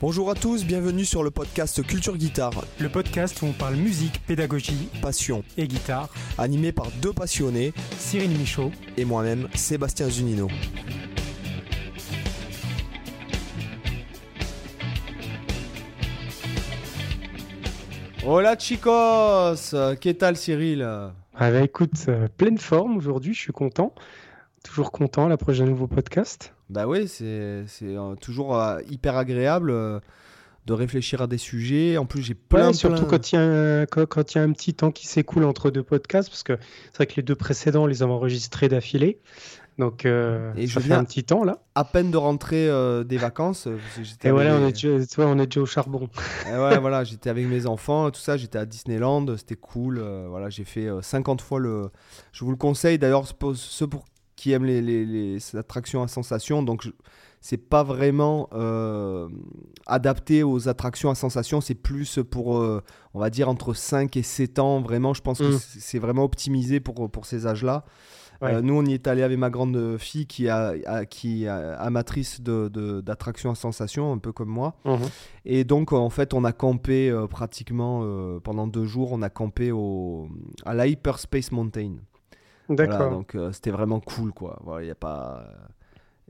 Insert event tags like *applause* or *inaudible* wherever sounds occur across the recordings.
Bonjour à tous, bienvenue sur le podcast Culture Guitare, Le podcast où on parle musique, pédagogie passion, et guitare. animé par deux passionnés Cyril Michaud. et moi-même, Sébastien Zunino. Hola chicos Qu'est tal Cyril? Ah bah écoute, euh, pleine forme aujourd'hui, je suis content. Toujours content, la prochaine nouveau podcast. Bah oui, c'est euh, toujours euh, hyper agréable euh, de réfléchir à des sujets. En plus, j'ai plein, Ouais, surtout plein- quand il y, a un- quand, quand il y a un petit temps qui s'écoule entre deux podcasts, parce que c'est vrai que les deux précédents, on les avons enregistrés d'affilée. Donc Et ça je fait viens- un petit temps là. à peine de rentrer euh, des vacances. Et voilà, avec on les- est, déjà, tu vois, on est déjà au charbon. Et ouais, voilà, j'étais avec mes enfants, tout ça, j'étais à Disneyland, c'était cool. euh, voilà, j'ai fait euh, 50 fois le. Je vous le conseille d'ailleurs, ceux pour qui aiment les, les, les attractions à sensations. Donc, c'est pas vraiment euh, adapté aux attractions à sensations, c'est plus pour, euh, on va dire, entre 5 et 7 ans. Vraiment, je pense que Mm. c'est vraiment optimisé pour, pour ces âges-là. Ouais. Euh, nous, on y est allé avec ma grande fille qui, a, a- qui est amatrice de- de- d'attractions à sensations, un peu comme moi. Mhm. Et donc, en fait, on a campé euh, pratiquement euh, pendant deux jours. On a campé au, à la Hyperspace Mountain. Voilà, D'accord. donc, euh, c'était vraiment cool, quoi. Voilà, il n'y a pas.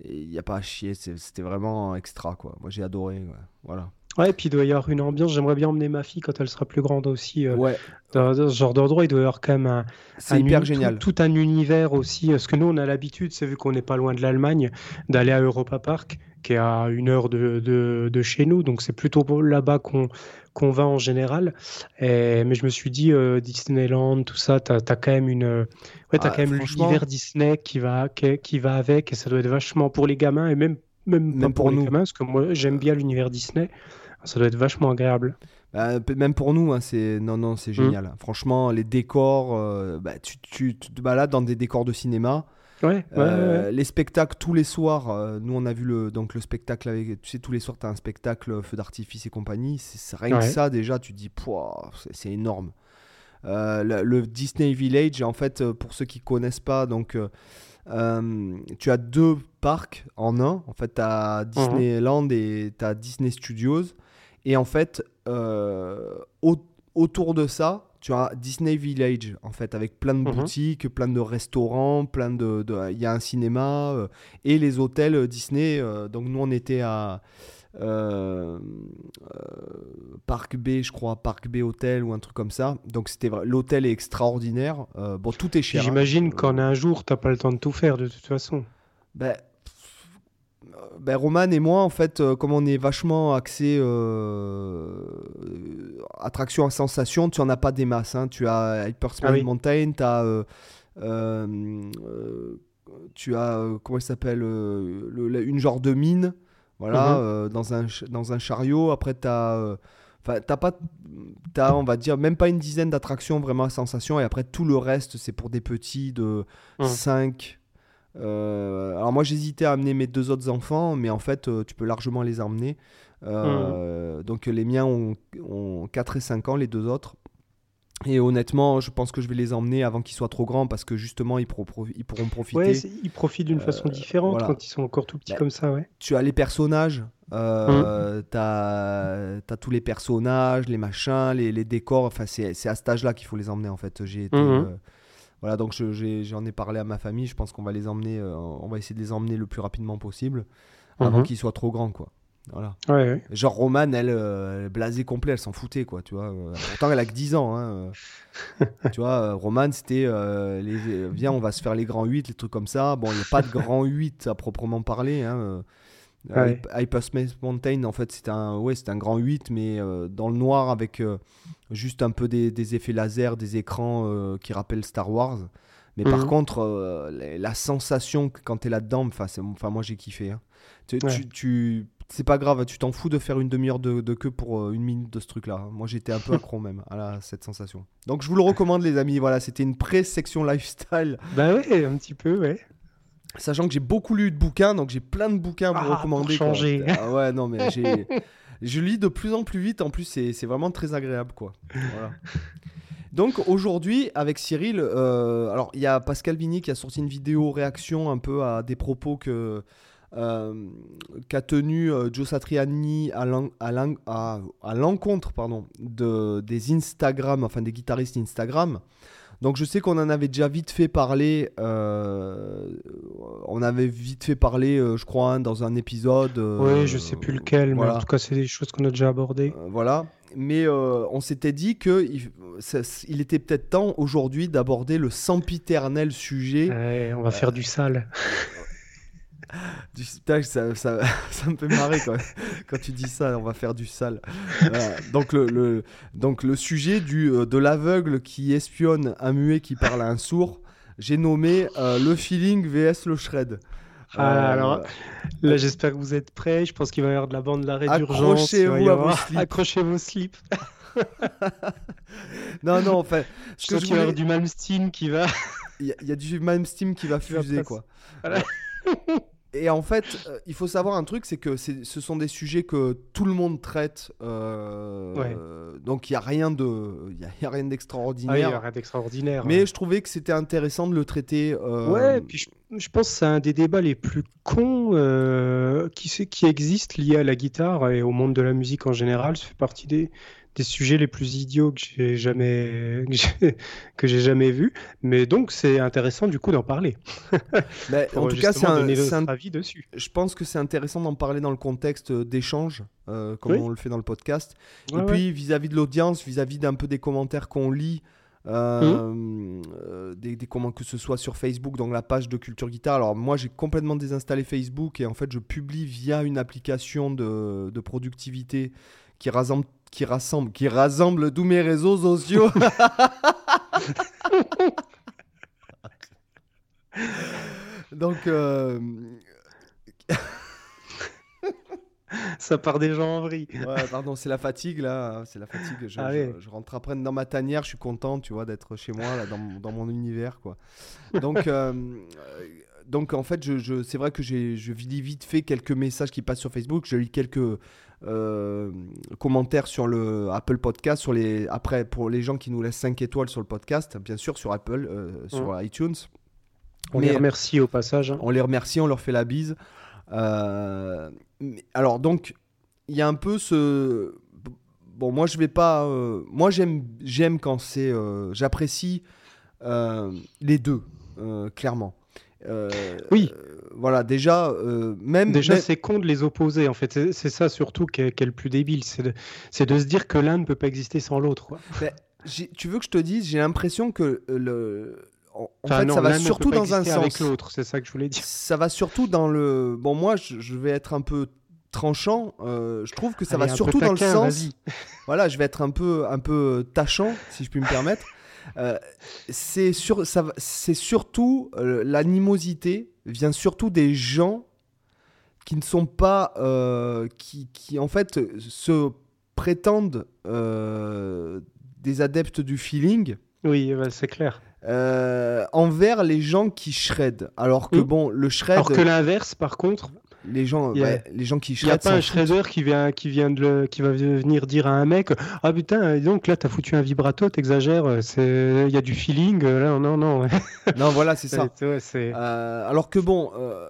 Il n'y a pas à chier, c'était vraiment extra quoi. Moi j'ai adoré. ouais. Voilà. Ouais, et puis il doit y avoir une ambiance. J'aimerais bien emmener ma fille quand elle sera plus grande aussi. euh, Ouais, dans, dans ce genre d'endroit, il doit y avoir quand même un, hyper génial. Tout, tout un univers aussi. Parce que nous, on a l'habitude, c'est vu qu'on n'est pas loin de l'Allemagne, d'aller à Europa Park, qui est à une heure de, de, de chez nous. Donc, c'est plutôt là-bas qu'on qu'on va en général. Et- mais je me suis dit, euh, Disneyland, tout ça, tu as, quand même une. Ouais, t'as Ah, quand même l'univers Disney qui va, qui, qui va avec. Et ça doit être vachement pour les gamins et même, même, pas Même pour, pour les nous. gamins, parce que moi, j'aime bien l'univers Disney. Ça doit être vachement agréable. Bah, même pour nous, hein, c'est non non Mm. c'est génial. Franchement, les décors, euh, bah, tu, tu- tu te balades dans des décors de cinéma. Ouais, Euh, ouais. Les spectacles tous les soirs. euh, nous on a vu le donc le spectacle avec. Tu sais tous les soirs tu as un spectacle euh, feu d'artifice et compagnie. C'est rien que ça déjà tu te dis c'est c'est énorme. Euh, le, le Disney Village en fait pour ceux qui connaissent pas donc. euh, tu as deux parcs en un. En fait, tu as Disneyland et tu as Disney Studios. Et en fait, euh, au- autour de ça, tu as Disney Village, en fait, avec plein de Mhm. boutiques, plein de restaurants, plein de... Il y a un cinéma euh, et les hôtels euh, Disney. euh, donc nous, on était à... euh, Parc B, je crois, Parc B Hôtel ou un truc comme ça. Donc c'était l'hôtel est extraordinaire. Bon, tout est cher. hein. J'imagine qu'en un jour, t'as pas le temps de tout faire de toute façon. ben, ben, Roman et moi, en fait, euh, comme on est vachement axé euh, euh, attraction à sensation, tu en as pas des masses. hein. Tu as Hyperspace Ah oui. Mountain, tu as. euh, euh, euh, tu as. euh, comment il s'appelle euh, Une genre de mine. Voilà, Mhm. euh, dans, un, dans un chariot. Après, tu as. Enfin, t'as pas, t'as, on va dire, même pas une dizaine d'attractions vraiment à sensation, et après tout le reste, c'est pour des petits de Mhm. 5. Alors moi j'hésitais à amener mes deux autres enfants, mais en fait euh, tu peux largement les emmener. Euh, Donc les miens ont, ont 4 et 5 ans, les deux autres. Et honnêtement, je pense que je vais les emmener avant qu'ils soient trop grands parce que justement ils, pro- pro- ils pourront profiter. Ouais, ils profitent d'une façon différente voilà. quand ils sont encore tout petits Bah, comme ça, ouais. tu as les personnages, euh, t'as as tous les personnages, les machins, les, les décors. Enfin, c'est à cet âge-là qu'il faut les emmener en fait. J'ai été, euh, voilà, donc je- j'en ai, parlé à ma famille. Je pense qu'on va les emmener, euh, on va essayer de les emmener le plus rapidement possible avant Mhm. qu'ils soient trop grands, quoi. Voilà. Ouais, ouais. Genre Romane, elle, euh, blasée complet, elle s'en foutait, quoi, tu vois. Euh, pourtant, elle a que 10 ans, hein, euh. *laughs* tu vois, Romane, c'était, euh, les, viens, on va se faire les grands 8, les trucs comme ça. Bon, il n'y a pas de grands 8 à proprement parler, hein. Ouais. Hyperspace Mountain, en fait, c'est un, ouais, un grand 8, mais euh, dans le noir avec juste un peu des, des effets laser, des écrans euh, qui rappellent Star Wars. Mais par Mhm. contre, euh, la, sensation quand tu es là-dedans, enfin, moi j'ai kiffé. hein. Tu, Ouais. tu- tu- c'est pas grave, tu t'en fous de faire une demi-heure de, de queue pour euh, une minute de ce truc-là. Moi j'étais un peu accro *laughs* même à la- cette sensation. Donc je vous le recommande, les amis. Voilà, c'était une pré-section lifestyle. Bah ouais, un petit peu, ouais. Sachant que j'ai beaucoup lu de bouquins, donc j'ai plein de bouquins à vous Ah, pour recommander. quoi. changer. Ah ouais, non, mais j'ai. *laughs* Je lis de plus en plus vite, en plus c'est vraiment très agréable quoi. Donc aujourd'hui avec Cyril, euh, alors il y a Pascal Vigny qui a sorti une vidéo réaction un peu à des propos que euh, qu'a tenu euh, Joe Satriani à l'encontre pardon, de, des Instagram, enfin des guitaristes Instagram. Donc je sais qu'on en avait déjà vite fait parler, euh, on avait vite fait parler, euh, je crois, hein, dans un épisode. euh, Oui, je sais plus lequel, mais en tout cas, c'est des choses qu'on a déjà abordées. Voilà. Mais on s'était dit que il, ça- il était peut-être temps aujourd'hui d'aborder le sempiternel sujet Ouais, on va faire du sale. *laughs* du putain, ça, ça, *laughs* ça me fait marrer quand, quand tu dis ça, on va faire du sale. Voilà. donc, le, le- donc le sujet du, euh, de l'aveugle qui espionne un muet qui parle à un sourd, j'ai nommé euh, le feeling vs le shred. Ah, Euh, alors, Là, j'espère que vous êtes prêts. Je pense qu'il va y avoir de la bande d'arrêt d'urgence. Accrochez-vous à vos slips. Accrochez vos slips. *laughs* non, non, enfin, Je ce que sens je qu'il va y avoir voulais- du Malmsteen qui va. il y, a- il y a du Steam qui va fuser, quoi. Voilà. Et en fait, euh, il faut savoir un truc, c'est que ce sont des sujets que tout le monde traite. euh, Ouais. euh, donc il n'y a rien de, il y a, il y a rien il d'extraordinaire. a rien d'extraordinaire. mais je trouvais que c'était intéressant de le traiter. euh, Ouais, puis je, je pense que c'est un des débats les plus cons qui, qui existent liés à la guitare et au monde de la musique en général. Ça fait partie des, des sujets les plus idiots que j'ai jamais, *laughs* que j'ai- jamais vus. Mais donc, c'est intéressant du coup d'en parler. *laughs* mais Pour en tout cas, c'est un- un- avis dessus. je pense que c'est intéressant d'en parler dans le contexte d'échange, euh, comme Oui. on le fait dans le podcast. Ouais, Et puis vis-à-vis de l'audience, vis-à-vis d'un peu des commentaires qu'on lit, euh, euh, des, des comment que ce soit sur Facebook, dans la page de Culture Guitare. Alors moi, j'ai complètement désinstallé Facebook et en fait, je publie via une application de, de productivité qui rassemble, qui rassemble, qui rassemble tous mes réseaux sociaux. *laughs* Donc, euh, Ça part déjà en vrille. Ouais, pardon, c'est la fatigue là, c'est la fatigue. Je, Ah je- je rentre après dans ma tanière, je suis content, tu vois, d'être chez moi là, dans, mon- dans mon univers quoi. Donc, euh, donc en fait, je, je- c'est vrai que je lis vite fait quelques messages qui passent sur Facebook, je lis quelques euh, commentaires sur le Apple Podcast, sur les après pour les gens qui nous laissent 5 étoiles sur le podcast, bien sûr sur Apple, euh, sur iTunes. On Mais- les remercie au passage. hein. on les remercie, on leur fait la bise. Euh, alors donc, il y a un peu ce... Bon, moi je vais pas... moi j'aime, j'aime quand c'est... j'apprécie les deux, clairement. Euh, Oui. euh, voilà, déjà, euh, même... Déjà, c'est con de les opposer. En fait, c'est ça surtout qui est, le plus débile. C'est de, de se dire que l'un ne peut pas exister sans l'autre. tu veux que je te dise, j'ai l'impression que le... En, Enfin, fait, non, ça va surtout dans un sens. avec l'autre. C'est ça que je voulais dire. Ça va surtout dans le... Bon, moi, je, je vais être un peu tranchant. euh, je trouve que ça Allez, va surtout dans le sens... *laughs* Voilà, je vais être un peu, un peu tachant, si je puis me permettre. Euh, c'est sur, surtout euh, l'animosité vient surtout des gens qui ne sont pas, euh, qui, qui en fait se prétendent des adeptes du feeling. Oui, bah, c'est clair. envers les gens qui shred. Alors que Mm. bon, le shred, Alors que l'inverse, par contre, les gens, il y a- ouais, les gens qui il n'y a pas un shredder qui vient, qui vient de le- qui va venir dire à un mec Ah putain, donc là, t'as foutu un vibrato, t'exagères, c'est- il y a du feeling. euh, Là, non, non. Non, voilà, c'est ça. *laughs* Ouais, Euh, alors que bon, euh,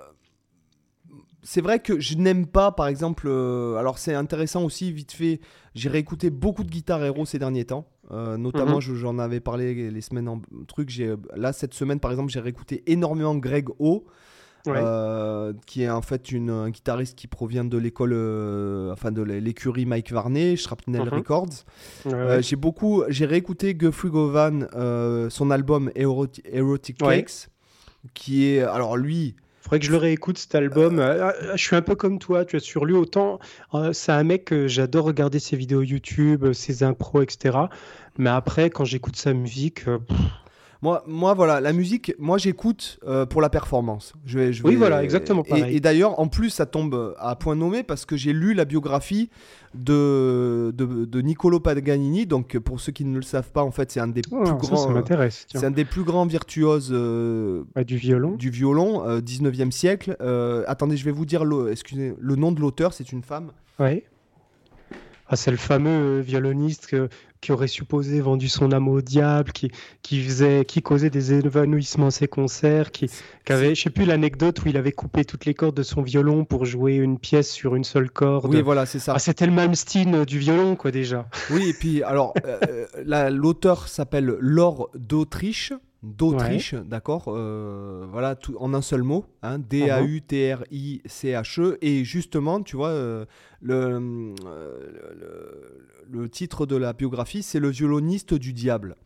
c'est vrai que je n'aime pas, par exemple. euh, alors c'est intéressant aussi, vite fait. J'ai réécouté beaucoup de guitare héros ces derniers temps. Notamment, Mhm. je- j'en avais parlé les semaines en truc. Là cette semaine, par exemple, j'ai réécouté énormément Greg O. ouais. euh, qui est en fait une, un guitariste qui provient de l'école, euh, enfin de l'écurie Mike Varney, Shrapnel Mhm. Records. Ouais, Euh, j'ai beaucoup, j'ai réécouté Guthrie Govan, euh, son album Eroti- Erotic Ouais. Cakes, qui est, alors lui, Faudrait que je le réécoute cet album. Euh, euh, je suis un peu comme toi, tu as sur lui autant. euh, c'est un mec que j'adore regarder ses vidéos YouTube, ses impros, etc. Mais après, quand j'écoute sa musique, euh, pff, Moi, moi, voilà, la musique, moi j'écoute euh, pour la performance. Je vais, je Oui, voilà, exactement Et, pareil. et d'ailleurs, en plus, ça tombe à point nommé parce que j'ai lu la biographie de, de, de Niccolo Paganini. Donc, pour ceux qui ne le savent pas, en fait, c'est un des oh, plus grands, tiens. c'est un des plus grands virtuoses euh, Ah, du violon. du violon, euh, 19e siècle. Euh, attendez, je vais vous dire le, excusez, le nom de l'auteur. C'est une femme. Ouais. Ah, c'est le fameux euh, violoniste que qui aurait supposé vendu son âme au diable, qui, qui, faisait, qui causait des évanouissements à ses concerts, qui, qui avait, je sais plus l'anecdote où il avait coupé toutes les cordes de son violon pour jouer une pièce sur une seule corde. Oui, voilà, c'est ça. Ah, C'était le Malmsteen du violon, quoi, déjà. Oui, et puis, alors, euh, l'auteur s'appelle Laure d'Autriche d'Autriche, d'accord euh, Voilà, tout, en un seul mot, hein, D-A-U-T-R-I-C-H-E. Et justement, tu vois, euh, le, le, titre de la biographie, c'est Le violoniste du diable.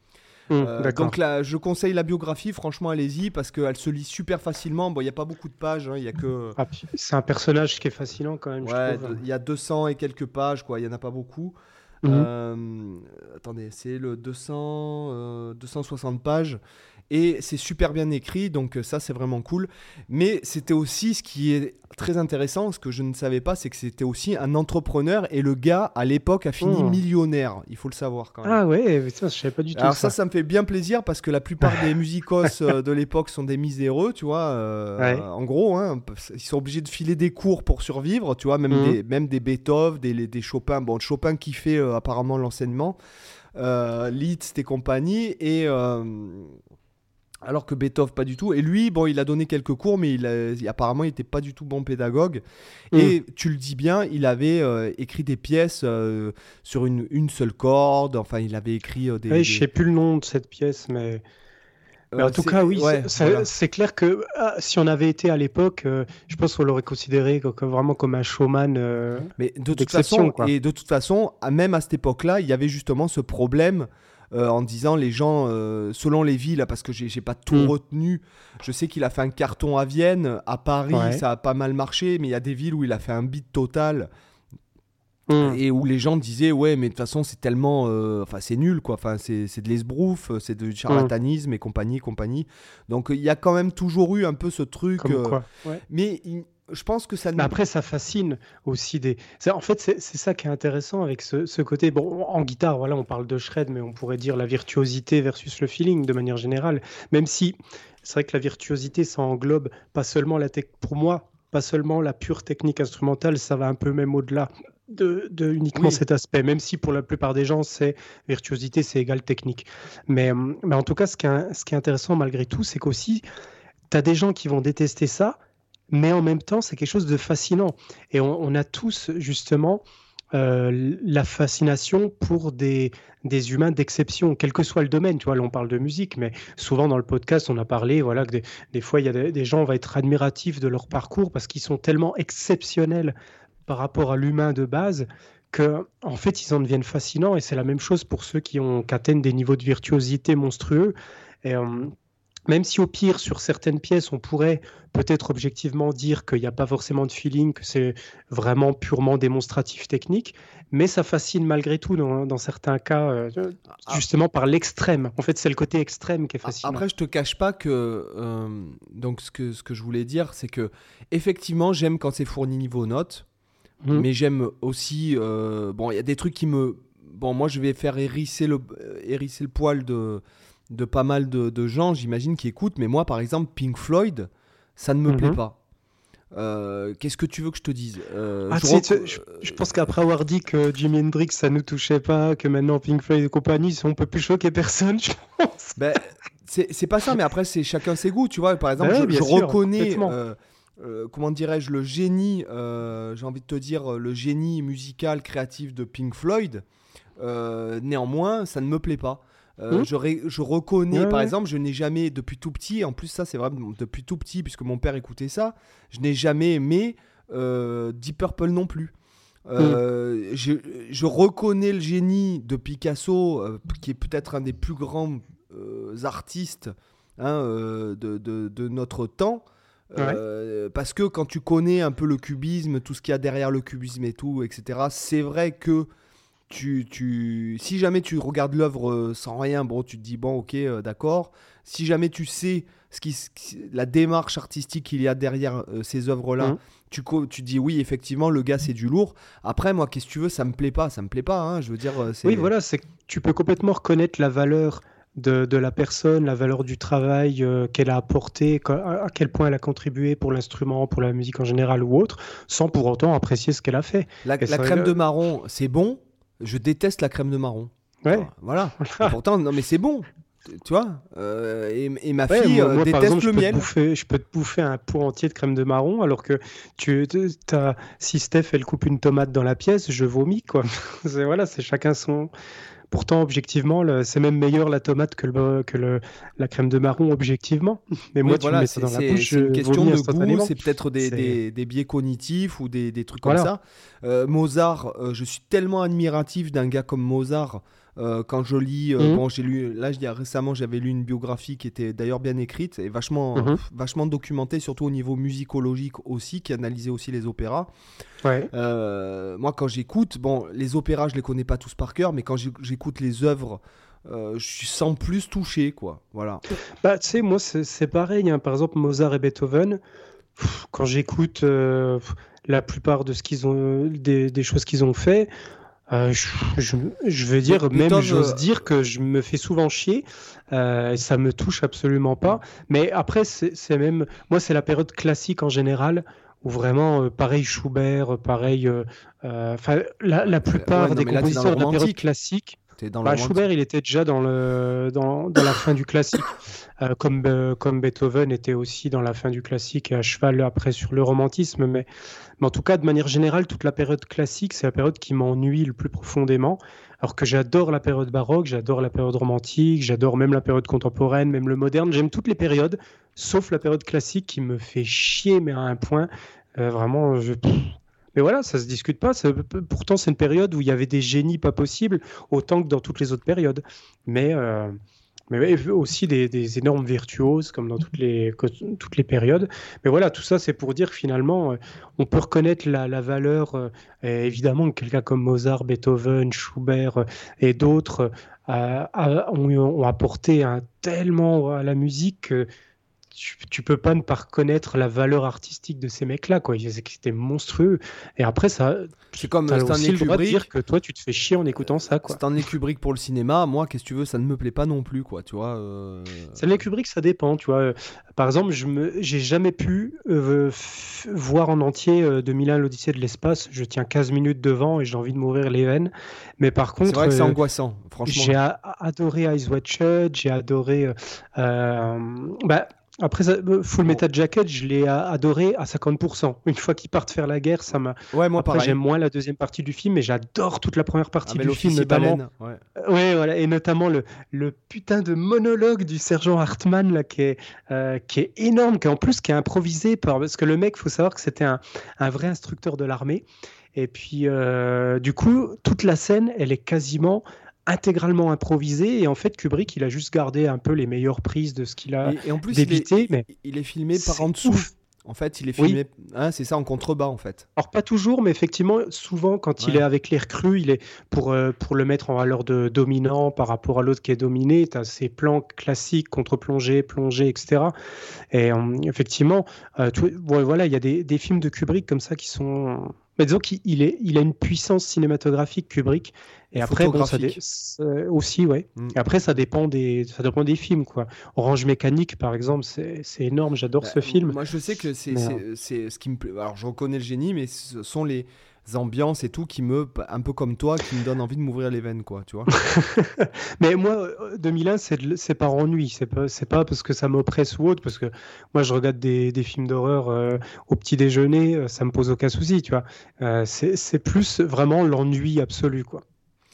Mmh, donc là, je conseille la biographie, franchement, allez-y, parce qu'elle se lit super facilement. Bon, il n'y a pas beaucoup de pages, hein, il y a que... Ah, c'est un personnage qui est fascinant quand même, ouais, Il y a 200 et quelques pages, quoi, il n'y en a pas beaucoup. Euh, attendez, c'est le 200, 260 euh, pages et c'est super bien écrit, donc ça c'est vraiment cool. Mais c'était aussi ce qui est très intéressant, ce que je ne savais pas, c'est que c'était aussi un entrepreneur et le gars à l'époque a fini oh. millionnaire, il faut le savoir quand même. Ah ouais, ça, je savais pas du tout. Alors ça. ça, me fait bien plaisir parce que la plupart des *laughs* musicos euh, de l'époque sont des miséreux, tu vois. Euh, en gros, hein, ils sont obligés de filer des cours pour survivre, tu vois, même, mhm. des, même des Beethoven, des, des Chopin. Bon, Chopin qui fait euh, apparemment l'enseignement. Liszt et compagnie et alors que Beethoven, pas du tout. Et lui, bon, il a donné quelques cours, mais il apparemment, il n'était pas du tout bon pédagogue. Mm. Et tu le dis bien, il avait euh, écrit des pièces euh, sur une, une, seule corde. Enfin, il avait écrit euh, des. Je ne sais plus le nom de cette pièce, mais. en tout cas, oui, c'est clair que ah, si on avait été à l'époque, je pense qu'on l'aurait considéré vraiment comme un showman. mais de toute façon, et de toute façon, même à cette époque-là, il y avait justement ce problème euh, en disant les gens, euh, selon les villes, parce que j'ai pas tout mm. retenu, je sais qu'il a fait un carton à Vienne, à Paris, ça a pas mal marché, mais il y a des villes où il a fait un beat total. Mm. Et où les gens disaient ouais mais de toute façon c'est tellement euh, enfin c'est nul quoi enfin c'est de l'esbrouf c'est du charlatanisme et compagnie compagnie donc il y a quand même toujours eu un peu ce truc mais je pense que ça. Mais après, ça fascine aussi des. En fait, c'est ça qui est intéressant avec ce, côté. Bon, en guitare, voilà, on parle de shred, mais on pourrait dire la virtuosité versus le feeling de manière générale. Même si c'est vrai que la virtuosité, ça englobe pas seulement la tech. Pour moi, pas seulement la pure technique instrumentale, ça va un peu même au-delà. De, uniquement cet aspect, même si pour la plupart des gens, c'est virtuosité, c'est égal technique. Mais, mais en tout cas, ce qui est, ce qui est intéressant malgré tout, c'est qu'aussi, tu as des gens qui vont détester ça, mais en même temps, c'est quelque chose de fascinant. Et on, a tous, justement, euh, la fascination pour des, des humains d'exception, quel que soit le domaine. Tu vois, là, on parle de musique, mais souvent dans le podcast, on a parlé, voilà, que des, fois, il y a des, gens, on va être admiratifs de leur parcours parce qu'ils sont tellement exceptionnels par rapport à l'humain de base que, en fait, ils en deviennent fascinants. Et c'est la même chose pour ceux qui, ont, qui atteignent des niveaux de virtuosité monstrueux. Euh, même si au pire, sur certaines pièces, on pourrait peut-être objectivement dire qu'il n'y a pas forcément de feeling, que c'est vraiment purement démonstratif technique, mais ça fascine malgré tout dans, certains cas, euh, justement par l'extrême. En fait, c'est le côté extrême qui est fascinant. Après, je te cache pas que euh, donc ce que ce que je voulais dire, c'est que effectivement, j'aime quand c'est fourni niveau note, mmh. mais j'aime aussi euh, bon, il y a des trucs qui me bon, moi, je vais faire hérisser le hérisser le poil de de pas mal de, gens, j'imagine, qui écoutent. Mais moi, par exemple, Pink Floyd, ça ne me plaît mhm. pas. Euh, qu'est-ce que tu veux que je te dise? Euh, ah, je, pense qu'après avoir dit que Jimi Hendrix ça nous touchait pas, que maintenant Pink Floyd et compagnie, on peut plus choquer personne, *laughs* je pense. Ben, c'est pas ça, mais après c'est chacun ses goûts, tu vois. Par exemple, ben je, reconnais, euh, comment dirais-je, le génie, j'ai envie de te dire, le génie musical créatif de Pink Floyd. néanmoins, ça ne me plaît pas. Euh, hmm je, reconnais, par exemple, je n'ai jamais, depuis tout petit, en plus ça c'est vraiment depuis tout petit, puisque mon père écoutait ça, je n'ai jamais aimé euh, Deep Purple non plus. Euh, hmm. je, reconnais le génie de Picasso, qui est peut-être un des plus grands artistes hein, de, de, notre temps. parce que quand tu connais un peu le cubisme, tout ce qu'il y a derrière le cubisme et tout, etc., c'est vrai que tu, tu, si jamais tu regardes l'œuvre euh, sans rien, bon, tu te dis, bon, ok, euh, d'accord. Si jamais tu sais ce qui, la démarche artistique qu'il y a derrière euh, ces œuvres-là, mmh. tu, tu dis, oui, effectivement, le gars, c'est du lourd. Après, moi, qu'est-ce que tu veux, ça me plaît pas, ça me plaît pas, hein, je veux dire. Oui, voilà, c'est tu peux complètement reconnaître la valeur de, de, la personne, la valeur du travail qu'elle a apporté, à quel point elle a contribué pour l'instrument, pour la musique en général ou autre, sans pour autant apprécier ce qu'elle a fait. La, la crème de marron, c'est bon, je déteste la crème de marron. Ouais. Voilà. *laughs* Et pourtant, non, mais c'est bon. Tu vois euh, et, et ma Ouais, fille moi- euh, moi, déteste exemple, je le peux miel. bouffer- je peux te bouffer un pot entier de crème de marron, alors que tu, as, si Steph elle coupe une tomate dans la pièce, je vomis quoi. *laughs* C'est voilà, c'est chacun son. Pourtant, objectivement, c'est même meilleur la tomate que, le, que le, la crème de marron, objectivement. Mais moi, Oui, tu voilà, me mets ça c'est dans la bouche, c'est une question de goût, c'est peut-être des, des- des biais cognitifs ou des, des trucs comme ça. Euh, Mozart, euh, je suis tellement admiratif d'un gars comme Mozart. Euh, quand je lis, euh, Mhm. bon, j'ai lu, là, y a récemment, j'avais lu une biographie qui était d'ailleurs bien écrite et vachement, Mhm. vachement documentée, surtout au niveau musicologique aussi, qui analysait aussi les opéras. Ouais. Euh, moi, quand j'écoute, bon, les opéras, je les connais pas tous par cœur, mais quand j'éc- j'écoute les œuvres, euh, je suis sans plus touché, quoi. Voilà. Bah, tu sais, moi, c'est pareil. hein. Par exemple, Mozart et Beethoven, pff, quand j'écoute euh, la plupart de ce qu'ils ont, des, des choses qu'ils ont fait, euh, je, je, je veux dire, Mais même j'ose dire que je me fais souvent chier. Euh, ça me touche absolument pas. Mais après, c'est même, moi, c'est la période classique en général. Où vraiment, euh, pareil Schubert, pareil, euh, euh, enfin, la, la plupart ouais, non, des compositeurs de la période classique, dans bah. Schubert, il était déjà dans, le, dans, dans la fin du classique, Euh, comme, euh, comme Beethoven était aussi dans la fin du classique et à cheval après sur le romantisme. Mais, mais en tout cas, de manière générale, toute la période classique, c'est la période qui m'ennuie le plus profondément. Alors que j'adore la période baroque, j'adore la période romantique, j'adore même la période contemporaine, même le moderne. J'aime toutes les périodes, sauf la période classique qui me fait chier, mais à un point, euh, vraiment, je... Mais voilà, ça se discute pas. Pourtant, c'est une période où il y avait des génies pas possibles, autant que dans toutes les autres périodes. Mais, euh, mais aussi des, énormes virtuoses, comme dans toutes les, toutes les périodes. Mais voilà, tout ça, c'est pour dire finalement, euh, on peut reconnaître la, valeur, euh, évidemment, que quelqu'un comme Mozart, Beethoven, Schubert euh, et d'autres ont apporté un, tellement à la musique que tu, tu peux pas ne pas reconnaître la valeur artistique de ces mecs-là, quoi. C'était monstrueux. Et après, ça, C'est comme Stanley le droit de Kubrick. dire que toi, tu te fais chier en écoutant ça, quoi. Stanley Kubrick pour le cinéma, moi, qu'est-ce que tu veux, ça ne me plaît pas non plus, quoi, tu vois. euh, Stanley Kubrick, ça dépend, tu vois. Par exemple, je me, j'ai jamais pu euh, voir en entier euh, 2001 l'Odyssée de l'espace. Je tiens 15 minutes devant et j'ai envie de m'ouvrir les veines. Mais par C'est contre, vrai que c'est euh, angoissant, franchement. j'ai adoré Eyes Shut, j'ai adoré. bah, après, euh, Full Metal Jacket, je l'ai adoré à 50%. Une fois qu'ils partent faire la guerre, ça m'a. Ouais, moi, Après, j'aime moins la deuxième partie du film, mais j'adore toute la première Ah, partie mais du film, notamment. baleine, ouais. Euh, Ouais, voilà, et notamment le, le putain de monologue du sergent Hartman là, qui est, euh, qui est énorme, qui en plus qui est improvisé par parce que le mec, faut savoir que c'était un, un vrai instructeur de l'armée. Et puis, euh, du coup, toute la scène, elle est quasiment intégralement improvisée. Et en fait, Kubrick, il a juste gardé un peu les meilleures prises de ce qu'il a. Et, et en plus, il est, mais il est filmé par en dessous. ouf. En fait, il est Oui. filmé. Hein, c'est ça, en contrebas, en fait. Alors pas toujours, mais effectivement, souvent quand il est avec les recrues, il est pour, euh, pour le mettre en valeur de dominant par rapport à l'autre qui est dominé. Tu as ses plans classiques, contre-plongée, plongée, etc. Et euh, effectivement, euh, voilà, il y a des, des films de Kubrick comme ça qui sont. Mais disons qu'il il est, il a une puissance cinématographique Kubrick. Et après, bon, ça dé- aussi, ouais. Mm. Après, ça dépend des, ça dépend des films, quoi. Orange Mécanique, par exemple, c'est énorme. J'adore Bah, ce film. Moi, je sais que c'est Mais, c'est- c'est ce qui me plaît. Alors, je reconnais le génie, mais ce sont les ambiances et tout qui me, un peu comme toi, qui me donnent envie de m'ouvrir les veines, quoi, tu vois. *laughs* Mais moi, euh, 2001, c'est de- c'est par ennui. C'est pas, c'est pas parce que ça m'oppresse ou autre. Parce que moi, je regarde des, des films d'horreur euh, au petit déjeuner, euh, ça me pose aucun souci, tu vois. Euh, c'est plus vraiment l'ennui absolu, quoi.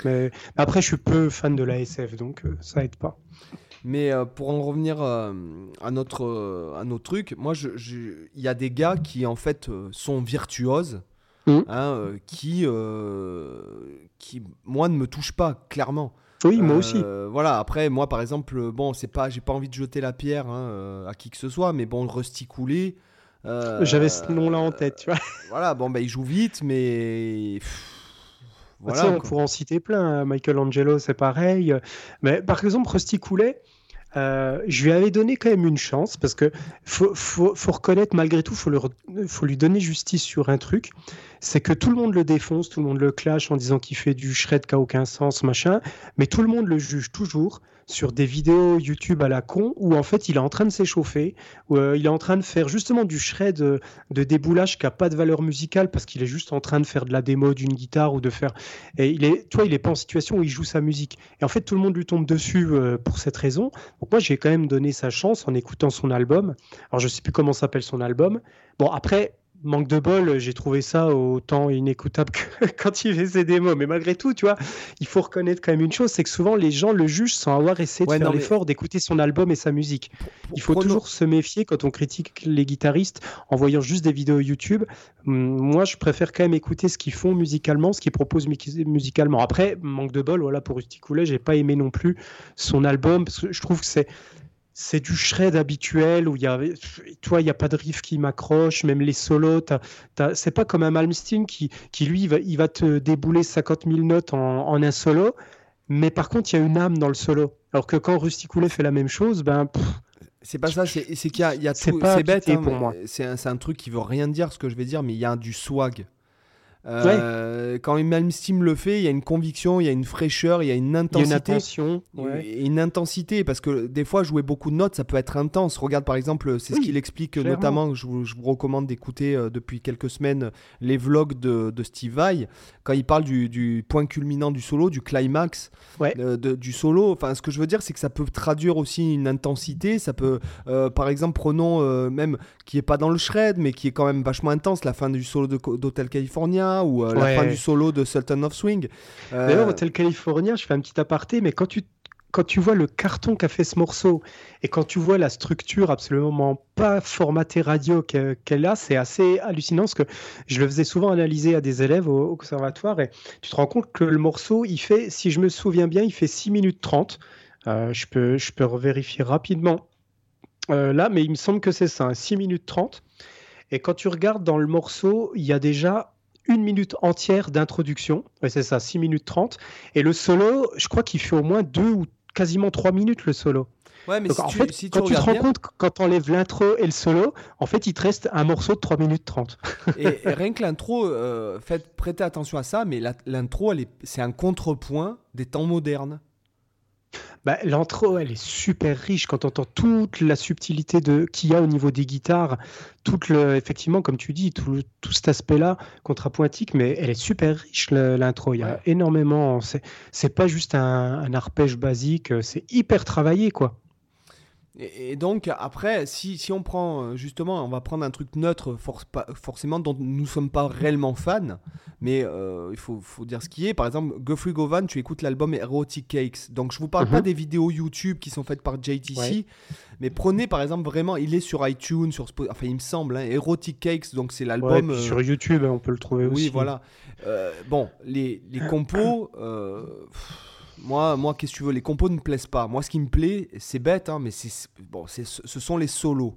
Mais après, je suis peu fan de la SF, donc euh, ça aide pas. Mais euh, pour en revenir euh, à, notre, euh, à notre truc, moi, il y a des gars qui, en fait, euh, sont virtuoses, Mhm. hein, euh, qui, euh, qui, moi, ne me touchent pas, clairement. Oui, moi Euh, aussi. Voilà, après, moi, par exemple, bon, c'est pas, j'ai pas envie de jeter la pierre hein, à qui que ce soit, mais bon, Rusty Cooley. euh, J'avais ce nom-là en tête, tu vois. Voilà, bon, bah, il joue vite, mais. pff, sais, Voilà. on pourrait en citer plein. hein. Michelangelo, c'est pareil. Mais par exemple, Rusty euh, je lui avais donné quand même une chance parce que faut, faut, faut reconnaître, malgré tout, faut, faut lui donner justice sur un truc. C'est que tout le monde le défonce, tout le monde le clash en disant qu'il fait du shred qui a aucun sens, machin. Mais tout le monde le juge toujours sur des vidéos YouTube à la con où en fait il est en train de s'échauffer, où euh, il est en train de faire justement du shred de, de déboulage qui a pas de valeur musicale parce qu'il est juste en train de faire de la démo d'une guitare ou de faire. Et il est, toi, il est pas en situation où il joue sa musique. Et en fait, tout le monde lui tombe dessus euh, pour cette raison. Donc moi, j'ai quand même donné sa chance en écoutant son album. Alors je sais plus comment s'appelle son album. Bon après, manque de bol, j'ai trouvé ça autant inécoutable que *laughs* quand il faisait des mots. Mais malgré tout, tu vois, il faut reconnaître quand même une chose, c'est que souvent les gens le jugent sans avoir essayé de faire l'effort d'écouter son album et sa musique. Il faut toujours se méfier quand on critique les guitaristes en voyant juste des vidéos YouTube. Hum, moi, je préfère quand même écouter ce qu'ils font musicalement, ce qu'ils proposent musicalement. Après, manque de bol, voilà, pour Rusty Coulet, j'ai pas aimé non plus son album parce que je trouve que c'est c'est du shred habituel où il y a, toi, il n'y a pas de riff qui m'accroche, même les solos. C'est pas comme un Malmsteen qui, qui lui, il va, te débouler 50 000 notes en, un solo, mais par contre, il y a une âme dans le solo. Alors que quand Rusty Coulet fait la même chose, ben. c'est pas ça, c'est qu'il y a, y a tout. C'est bête, hein, pour moi. C'est un, un, truc qui veut rien dire ce que je vais dire, mais il y a du swag. Euh, Quand Malmsteen le fait, il y a une conviction, il y a une fraîcheur, il y a une intensité. Il une, une intensité, parce que des fois, jouer beaucoup de notes, ça peut être intense. Regarde par exemple, c'est ce qu'il explique notamment, je vous, je vous recommande d'écouter euh, depuis quelques semaines les vlogs de, de Steve Vai, quand il parle du, du, point culminant du solo, du climax euh, de, du solo. Enfin, ce que je veux dire, c'est que ça peut traduire aussi une intensité. Ça peut, euh, par exemple, prenons même qui est pas dans le shred, mais qui est quand même vachement intense, la fin du solo d'Hotel California ou euh, la fin du solo de Sultan of Swing. Euh, D'ailleurs, Hotel California, je fais un petit aparté, mais quand tu quand tu vois le carton qu'a fait ce morceau et quand tu vois la structure absolument pas formatée radio qu'elle a, c'est assez hallucinant parce que je le faisais souvent analyser à des élèves au, conservatoire et tu te rends compte que le morceau, il fait, si je me souviens bien, il fait 6 minutes 30. Euh, je, peux, je peux vérifier rapidement là, mais il me semble que c'est ça, 6 hein, minutes 30. Et quand tu regardes dans le morceau, il y a déjà une minute entière d'introduction. c'est ça, 6 minutes 30. Et le solo, je crois qu'il fait au moins deux ou quasiment 3 minutes le solo. Ouais, mais en fait, quand tu te rends compte, quand tu enlèves l'intro et le solo, en fait, il te reste un morceau de 3 minutes 30. et, rien que l'intro, euh, faites prêter attention à ça, mais l'intro, c'est un contrepoint des temps modernes. Bah, L'intro, elle est super riche quand on entend toute la subtilité de qu'il y a au niveau des guitares, toute le, effectivement, comme tu dis, tout, tout cet aspect-là contrapointique, mais elle est super riche l'intro. Il y a énormément. C'est pas juste un, un arpège basique, c'est hyper travaillé, quoi. Et, donc, après, si, si, on prend euh, justement, on va prendre un truc neutre, forcément, dont nous ne sommes pas réellement fans, mais euh, il faut, faut, dire ce qui est. Par exemple, Geoffrey Govan, tu écoutes l'album Erotic Cakes. Donc, je vous parle pas mhm. des vidéos YouTube qui sont faites par JTC, mais prenez par exemple vraiment, il est sur iTunes, sur enfin, il me semble, hein, Erotic Cakes, donc c'est l'album. sur euh, YouTube, on peut le trouver aussi. Oui, voilà. bon, les, les compos. Moi, moi qu'est-ce que tu veux? Les compos ne me plaisent pas. Moi, ce qui me plaît, c'est bête, hein, mais c'est bon, ce sont les solos.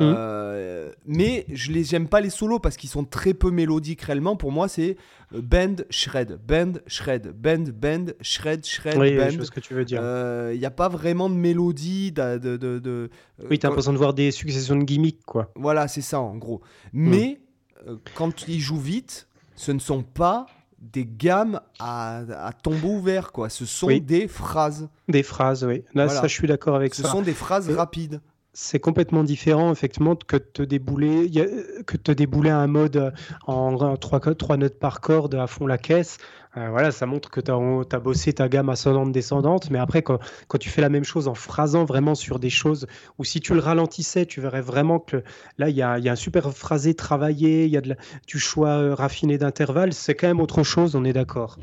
Euh, mais je les j'aime pas les solos parce qu'ils sont très peu mélodiques réellement. Pour moi, c'est euh, bend, shred, bend, shred, bend, bend, shred, shred, oui, bend. Je vois ce que tu veux dire. Il euh, n'y a pas vraiment de mélodie. De, de, de, oui, tu as l'impression de voir des successions de gimmicks, quoi. Voilà, c'est ça en gros. Hmm. Mais quand ils jouent vite, ce ne sont pas des gammes à, à, tombeau ouvert, quoi. Ce sont des phrases. Des phrases, oui. Là, ça, je suis d'accord avec Ce ça. Ce sont des phrases rapides. C'est complètement différent, effectivement, que te débouler, que te débouler un mode en trois, trois notes par corde à fond la caisse. Euh, voilà, ça montre que tu as, bossé ta gamme ascendante-descendante, mais après, quand, tu fais la même chose en phrasant vraiment sur des choses, ou si tu le ralentissais, tu verrais vraiment que là, il y a, un super phrasé travaillé, il y a du choix euh, raffiné d'intervalle, c'est quand même autre chose, on est d'accord.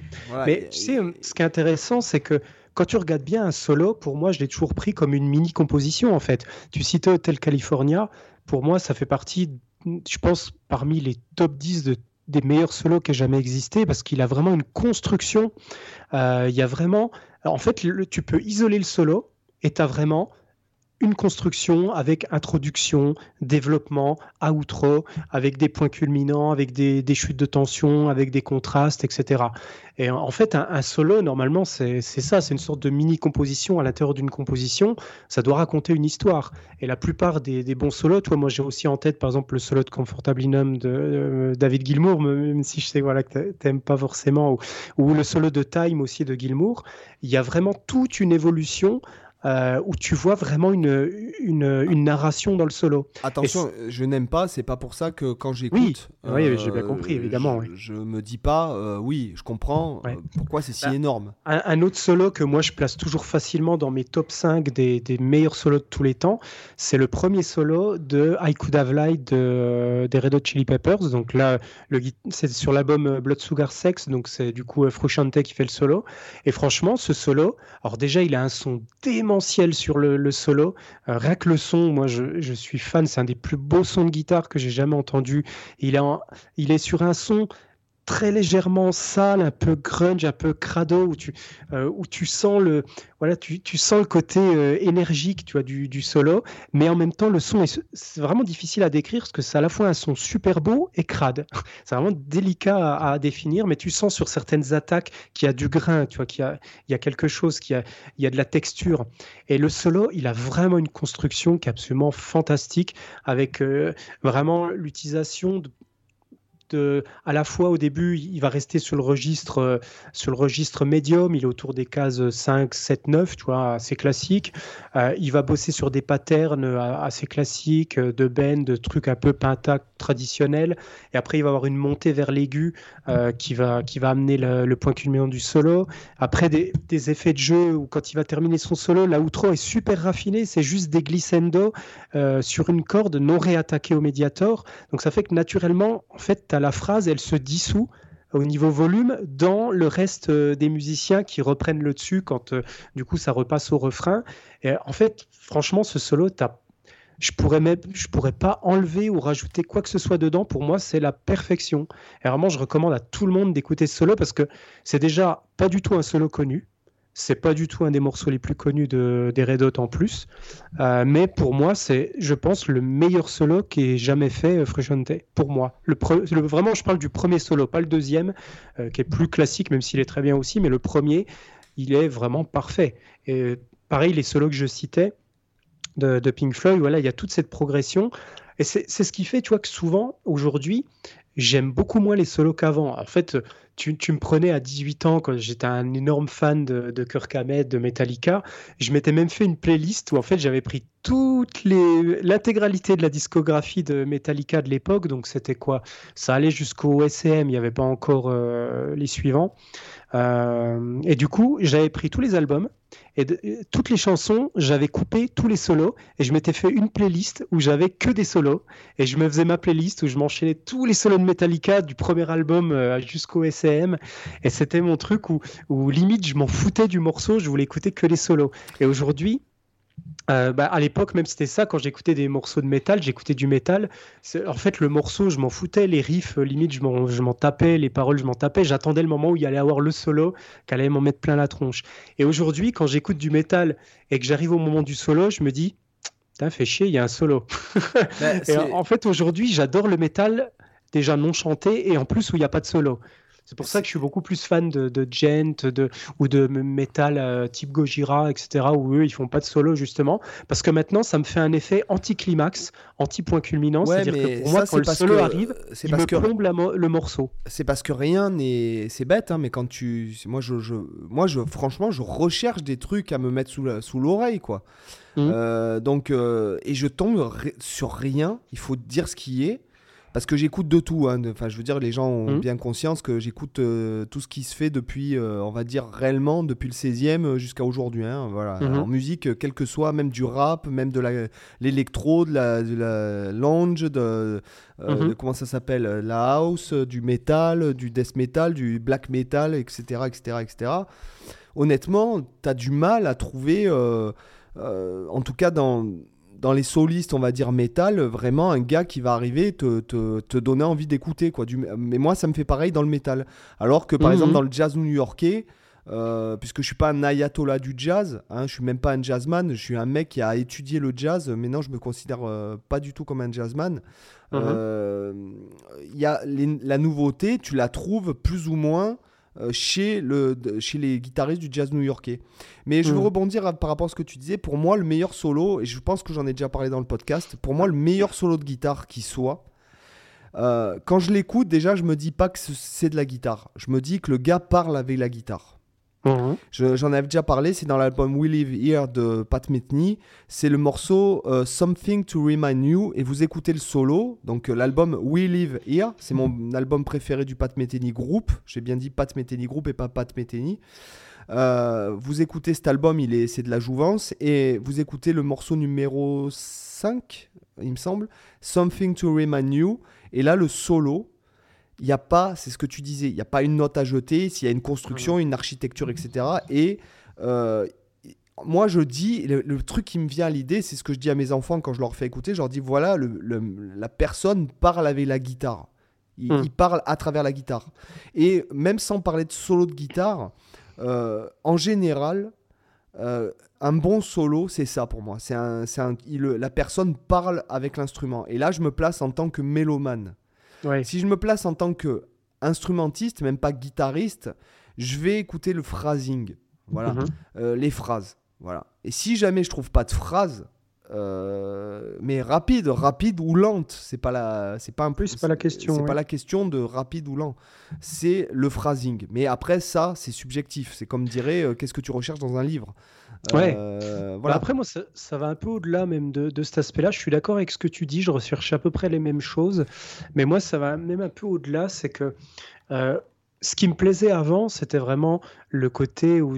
mais tu sais, ce qui est intéressant, c'est que quand tu regardes bien un solo, pour moi, je l'ai toujours pris comme une mini-composition, en fait. Tu cites Hotel California, pour moi, ça fait partie, je pense, parmi les top 10 de des meilleurs solos qui ait jamais existé parce qu'il a vraiment une construction. Euh, il y a vraiment, en fait, tu peux isoler le solo et tu as vraiment une construction avec introduction, développement, outro, avec des points culminants, avec des, chutes de tension, avec des contrastes, etc. Et en fait, un, solo, normalement, c'est ça, c'est une sorte de mini-composition à l'intérieur d'une composition. Ça doit raconter une histoire. Et la plupart des, bons solos, toi, moi j'ai aussi en tête, par exemple, le solo de Comfortablinum de euh, David Gilmour, même si je sais voilà, que tu n'aimes pas forcément, ou, ou, le solo de Time aussi de Gilmour. Il y a vraiment toute une évolution euh, où tu vois vraiment une, une, narration dans le solo. Attention, je n'aime pas, c'est pas pour ça que quand j'écoute. Oui, oui j'ai bien compris, évidemment. Je, me dis pas, oui, je comprends pourquoi c'est si bah, énorme. Un, autre solo que moi je place toujours facilement dans mes top 5 des, des meilleurs solos de tous les temps, c'est le premier solo de I Could Have Lied de, des Red Hot Chili Peppers. Donc là, c'est sur l'album Blood Sugar Sex, donc c'est du coup Frusciante qui fait le solo. Et franchement, ce solo, alors déjà, il a un son sur le, solo. Euh, rien que le son, moi, je, suis fan. C'est un des plus beaux sons de guitare que j'ai jamais entendu. Il, il est sur un son très légèrement sale, un peu grunge, un peu crado, où tu, euh, où tu sens le, voilà, tu, tu sens le côté euh, énergique, tu vois, du, solo, mais en même temps le son est, vraiment difficile à décrire parce que c'est à la fois un son super beau et crade. *laughs* c'est vraiment délicat à, définir, mais tu sens sur certaines attaques qu'il y a du grain, qu'il y a, y a quelque chose, qu'il y a, il y a de la texture. Et le solo, il a vraiment une construction qui est absolument fantastique, avec euh, vraiment l'utilisation de à la fois au début, il va rester sur le registre, euh, sur le registre médium, il est autour des cases 5, 7, 9, tu vois, assez classique. Euh, il va bosser sur des patterns euh, assez classiques, de bend, de trucs un peu pentac traditionnels. Et après, il va avoir une montée vers l'aigu qui, va, qui va amener le, point culminant du solo. Après, des, effets de jeu où quand il va terminer son solo, la outro est super raffinée, c'est juste des glissando sur une corde non réattaquée au médiator. Donc ça fait que naturellement, en fait, tu as la phrase, elle se dissout au niveau volume dans le reste euh, des musiciens qui reprennent le dessus quand euh, du coup ça repasse au refrain. Et en fait, franchement, ce solo, je pourrais même, je pourrais pas enlever ou rajouter quoi que ce soit dedans. Pour moi, c'est la perfection. Et vraiment, je recommande à tout le monde d'écouter ce solo parce que c'est déjà pas du tout un solo connu. C'est pas du tout un des morceaux les plus connus de, des Red Hot en plus. Euh, mais pour moi, c'est, je pense, le meilleur solo qui ait jamais fait euh. Pour moi. Le, vraiment, je parle du premier solo, pas le deuxième, euh, qui est plus classique, même s'il est très bien aussi. Mais le premier, il est vraiment parfait. Et pareil, les solos que je citais de, de Pink Floyd, voilà, il y a toute cette progression. Et c'est ce qui fait, tu vois, que souvent, aujourd'hui, j'aime beaucoup moins les solos qu'avant. En fait, tu, me prenais à 18 ans, quand j'étais un énorme fan de, de Kirk Hammett, de Metallica, je m'étais même fait une playlist où en fait j'avais pris l'intégralité de la discographie de Metallica de l'époque. Donc c'était quoi? Ça allait jusqu'au SM, il n'y avait pas encore euh, les suivants. Euh, et du coup, j'avais pris tous les albums et toutes les chansons, j'avais coupé tous les solos et je m'étais fait une playlist où j'avais que des solos et je me faisais ma playlist où je m'enchaînais tous les solos de Metallica du premier album euh, jusqu'au SM et c'était mon truc où, où limite je m'en foutais du morceau, je voulais écouter que les solos. Et aujourd'hui, euh, bah, à l'époque, même c'était ça, quand j'écoutais des morceaux de métal, j'écoutais du métal. En fait, le morceau, je m'en foutais, les riffs, euh, limite, je m'en tapais, les paroles, je m'en tapais. J'attendais le moment où il y allait avoir le solo, qu'elle allait m'en mettre plein la tronche. Et aujourd'hui, quand j'écoute du métal et que j'arrive au moment du solo, je me dis, putain, fait chier, il y a un solo. Bah, *laughs* en fait, aujourd'hui, j'adore le métal déjà non chanté et en plus où il n'y a pas de solo. C'est pour ça que je suis beaucoup plus fan de, de Gent de, ou de métal euh, type Gojira, etc., où eux, ils font pas de solo, justement. Parce que maintenant, ça me fait un effet anti-climax, anti-point culminant. C'est-à-dire que pour moi, quand le solo arrive, il me plombe le morceau. C'est parce que rien n'est. C'est bête, hein, mais quand tu. Moi, je, je... moi je, franchement, je recherche des trucs à me mettre sous l'oreille, quoi. Mmh. Euh, donc, euh, et je tombe sur rien. Il faut dire ce qui est parce que j'écoute de tout. Hein. Enfin, je veux dire, les gens ont mmh. bien conscience que j'écoute euh, tout ce qui se fait depuis, euh, on va dire réellement, depuis le 16e euh, jusqu'à aujourd'hui. Hein. voilà. Mmh. En musique, quel que soit, même du rap, même de l'électro, de, la, de la lounge, de, mmh. comment ça s'appelle, la house, du metal, du death metal, du black metal, etc., etc., etc. Honnêtement, tu as du mal à trouver, en tout cas dans dans les solistes, on va dire métal, vraiment un gars qui va arriver te, te, te donner envie d'écouter. quoi. Du... Mais moi, ça me fait pareil dans le métal. Alors que par mhm. exemple, dans le jazz new-yorkais, euh, puisque je suis pas un ayatollah du jazz, hein, je suis même pas un jazzman, je suis un mec qui a étudié le jazz, mais non, je me considère euh, pas du tout comme un jazzman. Mhm. Euh, y a la nouveauté, tu la trouves plus ou moins chez, le, chez les guitaristes du jazz new-yorkais. Mais je veux hmm. rebondir par rapport à ce que tu disais. Pour moi, le meilleur solo, et je pense que j'en ai déjà parlé dans le podcast, pour moi, le meilleur solo de guitare qui soit, euh, quand je l'écoute, déjà, je me dis pas que c'est de la guitare. Je me dis que le gars parle avec la guitare. Mhm. Je- J'en avais déjà parlé, c'est dans l'album We Live Here de Pat Metheny. C'est le morceau euh, Something to Remind You et vous écoutez le solo. Donc euh, l'album We Live Here, c'est mon album préféré du Pat Metheny Group. J'ai bien dit Pat Metheny Group et pas Pat Metheny. Euh, vous écoutez cet album, il est, c'est de la jouvence et vous écoutez le morceau numéro 5, il me semble, Something to Remind You. Et là, le solo, il n'y a pas, c'est ce que tu disais, il n'y a pas une note à jeter, s'il y a une construction, une architecture, etc. Et euh, moi, je dis, le, le truc qui me vient à l'idée, c'est ce que je dis à mes enfants quand je leur fais écouter, je leur dis, voilà, le- le- la personne parle avec la guitare. Il, Hmm. il parle à travers la guitare. Et même sans parler de solo de guitare, euh, en général, euh, un bon solo, c'est ça pour moi. C'est un, un- il- la personne parle avec l'instrument. Et là, je me place en tant que mélomane. Si je me place en tant que instrumentiste, même pas guitariste, je vais écouter le phrasing. Voilà, Mhm. Euh, les phrases. Voilà. Et si jamais je trouve pas de phrase, euh, mais rapide, rapide ou lente, c'est pas la, c'est pas un Oui, c'est pas la question, C'est pas la question de rapide ou lent. C'est le phrasing. Mais après ça, c'est subjectif. C'est comme dirait, euh, qu'est-ce que tu recherches dans un livre? Ouais. Euh, Bah voilà. après, moi, ça, ça va un peu au-delà même de, de cet aspect-là. Je suis d'accord avec ce que tu dis, je recherche à peu près les mêmes choses. Mais moi, ça va même un peu au-delà. C'est que euh, ce qui me plaisait avant, c'était vraiment le côté où.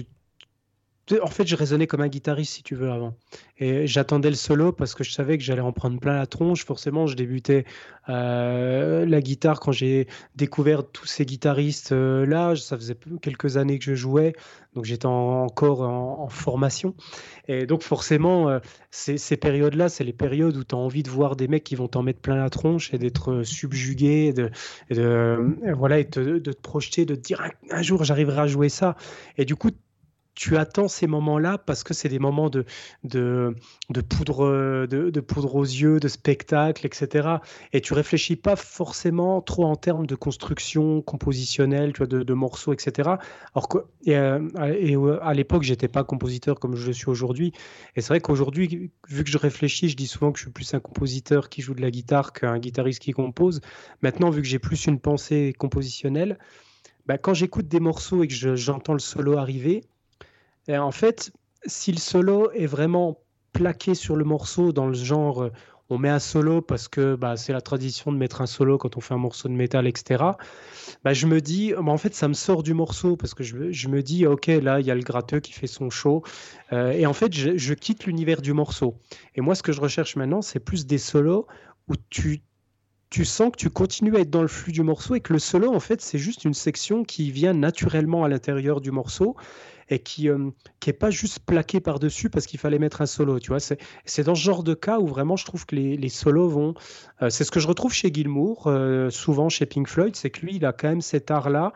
En fait, je raisonnais comme un guitariste, si tu veux, avant. Et j'attendais le solo parce que je savais que j'allais en prendre plein la tronche. Forcément, je débutais euh, la guitare quand j'ai découvert tous ces guitaristes-là. ça faisait quelques années que je jouais. Donc, j'étais en- encore en- formation. Et donc forcément, euh, ces, périodes-là, c'est les périodes où tu as envie de voir des mecs qui vont t'en mettre plein la tronche et d'être euh, subjugué, et de, euh, voilà, et te- de te projeter, de te dire un, un jour j'arriverai à jouer ça. Et du coup, tu attends ces moments-là parce que c'est des moments de, de, poudre, de, poudre aux yeux, de spectacle, etc. Et tu réfléchis pas forcément trop en termes de construction compositionnelle, tu vois, de, morceaux, etc. Alors que, et, euh, et, euh, à l'époque, j'étais pas compositeur comme je le suis aujourd'hui. Et c'est vrai qu'aujourd'hui, vu que je réfléchis, je dis souvent que je suis plus un compositeur qui joue de la guitare qu'un guitariste qui compose. Maintenant, vu que j'ai plus une pensée compositionnelle, bah, quand j'écoute des morceaux et que je- j'entends le solo arriver, et en fait, si le solo est vraiment plaqué sur le morceau dans le genre euh, on met un solo parce que bah, c'est la tradition de mettre un solo quand on fait un morceau de métal, etc. Bah, je me dis, bah, en fait, ça me sort du morceau parce que je, je me dis, ok, là, il y a le gratteux qui fait son show. Euh, et en fait, je, je quitte l'univers du morceau. Et moi, ce que je recherche maintenant, c'est plus des solos où tu, tu sens que tu continues à être dans le flux du morceau et que le solo, en fait, c'est juste une section qui vient naturellement à l'intérieur du morceau et qui euh, qui est pas juste plaqué par-dessus parce qu'il fallait mettre un solo, tu vois. C'est dans ce genre de cas où vraiment je trouve que les, solos vont... euh, c'est ce que je retrouve chez Gilmour, euh, souvent chez Pink Floyd, c'est que lui, il a quand même cet art-là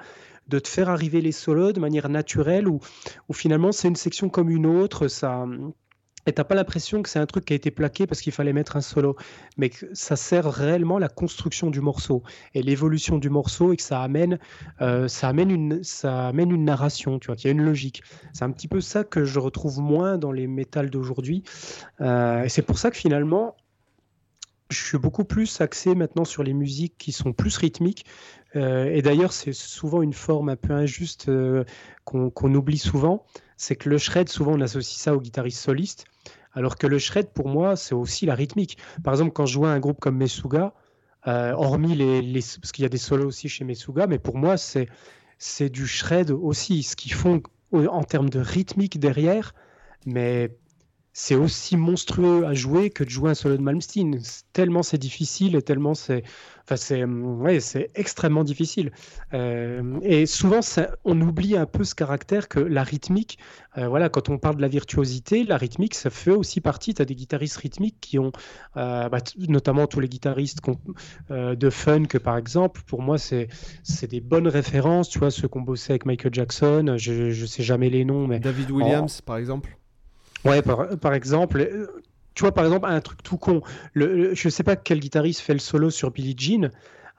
de te faire arriver les solos de manière naturelle où finalement c'est une section comme une autre, ça... Et t'as pas l'impression que c'est un truc qui a été plaqué parce qu'il fallait mettre un solo, mais que ça sert réellement la construction du morceau et l'évolution du morceau et que ça amène, euh, ça amène une, ça amène une narration, tu vois, qu'il y a une logique. C'est un petit peu ça que je retrouve moins dans les métals d'aujourd'hui. Euh, et c'est pour ça que finalement, je suis beaucoup plus axé maintenant sur les musiques qui sont plus rythmiques. Euh, et d'ailleurs, c'est souvent une forme un peu injuste euh, qu'on oublie souvent. C'est que le shred, souvent, on associe ça au guitariste soliste. Alors que le shred, pour moi, c'est aussi la rythmique. Par exemple, quand je à un groupe comme Mesuga, euh, hormis les, Parce qu'il y a des solos aussi chez Mesuga, mais pour moi, c'est c'est du shred aussi. Ce qu'ils font en termes de rythmique derrière, mais c'est aussi monstrueux à jouer que de jouer un solo de Malmsteen. Tellement c'est difficile et tellement c'est, enfin c'est, hum, ouais, extrêmement difficile. Euh, et souvent, ça- on oublie un peu ce caractère que la rythmique, euh, voilà, quand on parle de la virtuosité, la rythmique, ça fait aussi partie. Tu as des guitaristes rythmiques qui ont, euh, bah, notamment tous les guitaristes de funk, par exemple. Pour moi, c'est, des bonnes références. Tu vois, ceux qui ont bossé avec Michael Jackson. Je, je sais jamais les noms, mais David Williams, par exemple. Ouais, par, par exemple, tu vois, par exemple, un truc tout con. Le, le- je sais pas quel guitariste fait le solo sur Billie Jean.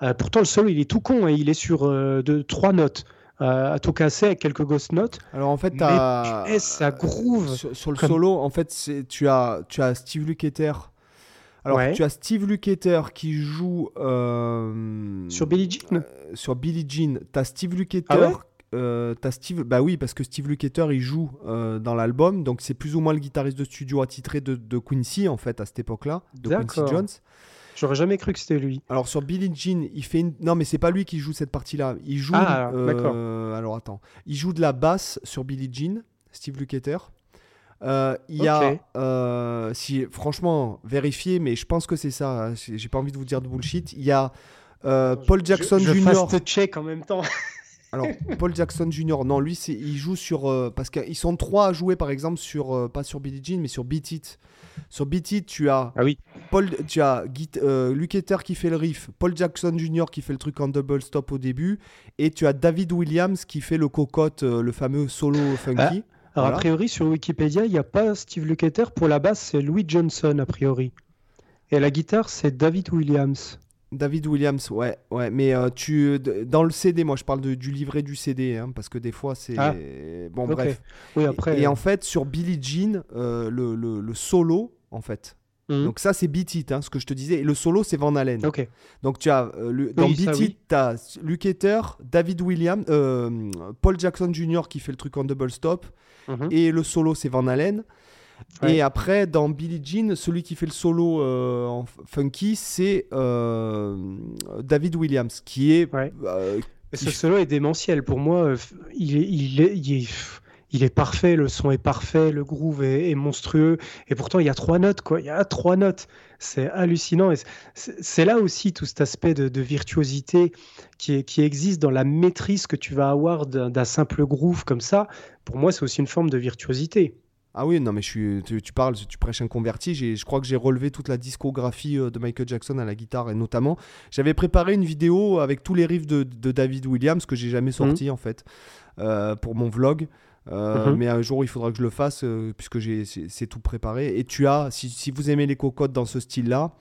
Euh, pourtant, le solo, il est tout con. hein, il est sur euh, de, trois notes. Euh, à tout casser avec quelques ghost notes. Alors en fait, Mais t'as- punaise, ça groove. Sur, sur le comme- solo, en fait, c'est- tu as, tu as Steve Lukather. Alors, Ouais. tu as Steve Lukather qui joue euh, Sur Billie Jean sur Billie Jean. Tu as Steve Lukather. Ah ouais euh, t'as Steve. Bah oui, parce que Steve Lukather il joue euh, dans l'album, donc c'est plus ou moins le guitariste de studio attitré de, de Quincy en fait à cette époque-là, de Quincy. Jones. J'aurais jamais cru que c'était lui. Alors sur Billie Jean, il fait une... non mais c'est pas lui qui joue cette partie-là. Il joue. Ah, euh, d'accord. Alors attends, il joue de la basse sur Billie Jean, Steve Lukather. Euh, il y a, euh, si franchement vérifiez, mais je pense que c'est ça. hein, J'ai pas envie de vous dire de bullshit. Il y a euh, Paul Jackson je, je Jr. fast check en même temps. *laughs* Alors, *laughs* Paul Jackson Jr., non, lui, c'est, il joue sur. euh, parce qu'ils sont trois à jouer, par exemple, sur. euh, pas sur Billie Jean, mais sur Beat It. Sur Beat It, tu as. Ah oui. Paul, tu as euh, qui fait le riff, Paul Jackson Jr. qui fait le truc en double stop au début, et tu as David Williams qui fait le cocotte, le fameux solo funky. Alors, Voilà. a priori, sur Wikipédia, il n'y a pas Steve Lukather. Pour la basse, c'est Louis Johnson, a priori. Et la guitare, c'est David Williams. David Williams, ouais, ouais, mais euh, tu dans le CD, moi je parle de- du livret du CD, hein, parce que des fois c'est Ah. bon, bref. Oui, après. et, en fait sur Billie Jean, euh, le, le- le solo, en fait, Mhm. Donc ça c'est Beat It, hein, ce que je te disais. Et le solo c'est Van Halen. Ok. Donc tu as euh, le- dans Oui, Beat oui. It, tu as Lukather, David Williams, euh, Paul Jackson Jr. qui fait le truc en double stop. Mhm. Et le solo c'est Van Halen. Ouais. Et après dans Billie Jean, celui qui fait le solo euh, en funky c'est euh, David Williams qui est Ouais. euh, ce solo est démentiel. Pour moi, il est, il est, il est, pff, il est parfait. Le son est parfait. Le groove est, est monstrueux. Et pourtant, il y a trois notes, quoi. Il y a trois notes. C'est hallucinant. Et c'est- là aussi tout cet aspect de, de virtuosité qui, existe dans la maîtrise que tu vas avoir d'un simple groove comme ça. Pour moi, c'est aussi une forme de virtuosité. Ah oui, non, mais je suis, tu, tu parles, tu prêches un converti. Je crois que j'ai relevé toute la discographie euh, de Michael Jackson à la guitare et notamment, j'avais préparé une vidéo avec tous les riffs de, de David Williams que j'ai jamais sorti en fait euh, pour mon vlog. Euh, Mhm. Mais un jour, il faudra que je le fasse euh, puisque c'est tout préparé. Et tu as, si, si vous aimez les cocottes dans ce style-là,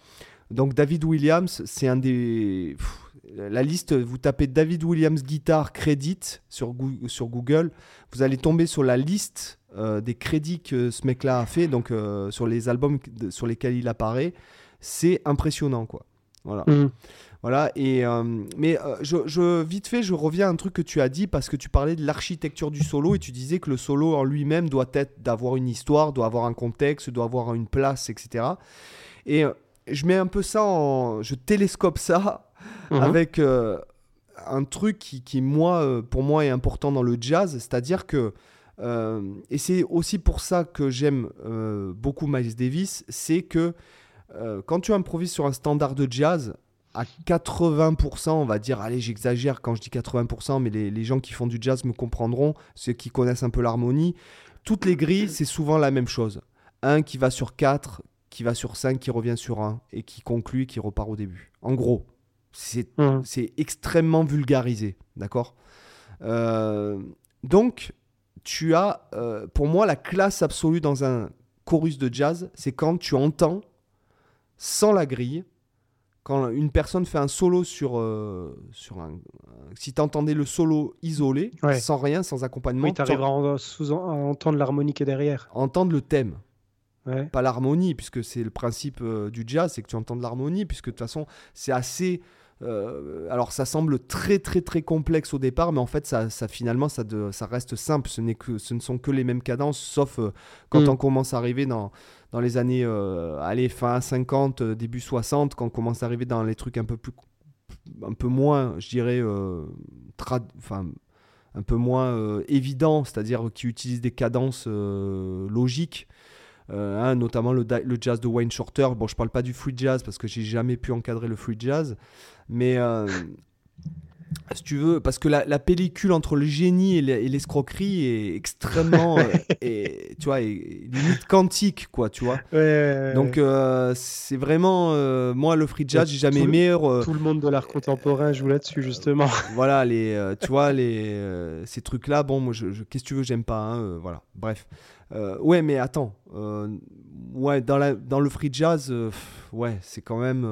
donc David Williams, c'est un des. pff, la liste, vous tapez David Williams guitare crédit sur, sur Google, vous allez tomber sur la liste euh, des crédits que ce mec-là a fait, donc euh, sur les albums sur lesquels il apparaît. C'est impressionnant, quoi. Voilà. Mhm. Voilà, et, euh, mais je, je- vite fait, je reviens à un truc que tu as dit parce que tu parlais de l'architecture du solo et tu disais que le solo en lui-même doit être d'avoir une histoire, doit avoir un contexte, doit avoir une place, etc. Et je mets un peu ça en. Je télescope ça Mhm. avec un truc qui, qui, moi, pour moi, est important dans le jazz, c'est-à-dire que. Euh, et c'est aussi pour ça que j'aime euh, beaucoup Miles Davis, c'est que euh, quand tu improvises sur un standard de jazz, à 80%, on va dire, allez, j'exagère quand je dis 80%, mais les, les gens qui font du jazz me comprendront, ceux qui connaissent un peu l'harmonie, toutes les grilles, c'est souvent la même chose. Un qui va sur 4, qui va sur 5, qui revient sur 1, et qui conclut, qui repart au début. En gros, c'est c'est extrêmement vulgarisé, d'accord? Euh, Donc, tu as, euh, pour moi, la classe absolue dans un chorus de jazz, c'est quand tu entends, sans la grille, quand une personne fait un solo sur, euh, sur un... Si tu entendais le solo isolé, Ouais. sans rien, sans accompagnement, Oui, tu arriveras à, en- sous- à entendre l'harmonique derrière. entendre le thème Ouais. pas l'harmonie, puisque c'est le principe euh, du jazz, c'est que tu entends de l'harmonie, puisque de toute façon, c'est assez. Euh, alors, ça semble très, très, très complexe au départ, mais en fait, ça, ça finalement, ça, de- ça reste simple. Ce, que, ce ne sont que les mêmes cadences, sauf euh, quand Mm. on commence à arriver dans, dans les années, euh, allez, fin 50, euh, début 60, quand on commence à arriver dans les trucs un peu plus. un peu moins, je dirais. enfin un peu moins évidents, c'est-à-dire qui utilisent des cadences logiques. Euh, hein, notamment le, jazz de Wayne Shorter. Bon, je parle pas du free jazz parce que j'ai jamais pu encadrer le free jazz, mais euh, si tu veux, parce que la, la pellicule entre le génie et l'e- et l'escroquerie est extrêmement, *laughs* euh, et, tu vois, est limite quantique, quoi, tu vois. Ouais, ouais, ouais. Donc euh, c'est vraiment, euh, moi le free jazz, j'ai jamais le- aimé. tout le monde de l'art contemporain joue là-dessus, justement. *laughs* voilà les tu vois les ces trucs là bon moi je, je- qu'est-ce que tu veux j'aime pas hein, voilà bref Euh, ouais mais attends euh, ouais dans le free jazz euh, ouais c'est quand même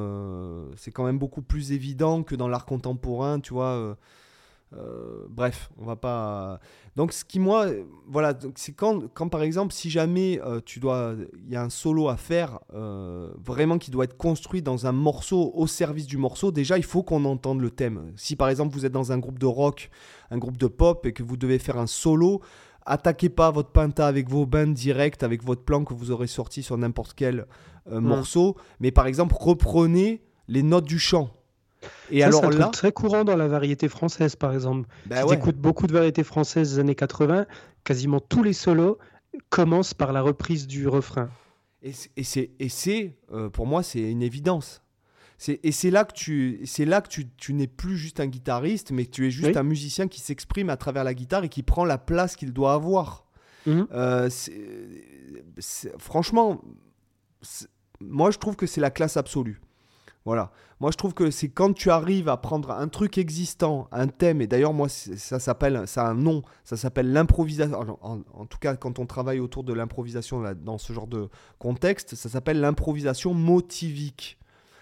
c'est quand même beaucoup plus évident que dans l'art contemporain tu vois bref, on va pas. Donc, ce qui, moi, voilà, c'est quand, quand, par exemple, si jamais tu dois. Il y a un solo à faire, vraiment qui doit être construit dans un morceau, au service du morceau, déjà, il faut qu'on entende le thème. Si, par exemple, vous êtes dans un groupe de rock, un groupe de pop, et que vous devez faire un solo, attaquez pas votre pinta avec vos bains direct, avec votre plan que vous aurez sorti sur n'importe quel morceau, mais par exemple, reprenez les notes du chant. Et alors c'est là, très courant dans la variété française, par exemple. Bah si tu beaucoup de variétés françaises des années 80, quasiment tous les solos commencent par la reprise du refrain. Et c'est, et c'est, euh, pour moi, c'est une évidence. Et c'est là que tu, c'est là que tu, tu n'es plus juste un guitariste, mais que tu es juste un musicien qui s'exprime à travers la guitare et qui prend la place qu'il doit avoir. Mhm. Euh, franchement, moi je trouve que c'est la classe absolue. Voilà. Moi, je trouve que c'est quand tu arrives à prendre un truc existant, un thème, et d'ailleurs, moi, ça s'appelle, ça a un nom, ça s'appelle l'improvisation. En, tout cas, quand on travaille autour de l'improvisation dans ce genre de contexte, ça s'appelle l'improvisation motivique.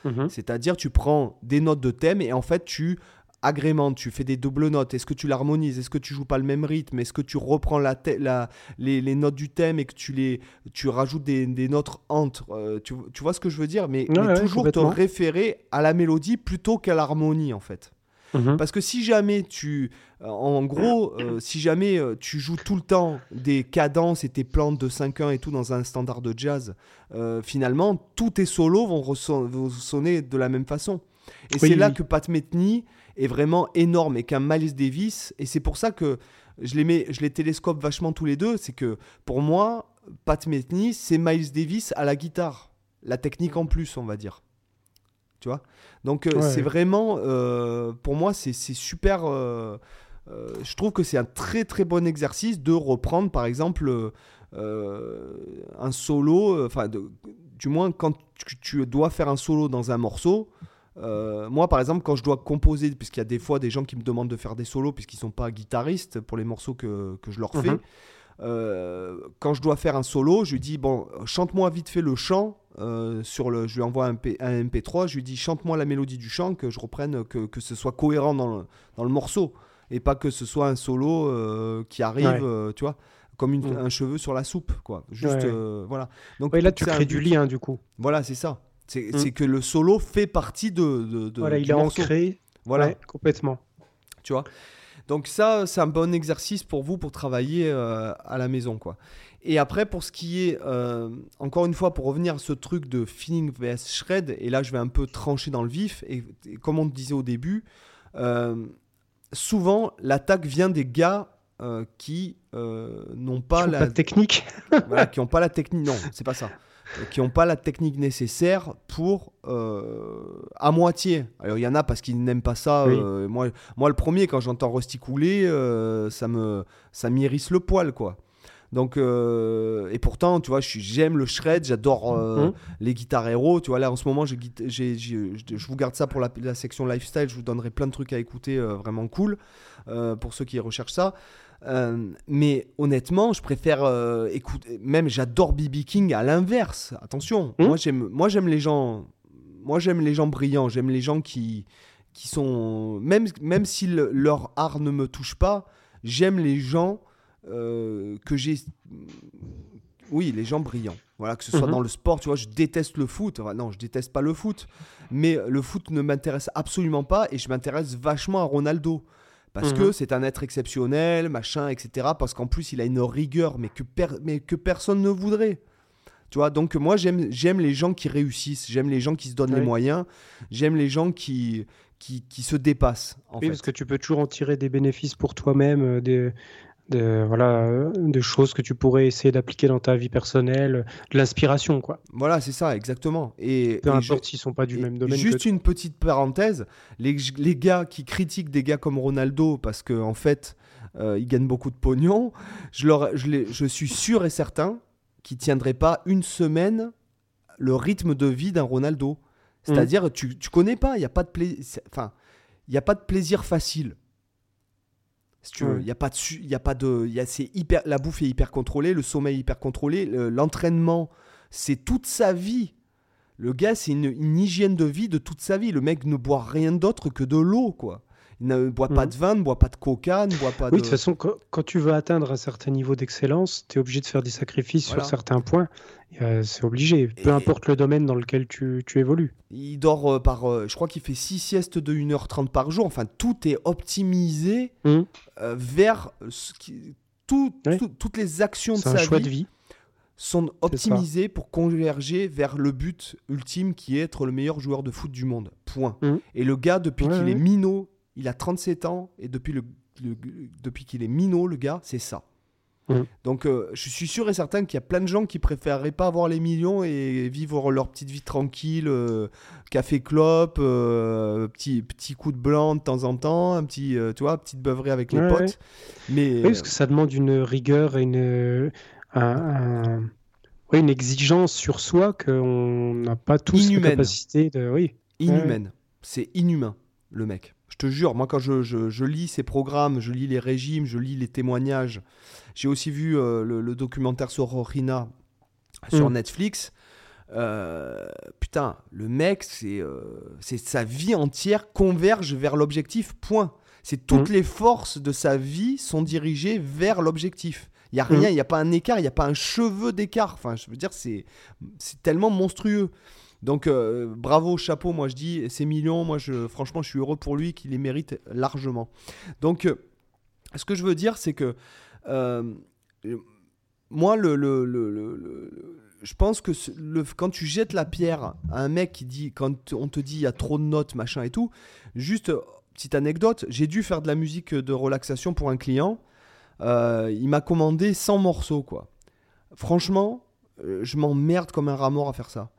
Mhm. C'est-à-dire, tu prends des notes de thème et en fait, tu agrémente, tu fais des doubles notes, est-ce que tu l'harmonises, est-ce que tu joues pas le même rythme, est-ce que tu reprends la, la les, notes du thème et que tu, les, tu rajoutes des, notes entre, euh, tu, vois ce que je veux dire? Mais, toujours te référer à la mélodie plutôt qu'à l'harmonie en fait. Mhm. Parce que si jamais tu, euh, en gros, euh, si jamais tu joues tout le temps des cadences et tes plantes de 5-1 et tout dans un standard de jazz, finalement, tous tes solos vont, sonner de la même façon. Et c'est là que Pat Metheny est vraiment énorme et qu'un Miles Davis, et c'est pour ça que je les, mets, je les télescope vachement tous les deux, c'est que pour moi, Pat Metheny, c'est Miles Davis à la guitare. La technique en plus, on va dire. Tu vois Donc euh, c'est vraiment, euh, pour moi, c'est super... Euh, je trouve que c'est un très très bon exercice de reprendre par exemple un solo, enfin du moins quand tu, dois faire un solo dans un morceau, euh, moi, par exemple, quand je dois composer, puisqu'il y a des fois des gens qui me demandent de faire des solos puisqu'ils ne sont pas guitaristes pour les morceaux que, que je leur fais, mhm. Euh, quand je dois faire un solo, je lui dis bon, chante-moi vite fait le chant. Euh, sur le, je lui envoie un, un, MP3, je lui dis chante-moi la mélodie du chant, que je reprenne, que, que ce soit cohérent dans le, dans le, morceau et pas que ce soit un solo qui arrive, tu vois comme une, mhm. un cheveu sur la soupe, quoi. Juste, voilà. Donc là, tu crées du lien, du coup. Voilà, c'est ça. Mm. C'est que le solo fait partie de. de, voilà, il est ancré. Voilà. complètement. Tu vois? Donc, ça, c'est un bon exercice pour vous pour travailler euh, à la maison, quoi. Et après, pour ce qui est, euh, encore une fois, pour revenir à ce truc de feeling vs shred, et là, je vais un peu trancher dans le vif, et, comme on disait au début, euh, souvent, l'attaque vient des gars qui n'ont pas la... technique. voilà, qui n'ont pas la technique. Non, c'est pas ça qui n'ont pas la technique nécessaire pour euh, à moitié. Alors il y en a parce qu'ils n'aiment pas ça. Euh, moi, moi, le premier, quand j'entends Rusty couler, euh, ça me ça m'irrisse le poil, quoi. Donc et pourtant, tu vois, j'aime le shred, j'adore mhm. les guitares héros. Tu vois, là en ce moment, je vous garde ça pour la, la, section lifestyle. Je vous donnerai plein de trucs à écouter vraiment cool pour ceux qui recherchent ça. Euh, mais honnêtement, je préfère euh, écouter. Même j'adore BB King à l'inverse. Attention, hmm moi j'aime, moi j'aime les gens. Moi j'aime les gens brillants. J'aime les gens qui, qui sont même même si leur art ne me touche pas, j'aime les gens euh, que j'ai. Oui, les gens brillants. Voilà, que ce soit mhm. dans le sport, tu vois, je déteste le foot. non, je déteste pas le foot, mais le foot ne m'intéresse absolument pas et je m'intéresse vachement à Ronaldo parce que mhm. c'est un être exceptionnel, machin, etc. Parce qu'en plus, il a une rigueur, mais que, mais que personne ne voudrait. Tu vois, donc moi, j'aime, j'aime les gens qui réussissent, j'aime les gens qui se donnent les moyens, j'aime les gens qui, qui, qui se dépassent. En oui, parce que tu peux toujours en tirer des bénéfices pour toi-même, euh, des, de, voilà, de choses que tu pourrais essayer d'appliquer dans ta vie personnelle, de l'inspiration, quoi. Voilà, c'est ça, exactement. Et, Peu importe s'ils sont pas du même domaine. Juste une petite parenthèse, les, les, gars qui critiquent des gars comme Ronaldo parce qu'en en fait, euh, ils gagnent beaucoup de pognon, je, leur, je, je suis sûr et certain qu'ils tiendraient pas une semaine le rythme de vie d'un Ronaldo. C'est-à-dire, tu, tu connais pas, il n'y a pas de plaisir. Enfin, il y a pas de plaisir facile il y a pas de, il y a pas de, y a, c'est hyper, la bouffe est hyper contrôlée, le sommeil est hyper contrôlé, l'entraînement, c'est toute sa vie. Le gars, c'est une, hygiène de vie de toute sa vie. Le mec ne boit rien d'autre que de l'eau, quoi. Il ne boit pas Mhm. de vin, ne boit pas de coca, ne boit pas Oui, de. de toute façon, quand, quand tu veux atteindre un certain niveau d'excellence, tu es obligé de faire des sacrifices Voilà. sur certains points. Euh, c'est obligé, peu Et- importe le domaine dans lequel tu, tu évolues. Il dort euh, par. euh, je crois qu'il fait 6 siestes de 1h30 par jour. Enfin, tout est optimisé Mhm. vers ce qui. tout- Ouais. tout- toutes les actions de un sa choix vie de vie. sont optimisées pour converger vers le but ultime qui est être le meilleur joueur de foot du monde. Point. Mhm. Et le gars, depuis Ouais, qu'il est minot, il a 37 ans, et depuis, le, le- depuis qu'il est minot, le gars, c'est ça. Mhm. Donc euh, je suis sûr et certain qu'il y a plein de gens qui préféreraient pas avoir les millions et vivre leur petite vie tranquille, euh, café clope, euh, petit, petit coup de blanc de temps en temps, un petit, euh, tu vois, petite beuverie avec les Ouais, potes. ouais. Mais Oui, parce que ça demande une rigueur et une, un- un- oui, une exigence sur soi qu'on n'a pas tous Inhumaine. la capacité de. Oui. inhumaine. C'est inhumain, le mec. Je te jure, moi quand je, je- je lis ces programmes, je lis les régimes, je lis les témoignages, j'ai aussi vu euh, le, le documentaire sur Rorina sur Mm. Netflix. Euh, putain, le mec, c'est euh, c'est sa vie entière converge vers l'objectif, point. C'est toutes Mm. les forces de sa vie sont dirigées vers l'objectif. Il y a rien, il n'y a pas un écart, il n'y a pas un cheveu d'écart. Enfin, je veux dire, c'est tellement monstrueux. Donc, euh, bravo, chapeau, moi je dis, ces millions, moi je, franchement, je suis heureux pour lui qu'il les mérite largement. Donc, euh, ce que je veux dire, c'est que euh, moi, je pense que quand tu jettes la pierre à un mec qui dit, quand on te dit il y a trop de notes, machin et tout, juste petite anecdote, j'ai dû faire de la musique de relaxation pour un client. Il m'a commandé 100 morceaux, quoi. Franchement, je m'emmerde comme un rat mort à faire ça.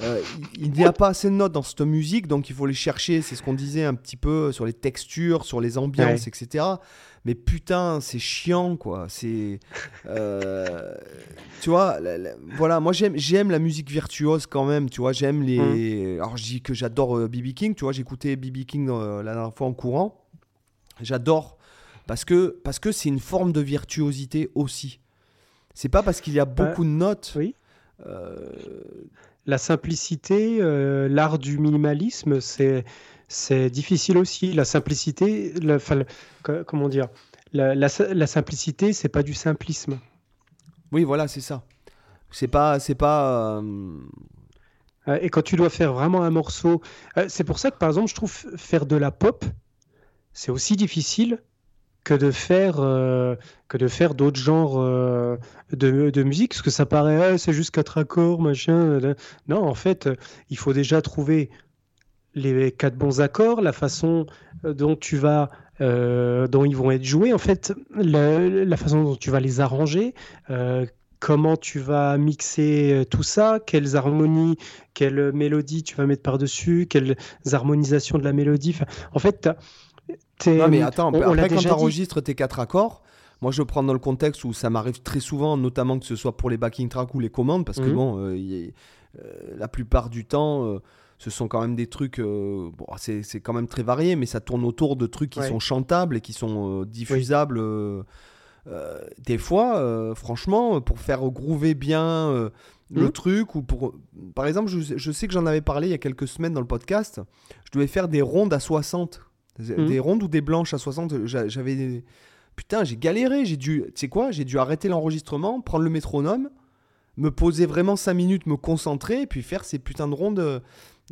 Euh, il n'y a pas assez de notes dans cette musique, donc il faut les chercher. C'est ce qu'on disait un petit peu sur les textures, sur les ambiances, etc. Mais putain, c'est chiant, quoi. C'est, euh, tu vois, la- la- voilà. Moi, j'aime, j'aime la musique virtuose quand même. Tu vois, j'aime les. Alors, je dis que j'adore BB King. Tu vois, j'écoutais BB King euh, la dernière fois en courant. J'adore parce que parce que c'est une forme de virtuosité aussi. C'est pas parce qu'il y a beaucoup de notes. oui. euh, La simplicité, euh, l'art du minimalisme, c'est c'est difficile aussi. La simplicité, la- enfin, le- co- comment dire, la, la, la simplicité, c'est pas du simplisme. Oui, voilà, c'est ça. C'est pas, c'est pas. euh, Euh, Et quand tu dois faire vraiment un morceau, c'est pour ça que par exemple, je trouve faire de la pop, c'est aussi difficile que de faire euh, que de faire d'autres genres euh, de, musique, parce que ça paraît ah, c'est juste quatre accords, machin. euh, Non, en fait, il faut déjà trouver les quatre bons accords, la façon dont tu vas dont ils vont être joués, en fait, la, façon dont tu vas les arranger. Comment tu vas mixer tout ça, quelles harmonies, quelles mélodies tu vas mettre par-dessus, quelles harmonisations de la mélodie. En fait, Non, mais attends, on- on après, quand déjà tu dit. enregistres tes quatre accords, moi je prends dans le contexte où ça m'arrive très souvent, notamment que ce soit pour les backing tracks ou les commandes, parce que Mhm. bon, euh, est- euh, la plupart du temps, euh, ce sont quand même des trucs. bon, c'est quand même très varié, mais ça tourne autour de trucs qui Ouais. sont chantables et qui sont diffusables. des fois, franchement, pour faire groover bien le Mhm. truc, ou pour. Par exemple, je, je sais que j'en avais parlé il y a quelques semaines dans le podcast, je devais faire des rondes à 60. Mhm. Des rondes ou des blanches à 60. j'a- J'avais. Putain, j'ai galéré. J'ai dû. Tu sais quoi J'ai dû arrêter l'enregistrement, prendre le métronome, me poser vraiment 5 minutes, me concentrer, et puis faire ces putains de rondes. euh,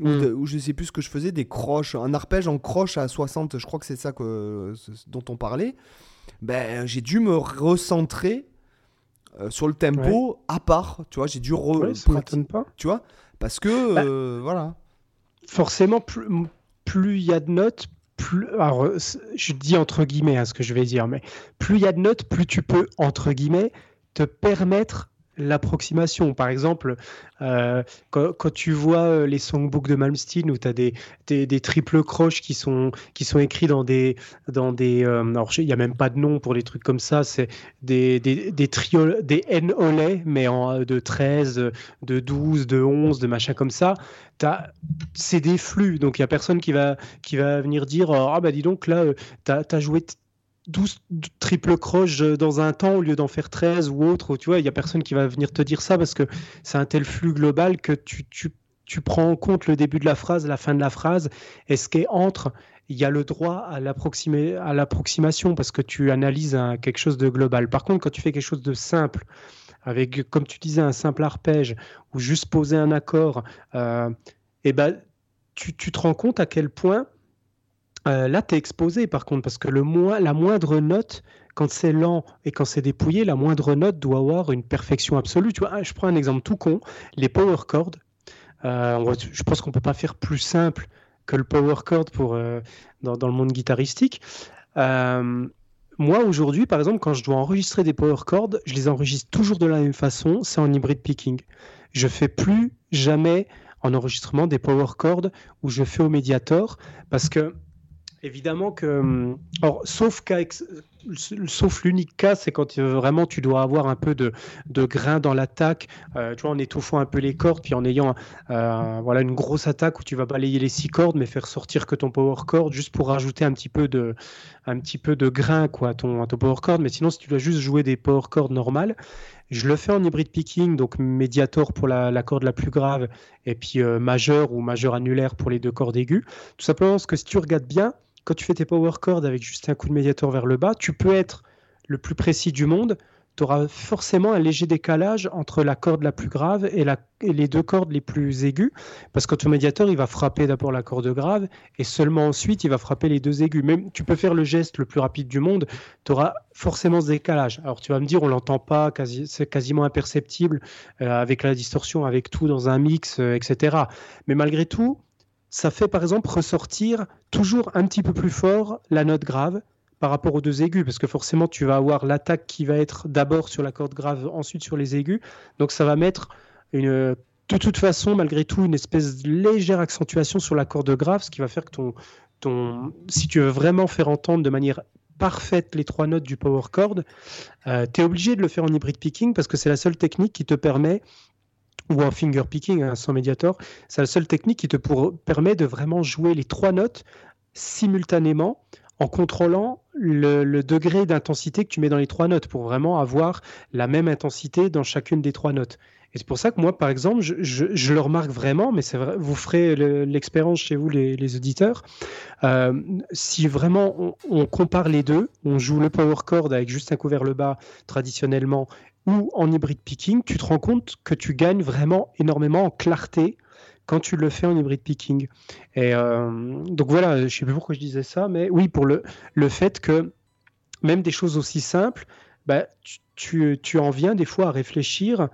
Où, Mhm. de- où je sais plus ce que je faisais, des croches, un arpège en croche à 60, je crois que c'est ça que, dont on parlait. Ben, j'ai dû me recentrer euh, sur le tempo à part, tu vois, j'ai dû re- Ouais, ça pas. tu vois, parce que Bah, euh, voilà. Forcément, plus plus il y a de notes, plus. Euh, je dis entre guillemets hein, ce que je vais dire, mais plus il y a de notes, plus tu peux entre guillemets te permettre l'approximation. Par exemple, euh, quand, tu vois euh, les songbooks de Malmsteen où tu as des, des, des triples croches qui sont, qui sont écrits dans des. Dans des euh, alors, il n'y a même pas de nom pour les trucs comme ça, c'est des, des, des, des N-olets, mais en, de 13, de 12, de 11, de machin comme ça. C'est des flux, donc il n'y a personne qui va, qui va venir dire Ah, bah dis donc, là, tu as, joué. T- 12 triple croches dans un temps au lieu d'en faire 13 ou autre, tu vois, il n'y a personne qui va venir te dire ça parce que c'est un tel flux global que tu, tu, tu prends en compte le début de la phrase, la fin de la phrase, et ce qui est entre, il y a le droit à l'approximation parce que tu analyses quelque chose de global. Par contre, quand tu fais quelque chose de simple, avec, comme tu disais, un simple arpège ou juste poser un accord, euh, eh ben, tu, te rends compte à quel point euh, là, tu es exposé par contre, parce que le la moindre note, quand c'est lent et quand c'est dépouillé, la moindre note doit avoir une perfection absolue. Tu vois, je prends un exemple tout con, les power chords. Euh, je pense qu'on peut pas faire plus simple que le power chord pour, euh, dans, le monde guitaristique. Moi, aujourd'hui, par exemple, quand je dois enregistrer des power chords, je les enregistre toujours de la même façon, c'est en hybride picking. Je fais plus jamais en enregistrement des power chords où je fais au médiator parce que évidemment que, or, sauf cas sauf l'unique cas, c'est quand euh, vraiment tu dois avoir un peu de, de grain dans l'attaque, euh, tu vois, en étouffant un peu les cordes, puis en ayant euh, voilà, une grosse attaque où tu vas balayer les six cordes, mais faire sortir que ton power chord juste pour rajouter un petit peu de, un petit peu de grain quoi, à, ton, ton power chord. Mais sinon, si tu dois juste jouer des power chords normales, je le fais en hybride picking, donc médiator pour la, la corde la plus grave, et puis majeur ou majeur annulaire pour les deux cordes aiguës. Tout simplement parce que si tu regardes bien, quand tu fais tes power chords avec juste un coup de médiator vers le bas, tu peux être le plus précis du monde. Tu auras forcément un léger décalage entre la corde la plus grave et, les deux cordes les plus aiguës, parce que ton médiator, il va frapper d'abord la corde grave et seulement ensuite, il va frapper les deux aigus. Même tu peux faire le geste le plus rapide du monde, tu auras forcément ce décalage. Alors tu vas me dire, on l'entend pas, c'est quasiment imperceptible euh, avec la distorsion, avec tout dans un mix, euh, etc. Mais malgré tout, ça fait par exemple ressortir toujours un petit peu plus fort la note grave par rapport aux deux aigus, parce que forcément tu vas avoir l'attaque qui va être d'abord sur la corde grave, ensuite sur les aigus, donc ça va mettre une, de toute façon, malgré tout, une espèce de légère accentuation sur la corde grave, ce qui va faire que ton, ton, si tu veux vraiment faire entendre de manière parfaite les trois notes du power chord, euh, tu es obligé de le faire en hybride picking parce que c'est la seule technique qui te permet ou en finger picking hein, sans médiator, c'est la seule technique qui te permet de vraiment jouer les trois notes simultanément en contrôlant le, degré d'intensité que tu mets dans les trois notes pour vraiment avoir la même intensité dans chacune des trois notes. Et c'est pour ça que moi, par exemple, je, le remarque vraiment, mais vous ferez l'expérience chez vous, les, auditeurs. Euh, si vraiment on, on, compare les deux, on joue le power chord avec juste un couvert le bas traditionnellement ou en hybride picking, tu te rends compte que tu gagnes vraiment énormément en clarté quand tu le fais en hybride picking. Et euh, donc voilà, je ne sais plus pourquoi je disais ça, mais oui, pour le, le fait que même des choses aussi simples, bah, tu, tu, en viens des fois à réfléchir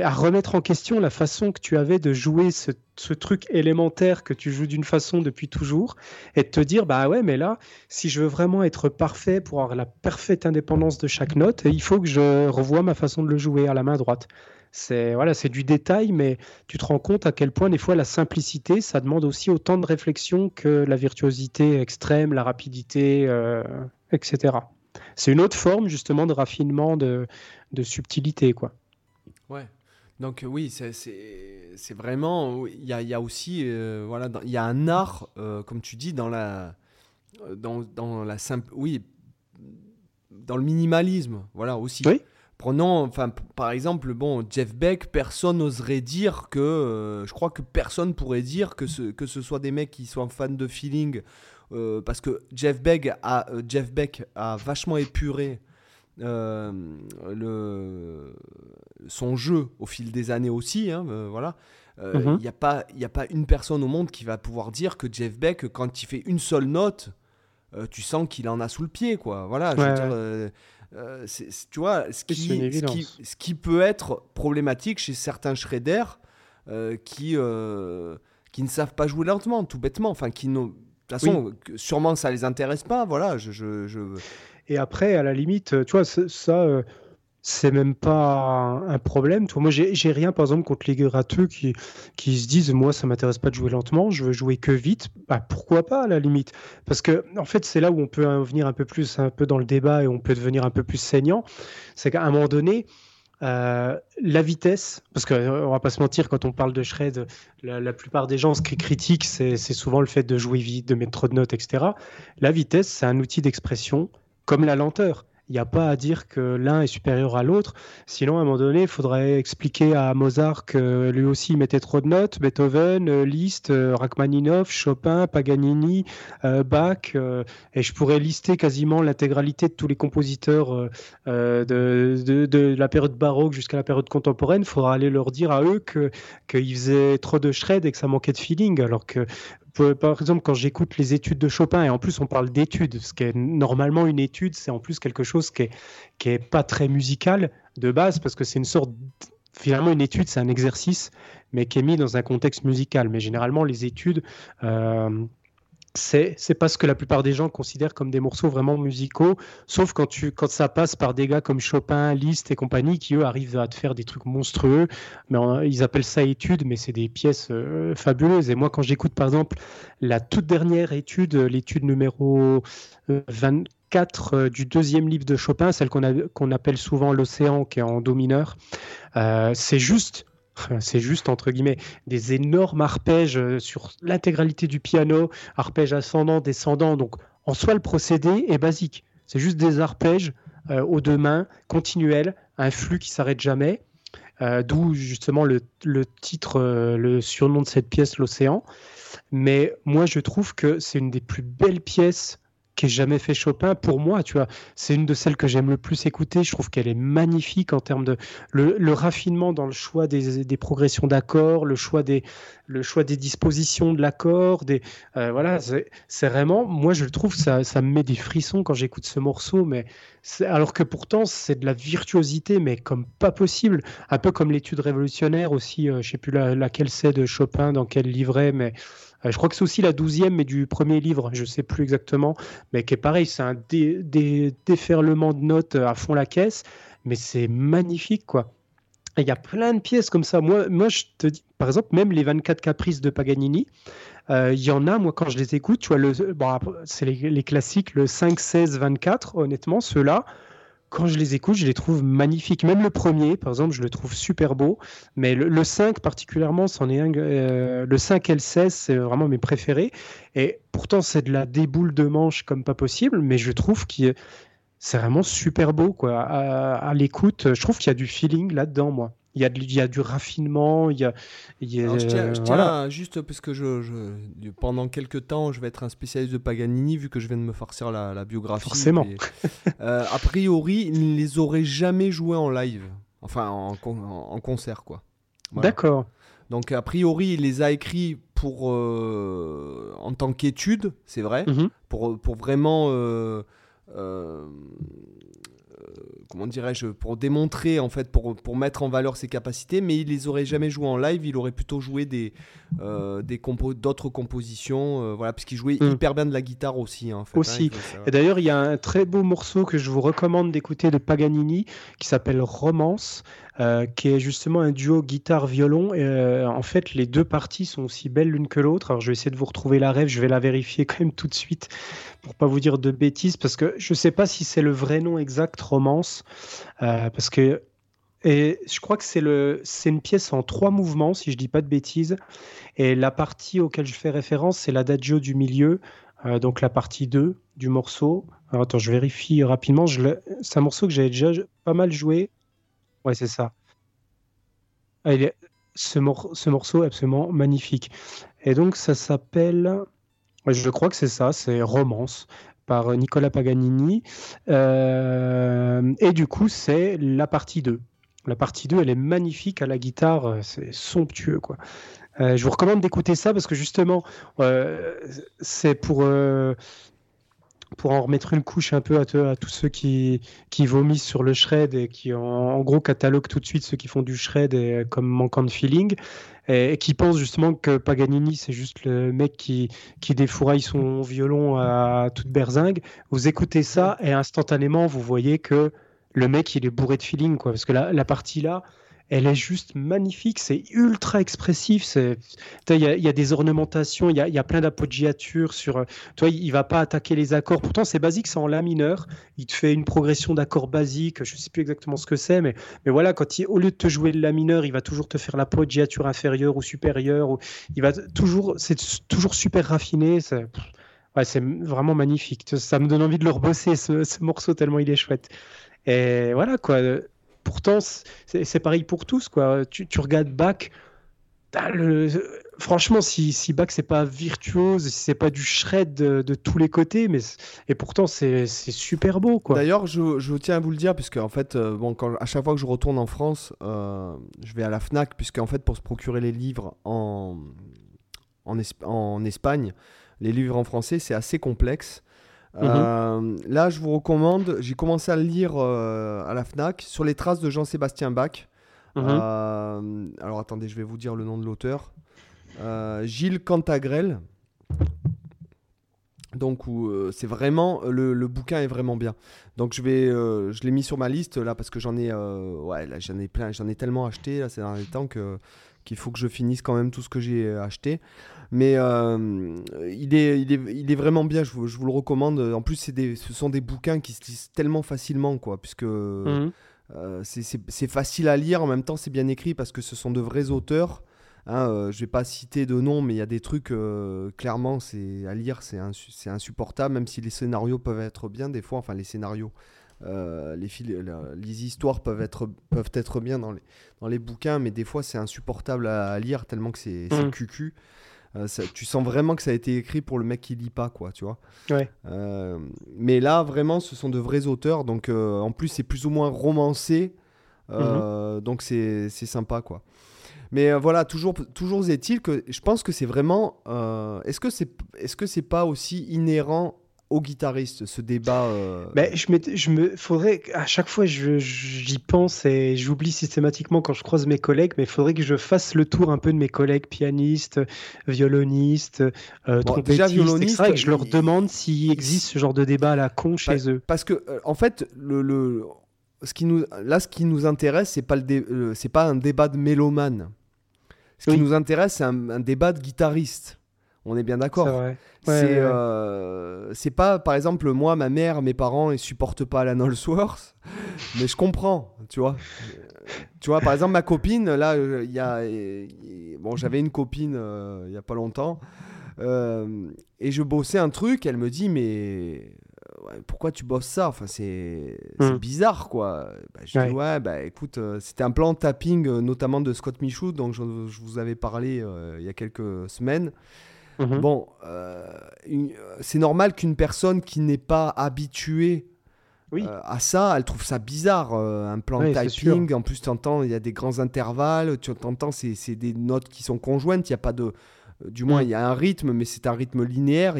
à remettre en question la façon que tu avais de jouer ce, truc élémentaire que tu joues d'une façon depuis toujours et de te dire bah ouais mais là si je veux vraiment être parfait pour avoir la parfaite indépendance de chaque note il faut que je revoie ma façon de le jouer à la main droite. C'est voilà c'est du détail mais tu te rends compte à quel point des fois la simplicité ça demande aussi autant de réflexion que la virtuosité extrême la rapidité euh, etc c'est une autre forme justement de raffinement de, de subtilité quoi. Ouais donc oui, c'est vraiment, il y a, y a, aussi, euh, voilà, il y a un art, euh, comme tu dis, dans la, dans, dans la simple, oui, dans le minimalisme, voilà aussi. Oui. Prenons, enfin, par exemple, bon, Jeff Beck, personne n'oserait dire que, euh, je crois que personne pourrait dire que ce, que ce soit des mecs qui sont fans de feeling, parce que Jeff Beck a, Jeff Beck a vachement épuré euh, le, son jeu au fil des années aussi. Hein, euh, voilà. Il euh, n'y mhm. a, pas, a pas une personne au monde qui va pouvoir dire que Jeff Beck, quand il fait une seule note, tu sens qu'il en a sous le pied. Quoi. Voilà, je tu vois, ce qui, ce qui, peut être problématique chez certains shredders qui, qui ne savent pas jouer lentement, tout bêtement. Enfin, qui de toute façon, sûrement ça les intéresse pas. Voilà, je, je, je... Et après, à la limite, tu vois, ça, euh, c'est même pas un problème. Toi, moi, j'ai rien, par exemple, contre les gratteux qui, qui se disent, moi, ça m'intéresse pas de jouer lentement, je veux jouer que vite. Bah, pourquoi pas, à la limite Parce que, en fait, c'est là où on peut venir un peu plus, un peu dans le débat et on peut devenir un peu plus saignant. C'est qu'à un moment donné, euh, la vitesse, parce qu'on euh, va pas se mentir, quand on parle de shred, la, plupart des gens, ce qui critiquent, c'est souvent le fait de jouer vite, de mettre trop de notes, etc. La vitesse, c'est un outil d'expression comme la lenteur. Il n'y a pas à dire que l'un est supérieur à l'autre. Sinon, à un moment donné, il faudrait expliquer à Mozart que lui aussi mettait trop de notes. Beethoven, euh, Liszt, euh, Rachmaninoff, Chopin, Paganini, euh, Bach. et je pourrais lister quasiment l'intégralité de tous les compositeurs de, la période baroque jusqu'à la période contemporaine. Il faudra aller leur dire à eux qu'ils faisaient trop de shred et que ça manquait de feeling. Alors que par exemple, quand j'écoute les études de Chopin, et en plus on parle d'études, ce qui est normalement une étude, c'est en plus quelque chose qui est, qui est pas très musical de base, parce que c'est une sorte, finalement une étude, c'est un exercice, mais qui est mis dans un contexte musical. Mais généralement, les études, euh, c'est pas ce que la plupart des gens considèrent comme des morceaux vraiment musicaux, sauf quand tu quand ça passe par des gars comme Chopin, Liszt et compagnie qui eux arrivent à te faire des trucs monstrueux. Mais ils appellent ça étude, mais c'est des pièces euh, fabuleuses. Et moi, quand j'écoute par exemple la toute dernière étude, l'étude numéro 24 euh, euh, du deuxième livre de Chopin, celle qu'on qu'on appelle souvent l'océan, qui est en do mineur, c'est juste *laughs* c'est juste entre guillemets des énormes arpèges euh, sur l'intégralité du piano, arpèges ascendant, descendant. Donc en soi, le procédé est basique. C'est juste des arpèges euh, aux deux mains, continuels, un flux qui s'arrête jamais. Euh, d'où justement le titre, le surnom de cette pièce, l'océan. Mais moi, je trouve que c'est une des plus belles pièces qui jamais fait Chopin pour moi tu vois c'est une de celles que j'aime le plus écouter. Je trouve qu'elle est magnifique en termes de le, raffinement dans le choix des, des progressions d'accords le choix des le choix des dispositions de l'accord euh, voilà c'est vraiment moi je le trouve ça ça me met des frissons quand j'écoute ce morceau mais alors que pourtant c'est de la virtuosité mais comme pas possible. Un peu comme l'étude révolutionnaire aussi euh, je sais plus laquelle c'est de Chopin dans quel livret mais je crois que c'est aussi la douzième, mais du premier livre, je ne sais plus exactement, mais qui est pareil, c'est un déferlement de notes à fond la caisse, mais c'est magnifique, quoi. Il y a plein de pièces comme ça. Moi, moi, je te dis, par exemple, même les 24 caprices de Paganini, euh, il y en a, moi, quand je les écoute, tu vois, c'est les, les, classiques, le 5, 16, 24, honnêtement, ceux-là, quand je les écoute, je les trouve magnifiques. Même le premier, par exemple, je le trouve super beau. Mais le, 5 particulièrement, c'en est un, euh, le 5 et le 16, c'est vraiment mes préférés. Et pourtant, c'est de la déboule de manche comme pas possible, mais je trouve que c'est vraiment super beau quoi. à l'écoute. Je trouve qu'il y a du feeling là-dedans, moi il y, a, il y a du raffinement, il y a... je tiens, juste parce que je, pendant quelques temps, je vais être un spécialiste de Paganini, vu que je viens de me farcir la, biographie. Forcément. Euh, a priori, il ne les aurait jamais joués en live, enfin en, en, concert, quoi. D'accord. Donc, a priori, il les a écrits pour, euh, en tant qu'étude, c'est vrai, mhm. pour, pour vraiment... Euh, comment dirais-je, pour démontrer, en fait, pour, pour mettre en valeur ses capacités, mais il les aurait jamais joués en live, il aurait plutôt joué des, euh, des compos, d'autres compositions, euh, voilà, parce qu'il jouait hmm. hyper bien de la guitare aussi. en fait, hein, aussi. Et d'ailleurs, il y a un très beau morceau que je vous recommande d'écouter de Paganini, qui s'appelle Romance, euh, qui est justement un duo guitare-violon. Et en fait, les deux parties sont aussi belles l'une que l'autre. Alors, je vais essayer de vous retrouver la rêve, je vais la vérifier quand même tout de suite pour pas vous dire de bêtises, parce que je sais pas si c'est le vrai nom exact, Romance, parce que et je crois que c'est une pièce en trois mouvements, si je dis pas de bêtises. Et la partie auquel je fais référence, c'est l'adagio du milieu, euh, donc la partie 2 du morceau. Attends, je vérifie rapidement. C'est un morceau que j'avais déjà pas mal joué. Ouais, c'est ça. Ah, ce, ce morceau est absolument magnifique. Et donc, ça s'appelle. Je crois que c'est ça, c'est Romance par Nicolas Paganini. Euh, et du coup, c'est la partie 2. La partie 2, elle est magnifique à la guitare, euh, c'est somptueux. quoi. Euh, je vous recommande d'écouter ça parce que justement, euh, c'est pour, pour en remettre une couche un peu à, tous ceux qui, qui vomissent sur le shred et qui en, gros cataloguent tout de suite ceux qui font du shred et, comme manquant de feeling et, qui pensent justement que Paganini c'est juste le mec qui, qui défouraille son violon à toute berzingue. Vous écoutez ça et instantanément vous voyez que le mec, il est bourré de feeling, quoi. Parce que la partie là, elle est juste magnifique, c'est ultra expressif. Il y, a des ornementations, il y a, plein d'appoggiatures sur. Toi, il va pas attaquer les accords. Pourtant, c'est basique, c'est en la mineur. Il te fait une progression d'accords basique. Je sais plus exactement ce que c'est, mais, mais voilà, quand au lieu de te jouer le la mineur, il va toujours te faire l'appoggiature inférieure ou supérieure. Toujours, c'est toujours super raffiné. C'est vraiment magnifique. Ça me donne envie de le rebosser, ce, ce morceau, tellement il est chouette. Et voilà, quoi. Pourtant, c'est pareil pour tous, quoi. Tu, regardes Bach, le, franchement, si, si Bach c'est pas virtuose, si c'est pas du shred de, tous les côtés, mais et pourtant c'est super beau. D'ailleurs, je, tiens à vous le dire puisque en fait, euh, bon, à chaque fois que je retourne en France, euh, je vais à la Fnac puisque en fait pour se procurer les livres en, en Espagne, les livres en français c'est assez complexe. Mhm. Euh, là, je vous recommande, j'ai commencé à le lire à la Fnac sur les traces de Jean-Sébastien Bach. Mhm. alors attendez, je vais vous dire le nom de l'auteur. Euh, Gilles Cantagrel. Donc euh, c'est vraiment le, bouquin est vraiment bien. Donc je vais euh, je l'ai mis sur ma liste là parce que j'en ai ouais j'en ai plein j'en ai tellement acheté là ces derniers temps que qu'il faut que je finisse quand même tout ce que j'ai acheté. Mais il, est, il, est, il est vraiment bien, je vous, je vous le recommande. En plus, des, ce sont des bouquins qui se lisent tellement facilement, quoi, puisque mhm. c'est facile à lire, en même temps c'est bien écrit parce que ce sont de vrais auteurs. Hein, euh, je vais pas citer de nom, mais il y a des trucs, euh, clairement, c'est à lire, c'est insupportable, même si les scénarios peuvent être bien des fois, enfin les scénarios, euh, les, les histoires peuvent être, peuvent être bien dans les, dans les bouquins, mais des fois c'est insupportable à, lire tellement que c'est mmh. cucu. Tu sens vraiment que ça a été écrit pour le mec qui lit pas, quoi, tu vois. Ouais. mais là, vraiment, ce sont de vrais auteurs, donc en plus c'est plus ou moins romancé, mmh. donc c'est sympa, quoi. Mais euh, voilà, toujours, toujours est-il que je pense que c'est vraiment. Euh, est-ce que c'est est -ce c'est pas aussi inhérent au guitariste ce débat euh... Ben, je, je me faudrait à chaque fois j'y pense et j'oublie systématiquement quand je croise mes collègues mais il faudrait que je fasse le tour un peu de mes collègues pianistes violonistes euh, trompettistes etc., et que je leur demande s'il existe ce genre de débat à la con chez eux parce que euh, en fait le, le, ce qui nous là ce qui nous intéresse c'est pas le c'est pas un débat de mélomane ce qui nous intéresse, c'est un, débat de guitariste. On est bien d'accord. Euh, c'est pas, par exemple, moi, ma mère, mes parents, ils supportent pas Alan Allsworth, *laughs* mais je comprends, tu vois. tu vois, par exemple, ma copine, là, euh, il y a, bon, j'avais une copine euh, il y a pas longtemps, et je bossais un truc, elle me dit, mais pourquoi tu bosses ça? Enfin, c'est hmm. bizarre, quoi. Bah, je dis, ouais, bah écoute, euh, c'était un plan tapping, euh, notamment de Scott Michoud, dont je, vous avais parlé euh, il y a quelques semaines. Mhm. Bon, c'est normal qu'une personne qui n'est pas habituée à ça, elle trouve ça bizarre, un plan de typing. En plus, tu entends, il y a des grands intervalles, tu entends, c'est des notes qui sont conjointes, il n'y a pas de du moins, mm. il y a un rythme, mais c'est un rythme linéaire.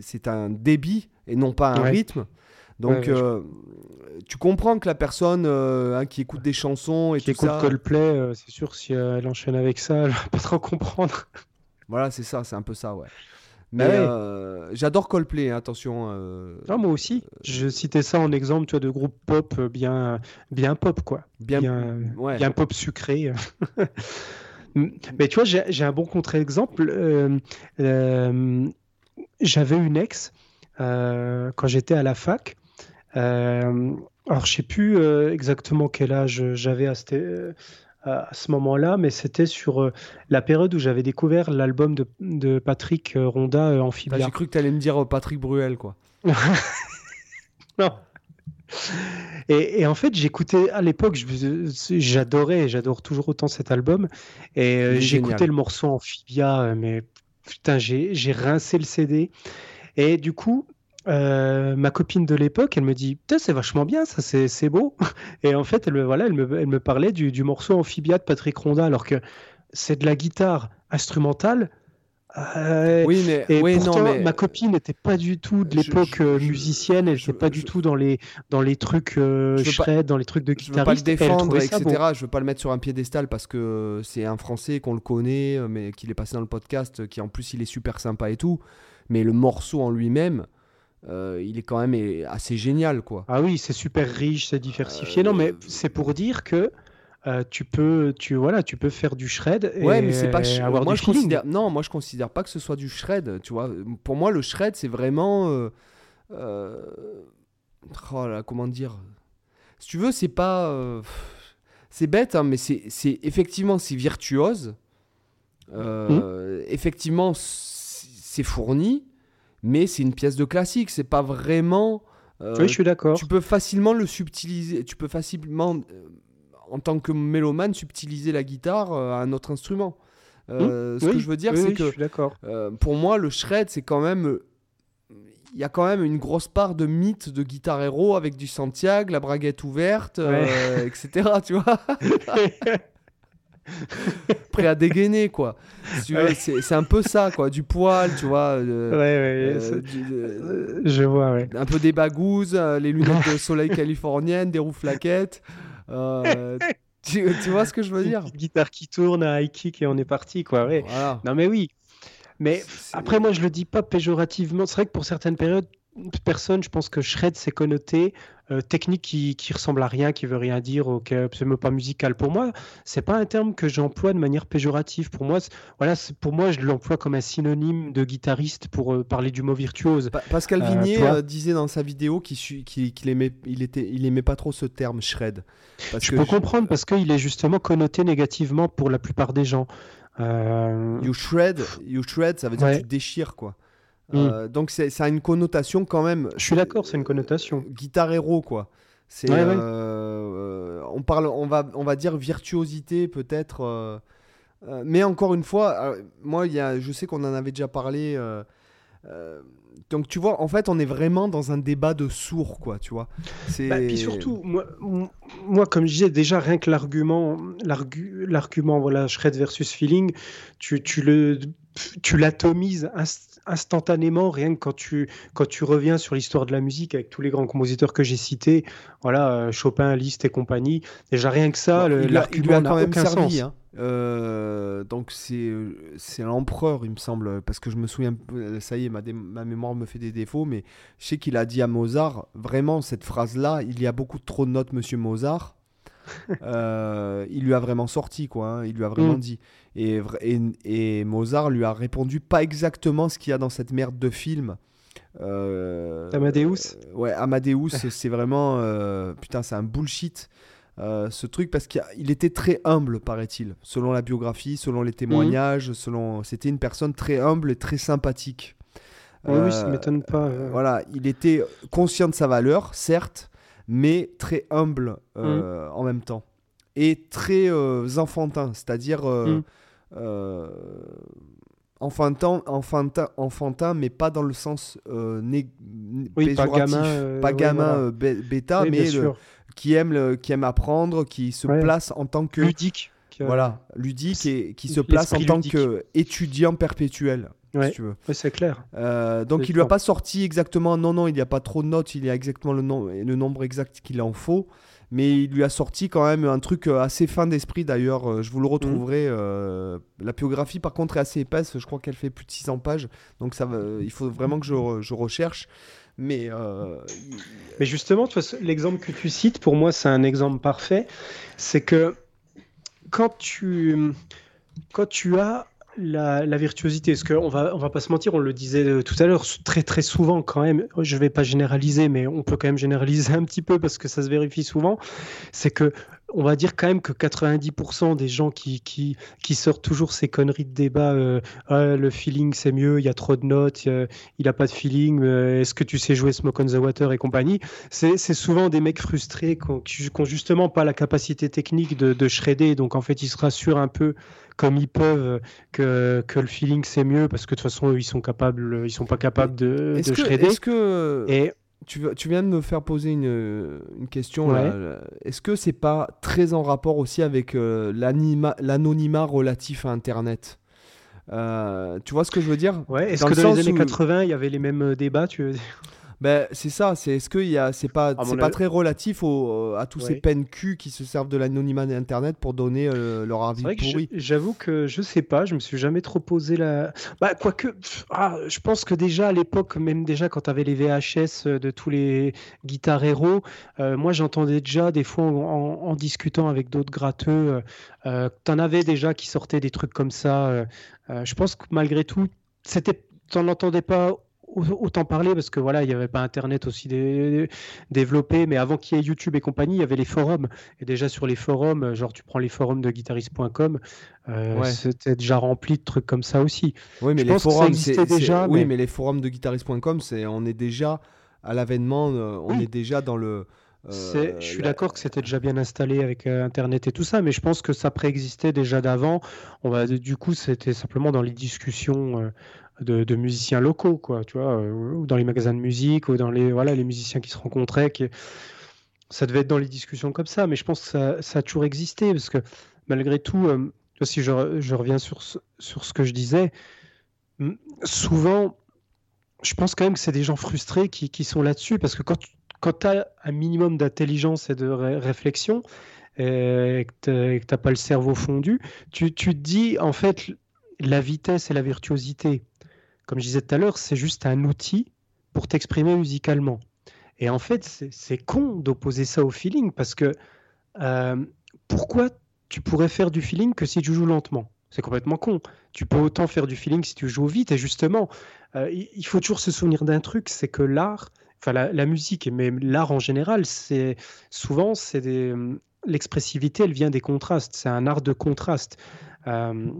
C'est un débit et non pas un rythme. Donc, euh, tu comprends que la personne euh, hein, qui écoute des chansons et qui écoute Coldplay, euh, c'est sûr si elle enchaîne avec ça, elle va pas trop comprendre. Voilà, c'est ça, c'est un peu ça, ouais. Bah mais j'adore Coldplay, hein, attention. Ah, moi aussi. Je citais ça en exemple, tu vois, de groupe pop bien, bien pop, quoi. Bien, bien, bien pop sucré. *laughs* Mais tu vois, j'ai un bon contre-exemple. Euh, euh, j'avais une ex euh, quand j'étais à la fac. alors, je sais plus exactement quel âge j'avais à, ce moment-là, mais c'était sur la période où j'avais découvert l'album de, Patrick Ronda, Amphibia. J'ai cru que tu allais me dire Patrick Bruel, quoi. *laughs* non. Et, en fait, j'écoutais à l'époque, j'adorais, j'adore toujours autant cet album. Et euh, j'écoutais le morceau Amphibia, euh, mais putain, j'ai rincé le CD. Et du coup, euh, ma copine de l'époque, elle me dit Putain, c'est vachement bien, ça, c'est beau. Et en fait, elle me, voilà, elle me, elle me parlait du, du morceau Amphibia de Patrick Ronda, alors que c'est de la guitare instrumentale euh, oui, mais, et pourtant, non, mais... ma copine n'était pas du tout de l'époque euh, musicienne, elle n'était pas du tout dans les, dans les trucs euh, shred, dans les trucs de guitariste. Je veux pas le défendre, etc. Je veux pas le mettre sur un piédestal parce que c'est un Français qu'on le connaît, mais qu'il est passé dans le podcast, qui en plus il est super sympa et tout. Mais le morceau en lui-même, il est quand même assez génial, quoi. Ah oui, c'est super riche, c'est diversifié. non, mais c'est pour dire que euh, tu peux, tu voilà, tu peux faire du shred. Et ouais, mais c'est pas avoir moi je considère non, moi je considère pas que ce soit du shred. Tu vois, pour moi le shred c'est vraiment, euh, euh, oh là, comment dire, si tu veux c'est pas, c'est bête, hein, mais c'est effectivement c'est virtuose. Mmh. Effectivement c'est fourni, mais c'est une pièce de classique. C'est pas vraiment. euh, oui, je suis d'accord. tu peux facilement le subtiliser. Tu peux facilement, euh, en tant que mélomane, subtiliser la guitare euh, à un autre instrument. Euh, ce Oui, que je veux dire, oui, c'est que euh, pour moi, le shred, c'est quand même. Il y a quand même une grosse part de mythe de guitare héros avec du Santiago, la braguette ouverte, euh, etc. Tu vois, *laughs* *laughs* prêt à dégainer, quoi. Ouais. C'est un peu ça, quoi. Du poil, tu vois. Ouais, euh, ouais, euh, du- de- euh, je vois, ouais. un peu des bagouses, euh, les lunettes de soleil *laughs* californiennes, des roues flaquettes. euh, *laughs* tu, tu vois ce que je veux dire? guitare qui tourne, un high kick et on est parti, quoi. Ouais. Voilà. Non, mais oui. Mais après, moi, je le dis pas péjorativement. C'est vrai que pour certaines périodes, personnes, je pense que shred, c'est connoté euh, technique qui, qui ressemble à rien, qui veut rien dire, ou qui est absolument pas musical. Pour moi, c'est pas un terme que j'emploie de manière péjorative. Pour moi, voilà, pour moi, je l'emploie comme un synonyme de guitariste pour euh, parler du mot virtuose. Pa- Pascal Euh, Vignier disait dans sa vidéo qu'il qu'il aimait, il était, il aimait pas trop ce terme shred. Parce Je que peux comprendre parce qu'il est justement connoté négativement pour la plupart des gens. You shred, you shred, ça veut dire Ouais. que tu déchires quoi. Mm. Euh, donc c'est- ça a une connotation quand même. Je suis d'accord, c'est une connotation. Guitare héros quoi. C'est, Ouais, ouais. euh, on parle, on va, on va dire virtuosité peut-être. euh, euh, mais encore une fois, euh, moi y a, je sais qu'on en avait déjà parlé. euh, euh, donc tu vois, en fait, on est vraiment dans un débat de sourds quoi, tu vois. C'est. Bah, puis surtout, moi, comme je disais, déjà rien que l'argument, l'argu- l'argument, voilà, shred versus feeling, tu, tu le, tu l'atomises inst- instantanément, rien que quand tu, quand tu reviens sur l'histoire de la musique avec tous les grands compositeurs que j'ai cités, voilà, euh, Chopin, Liszt et compagnie. Déjà rien que ça, Bon, l'argument n'a quand même aucun servi. sens. hein. Euh, donc c'est c'est l'empereur, il me semble, parce que je me souviens, euh, ça y est, ma, ma mémoire me fait des défauts, mais je sais qu'il a dit à Mozart, vraiment cette phrase-là, il y a beaucoup trop de notes, Monsieur Mozart. *laughs* Euh, il lui a vraiment sorti, quoi. hein, il lui a vraiment Mm. dit. Et, vra- et, et Mozart lui a répondu pas exactement ce qu'il y a dans cette merde de film. Euh, Amadeus euh, Ouais, Amadeus, *laughs* c'est vraiment. putain, c'est un bullshit. euh, ce truc parce qu'il il était très humble paraît-il selon la biographie selon les témoignages selon c'était une personne très humble et très sympathique Oui, oui, ça m'étonne pas. euh. voilà il était conscient de sa valeur certes mais très humble euh, en même temps et très euh, enfantin c'est-à-dire euh, Mm. euh, enfantin, enfantin enfantin mais pas dans le sens né- Oui, pas gamin, pas gamin voilà. bé- bêta Oui, mais le- qui aime le- qui aime apprendre qui se Ouais. place en tant que ludique. voilà, ludique et qui se place en tant qu'étudiant perpétuel, Ouais. si tu veux. Ouais, c'est clair. Euh, donc il lui a pas sorti exactement, non, non, il n'y a pas trop de notes, il y a exactement le, nom- le nombre exact qu'il en faut, mais il lui a sorti quand même un truc euh, assez fin d'esprit d'ailleurs, euh, je vous le retrouverai. euh, la biographie par contre est assez épaisse, je crois qu'elle fait plus de 600 pages, donc ça va, il faut vraiment que je, je recherche. Mais euh, Mais justement, l'exemple que tu cites, pour moi, c'est un exemple parfait. C'est que quand tu, quand tu as la, virtuosité, parce qu'on va, on va pas se mentir, on le disait euh, tout à l'heure, très très souvent quand même, je vais pas généraliser, mais on peut quand même généraliser un petit peu parce que ça se vérifie souvent, c'est que on va dire quand même que 90% des gens qui, sortent toujours ces conneries de débat, euh, Ah, le feeling c'est mieux, il y a trop de notes, il a pas de feeling, euh, est-ce que tu sais jouer Smoke on the Water et compagnie, c'est souvent des mecs frustrés qui ont, qui ont justement pas la capacité technique de, de shredder, donc en fait ils se rassurent un peu comme ils peuvent que, que le feeling c'est mieux parce que de toute façon ils sont capables, ils sont pas capables de, est-ce de que, shredder. est-ce que Et Tu, tu viens de me faire poser une, une question. là, Ouais. là. Est-ce que c'est pas très en rapport aussi avec euh, l'anima- l'anonymat relatif à Internet? Euh, Tu vois ce que je veux dire? Ouais, est-ce Dans que le dans les années où- 80 il y avait les mêmes euh, débats tu veux dire? Ben, C'est ça. C'est est-ce que y a- c'est pas, c'est pas très relatif au- à tous ces peines cul qui se servent de l'anonymat d'Internet pour donner euh, leur avis vrai pourri? j'avoue que je sais pas, je me suis jamais trop posé la. Bah, quoique, ah, je pense que déjà à l'époque, même déjà quand tu avais les VHS de tous les euh, moi j'entendais déjà des fois en, en- en discutant avec d'autres gratteux, euh, tu en avais déjà qui sortaient des trucs comme ça. euh, euh, je pense que malgré tout, c'était, t'en entendais pas autant parler parce que voilà, il n'y avait pas Internet aussi développé, mais avant qu'il y ait YouTube et compagnie, il y avait les forums. Et déjà sur les forums, genre tu prends les forums de guitariste.com, euh, c'était déjà rempli de trucs comme ça aussi. Oui, mais les forums, déjà. Oui, mais... les forums de guitariste.com, c'est on est déjà à l'avènement, euh, on est déjà dans le. je suis d'accord que c'était déjà bien installé avec Internet et tout ça, mais je pense que ça préexistait déjà d'avant. On va, du coup, c'était simplement dans les discussions de, musiciens locaux, quoi, tu vois, euh, ou dans les magasins de musique, ou dans les, voilà, les musiciens qui se rencontraient. Qui... Ça devait être dans les discussions comme ça, mais je pense que ça, a toujours existé, parce que malgré tout, euh, si je, je, reviens sur ce, sur ce que je disais, souvent, je pense quand même que c'est des gens frustrés qui, qui sont là-dessus, parce que quand tu as un minimum d'intelligence et de réflexion, et que tu n'as pas le cerveau fondu, tu, tu, te dis, en fait, la vitesse et la virtuosité, comme je disais tout à l'heure, c'est juste un outil pour t'exprimer musicalement. Et en fait, c'est con d'opposer ça au feeling parce que euh, pourquoi tu pourrais faire du feeling que si tu joues lentement? C'est complètement con. Tu peux autant faire du feeling si tu joues vite. Et justement, euh, il faut toujours se souvenir d'un truc, c'est que l'art, enfin la, musique, mais l'art en général, c'est souvent c'est l'expressivité, elle vient des contrastes. C'est un art de contraste. Euh,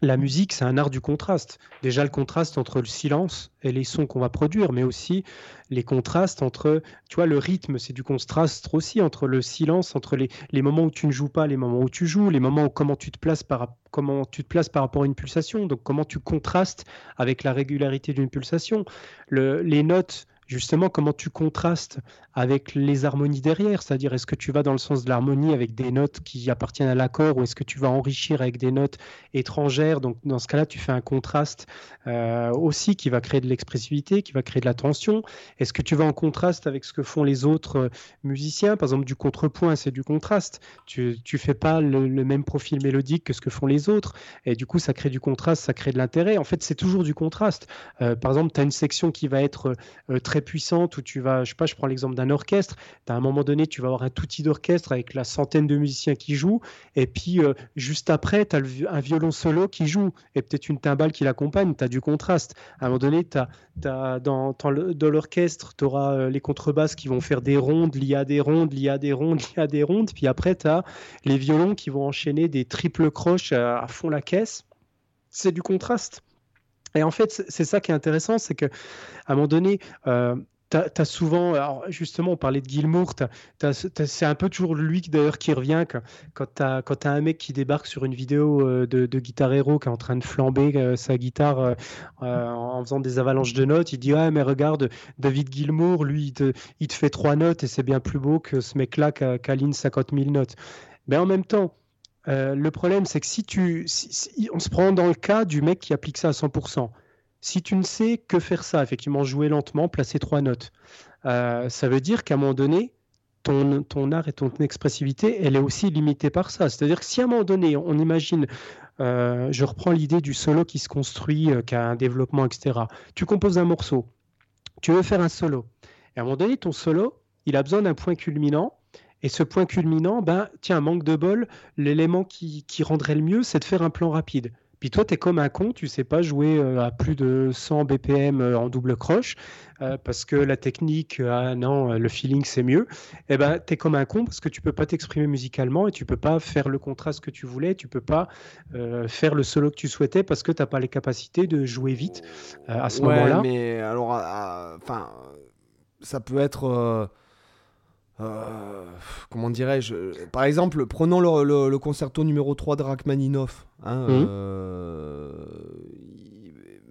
la musique, c'est un art du contraste. Déjà le contraste entre le silence et les sons qu'on va produire, mais aussi les contrastes entre, tu vois, le rythme, c'est du contraste aussi entre le silence, entre les, moments où tu ne joues pas, les moments où tu joues, les moments où comment tu te places par, comment tu te places par rapport à une pulsation, donc comment tu contrastes avec la régularité d'une pulsation. les notes justement comment tu contrastes avec les harmonies derrière, c'est-à-dire est-ce que tu vas dans le sens de l'harmonie avec des notes qui appartiennent à l'accord ou est-ce que tu vas enrichir avec des notes étrangères? Donc dans ce cas-là, tu fais un contraste euh, aussi qui va créer de l'expressivité, qui va créer de la tension. Est-ce que tu vas en contraste avec ce que font les autres euh, musiciens? Par exemple, du contrepoint, c'est du contraste. Tu ne fais pas le, même profil mélodique que ce que font les autres et du coup, ça crée du contraste, ça crée de l'intérêt. En fait, c'est toujours du contraste. Euh, par exemple, tu as une section qui va être très puissante où tu vas, je sais pas, je prends l'exemple d'un orchestre, à un moment donné, tu vas avoir un outil d'orchestre avec la centaine de musiciens qui jouent, et puis euh, juste après, tu as un violon solo qui joue, et peut-être une timbale qui l'accompagne, tu as du contraste. À un moment donné, as, as, dans, dans l'orchestre, tu auras euh, les contrebasses qui vont faire des rondes, liées à des rondes, liées à des rondes, liées à des rondes, puis après, tu as les violons qui vont enchaîner des triples croches à fond la caisse. C'est du contraste. Et en fait, c'est ça qui est intéressant, c'est qu'à un moment donné, euh, tu as, souvent, alors justement, on parlait de Gilmour, c'est un peu toujours lui d'ailleurs qui revient quand, tu as, un mec qui débarque sur une vidéo euh, de, de Guitar Hero qui est en train de flamber euh, sa guitare en faisant des avalanches de notes. Il dit Ah, mais regarde, David Gilmour, lui, il te, fait trois notes et c'est bien plus beau que ce mec-là qui, aligne 50 000 notes. Mais en même temps, euh, le problème, c'est que si tu. on se prend dans le cas du mec qui applique ça à 100%. Si tu ne sais que faire ça, effectivement, jouer lentement, placer trois notes, euh, ça veut dire qu'à un moment donné, ton, ton, art et ton expressivité, elle est aussi limitée par ça. C'est-à-dire que si à un moment donné, on imagine, euh, je reprends l'idée du solo qui se construit, qui a un développement, etc. Tu composes un morceau, tu veux faire un solo. Et à un moment donné, ton solo, il a besoin d'un point culminant et ce point culminant, ben, tiens, manque de bol, l'élément qui, rendrait le mieux, c'est de faire un plan rapide. Puis toi, tu es comme un con, tu sais pas jouer euh, à plus de 100 BPM euh, en double croche, euh, parce que la technique, ah non, le feeling, c'est mieux. Et eh ben, tu es comme un con parce que tu peux pas t'exprimer musicalement et tu peux pas faire le contraste que tu voulais, tu peux pas faire le solo que tu souhaitais parce que tu n'as pas les capacités de jouer vite à ce moment-là. mais alors, enfin, ça peut être euh, comment dirais-je Par exemple, prenons le, concerto numéro 3 de Rachmaninoff. Hein, mhm. euh,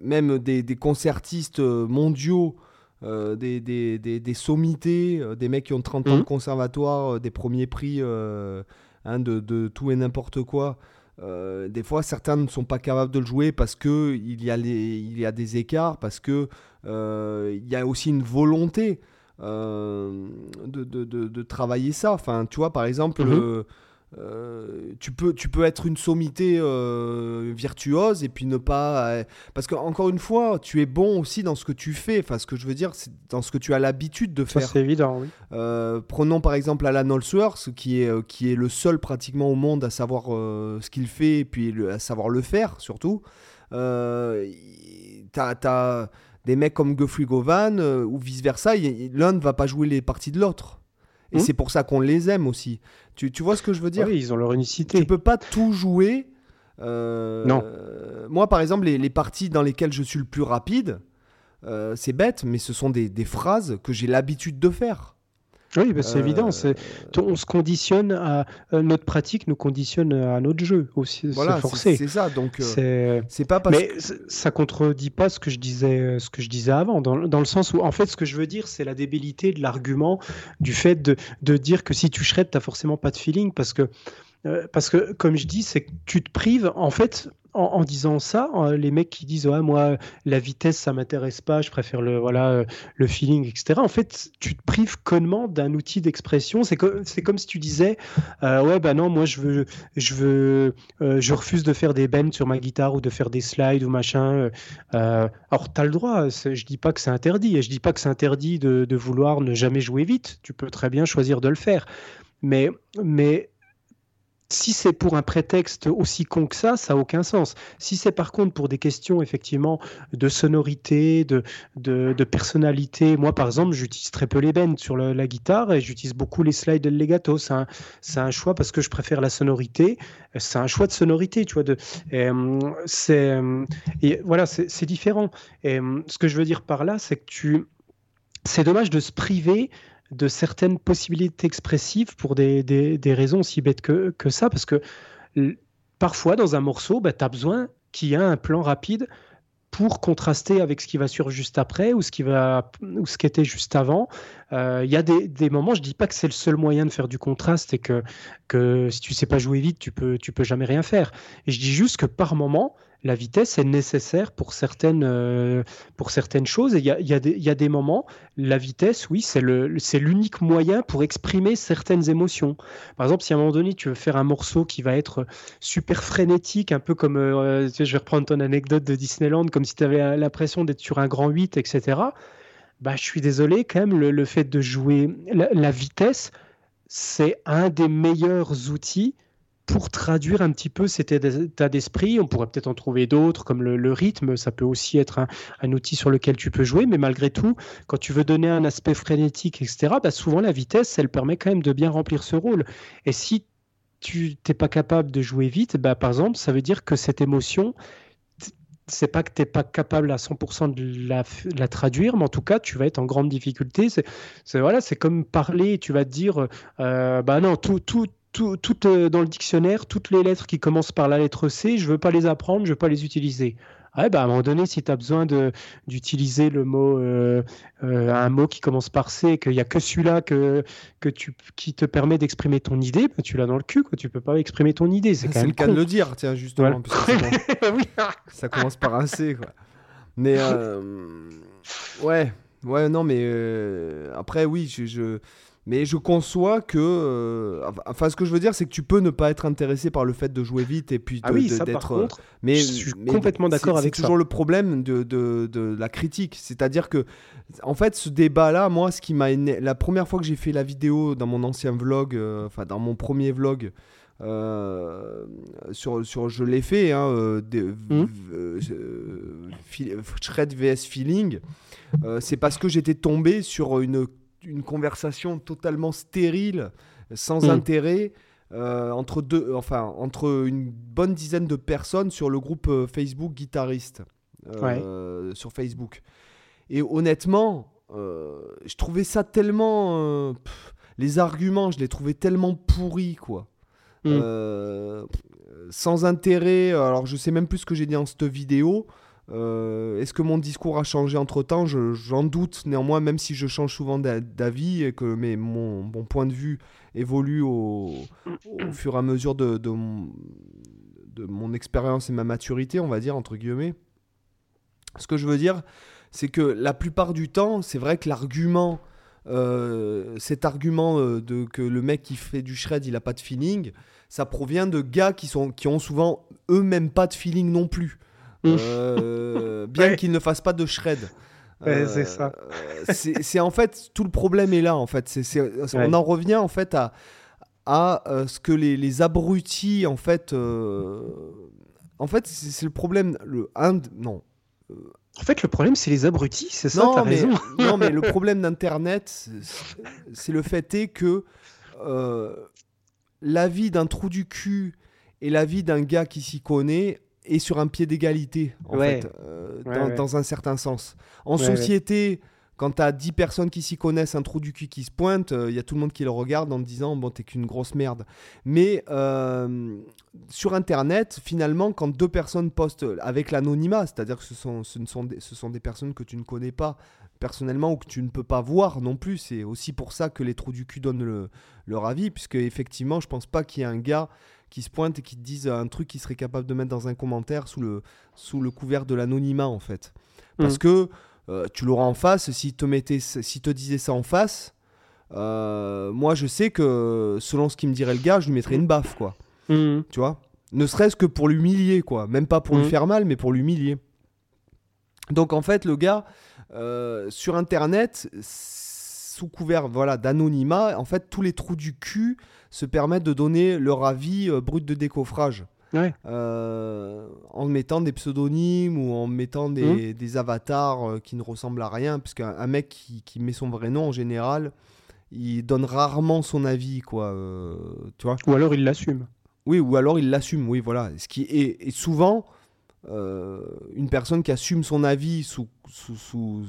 même des, concertistes mondiaux, euh, des, des, sommités, des mecs qui ont 30 ans de mhm. conservatoire, des premiers prix hein, de, tout et n'importe quoi. des fois, certains ne sont pas capables de le jouer parce qu'il y, a il y a des écarts, parce qu'il il y a aussi une volonté. Euh, de, de, de, travailler ça. Enfin, tu vois, par exemple, mhm. euh, euh, tu, peux, tu peux être une sommité virtuose et puis ne pas. parce qu'encore une fois, tu es bon aussi dans ce que tu fais. Enfin, ce que je veux dire, c'est dans ce que tu as l'habitude de faire. C'est évident, oui. prenons par exemple Alan Holsworth, qui est, qui est le seul pratiquement au monde à savoir ce qu'il fait et puis à savoir le faire surtout. t'as des mecs comme Geoffrey Govan ou vice versa, l'un ne va pas jouer les parties de l'autre. Et hmm. c'est pour ça qu'on les aime aussi. Tu, tu, vois ce que je veux dire Oui, ils ont leur unicité. Tu peux pas tout jouer. non. Moi, par exemple, les, les, parties dans lesquelles je suis le plus rapide, c'est bête, mais ce sont des, des phrases que j'ai l'habitude de faire. Oui, bah, c'est évident. Euh, on se conditionne à euh, notre pratique, nous conditionne à notre jeu aussi. Voilà, c'est ça. Donc, euh, c'est pas parce mais ça contredit pas ce que je disais, ce que je disais avant, dans, dans, le sens où, en fait, ce que je veux dire, c'est la débilité de l'argument du fait de, de, dire que si tu shred, t'as forcément pas de feeling, parce que parce que, comme je dis, c'est que tu te prives. En fait, en, disant ça, euh, les mecs qui disent ouais moi la vitesse ça m'intéresse pas, je préfère le voilà euh, le feeling etc. En fait, tu te prives connement d'un outil d'expression. C'est c'est comme si tu disais euh, ouais bah non moi je veux je veux je refuse de faire des bends sur ma guitare ou de faire des slides ou machin. alors tu as le droit. Je dis pas que c'est interdit et je dis pas que c'est interdit de, de vouloir ne jamais jouer vite. Tu peux très bien choisir de le faire. Mais, mais si c'est pour un prétexte aussi con que ça, ça n'a aucun sens. Si c'est par contre pour des questions effectivement de sonorité, de, de, personnalité, moi par exemple, j'utilise très peu les bends sur la guitare et j'utilise beaucoup les slides de legato. C'est un, un, choix parce que je préfère la sonorité. C'est un choix de sonorité, tu vois. De, c'est, voilà, c'est différent. Et ce que je veux dire par là, c'est que tu, c'est dommage de se priver de certaines possibilités expressives pour des, des, raisons aussi bêtes que, que, ça, parce que parfois dans un morceau, bah, tu as besoin qu'il y ait un plan rapide pour contraster avec ce qui va sur juste après ou ce qui va ou ce qui était juste avant. Euh, il y a des, des, moments, je dis pas que c'est le seul moyen de faire du contraste et que, que si tu sais pas jouer vite, tu peux tu peux jamais rien faire. Et je dis juste que par moment, la vitesse est nécessaire pour certaines, euh, pour certaines choses. il y a, y, y a, des moments, la vitesse, oui, c'est l'unique moyen pour exprimer certaines émotions. Par exemple, si à un moment donné, tu veux faire un morceau qui va être super frénétique, un peu comme, euh, je vais reprendre ton anecdote de Disneyland, comme si tu avais l'impression d'être sur un grand 8, etc. Bah, je suis désolé, quand même, le, fait de jouer la vitesse, c'est un des meilleurs outils pour traduire un petit peu cet état d'esprit. On pourrait peut-être en trouver d'autres, comme le, rythme, ça peut aussi être un, outil sur lequel tu peux jouer, mais malgré tout, quand tu veux donner un aspect frénétique, etc., bah souvent la vitesse, elle permet quand même de bien remplir ce rôle. Et si tu n'es pas capable de jouer vite, bah, par exemple, ça veut dire que cette émotion, c'est pas que tu n'es pas capable à 100% de la, traduire, mais en tout cas, tu vas être en grande difficulté. C'est comme parler, tu vas te dire, euh, bah non, tout, tout, tout, euh, dans le dictionnaire, toutes les lettres qui commencent par la lettre C, je veux pas les apprendre, je veux pas les utiliser. Ah, bah, à un moment donné, si tu as besoin d'utiliser le mot, euh, euh, un mot qui commence par C, qu'il n'y a que celui-là que, que tu, qui te permet d'exprimer ton idée, bah, tu l'as dans le cul, quoi. tu peux pas exprimer ton idée. C'est le cas de le dire, tiens, justement. *laughs* Ça, commence, par un C. Quoi. Mais ouais, ouais, non, mais après, oui, je mais je conçois que. Euh, enfin, ce que je veux dire, c'est que tu peux ne pas être intéressé par le fait de jouer vite et puis ah oui, ça, par euh, contre, mais je suis complètement d'accord avec ça. C'est toujours le problème de, de, de la critique. C'est-à-dire que, en fait, ce débat-là, moi, ce qui m'a. La première fois que j'ai fait la vidéo dans mon ancien vlog, euh, enfin, dans mon premier vlog, sur, sur, je l'ai fait, hein, mmh. Shred vs Feeling, c'est parce que j'étais tombé sur une une conversation totalement stérile, sans hmm. intérêt, euh, entre, deux, enfin, entre une bonne dizaine de personnes sur le groupe euh, Facebook guitariste. Euh, sur Facebook. Et honnêtement, je trouvais ça tellement. les arguments, je les trouvais tellement pourris, quoi. Hmm. sans intérêt. Alors, je sais même plus ce que j'ai dit dans cette vidéo. Euh, est-ce que mon discours a changé entre temps? J'en doute néanmoins, même si je change souvent d'avis et que mon, point de vue évolue au, fur et à mesure de, de, mon, expérience et ma maturité, on va dire, entre guillemets. Ce que je veux dire, c'est que la plupart du temps, c'est vrai que l'argument, euh, cet argument euh, de que le mec qui fait du shred, il a pas de feeling, ça provient de gars qui, sont, qui ont souvent eux-mêmes pas de feeling non plus. Euh, *laughs* bien qu'il ne fasse pas de shred. c'est ça. Euh, c'est en fait tout le problème est là en fait. On en revient en fait à, à euh, ce que les, les, abrutis en fait. en fait, c'est le problème. Le un, non, En fait, le problème, c'est les abrutis, c'est ça, non, t'as mais, raison. *laughs* non, mais le *laughs* problème d'Internet, c'est- c'est le fait est que euh, la vie d'un trou du cul et la vie d'un gars qui s'y connaît est sur un pied d'égalité, en Ouais. fait, euh, Ouais, dans, ouais. dans un certain sens. En société, quand tu as 10 personnes qui s'y connaissent, un trou du cul qui se pointe, il y a tout le monde qui le regarde en te disant Bon, t'es qu'une grosse merde. Mais euh, sur Internet, finalement, quand deux personnes postent avec l'anonymat, c'est-à-dire que ce sont, ce, ne sont des, ce sont des personnes que tu ne connais pas personnellement ou que tu ne peux pas voir non plus, c'est aussi pour ça que les trous du cul donnent le- leur avis, puisque effectivement, je pense pas qu'il y ait un gars qui se pointe et qui te dise un truc qu'il serait capable de mettre dans un commentaire sous le, sous le couvert de l'anonymat, en fait. Parce Mm. que euh, tu l'auras en face, s'il te, mettait, s'il te disait ça en face, euh, moi je sais que selon ce qu'il me dirait le gars, je lui mettrais une baffe, quoi. Mhm. Tu vois? Ne serait-ce que pour l'humilier, quoi. Même pas pour lui Mhm. faire mal, mais pour l'humilier. Donc en fait, le gars, euh, sur Internet, sous couvert voilà, d'anonymat, en fait, tous les trous du cul se permettent de donner leur avis euh, brut de décoffrage. Ouais. Euh, en mettant des pseudonymes ou en mettant des, des avatars qui ne ressemblent à rien, parce qu'un un mec qui, qui met son vrai nom en général, il donne rarement son avis, quoi. tu vois Ou alors il l'assume. oui, ou alors il l'assume, oui, voilà. Ce qui est, et souvent, euh, une personne qui assume son avis sous, sous, sous-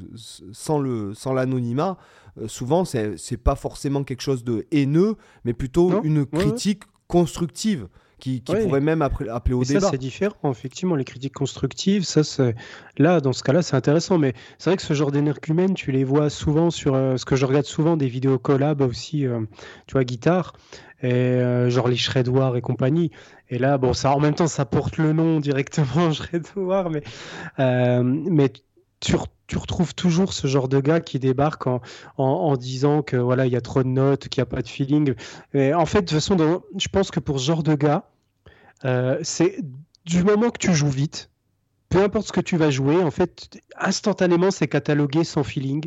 sans le sans l'anonymat, euh, souvent, c'est c'est pas forcément quelque chose de haineux, mais plutôt Non, une ouais. critique constructive qui, qui pourrait même appeler, appeler au ça, débat. c'est différent, effectivement. Les critiques constructives, ça, c'est... Là, dans ce cas-là, c'est intéressant. Mais c'est vrai que ce genre d'énergumènes, tu les vois souvent sur... euh, ce que je regarde souvent, des vidéos collab aussi, euh, tu vois, guitare, et euh, genre les Shredwar et compagnie. Et là, bon, ça, en même temps, ça porte le nom directement, *laughs* Shredwar, mais, euh, mais tu, re- tu retrouves toujours ce genre de gars qui débarque en, disant que voilà, il y a trop de notes, qu'il n'y a pas de feeling. Et en fait, de toute façon, je pense que pour ce genre de gars, euh, c'est du moment que tu joues vite, peu importe ce que tu vas jouer, en fait, instantanément, c'est catalogué sans feeling.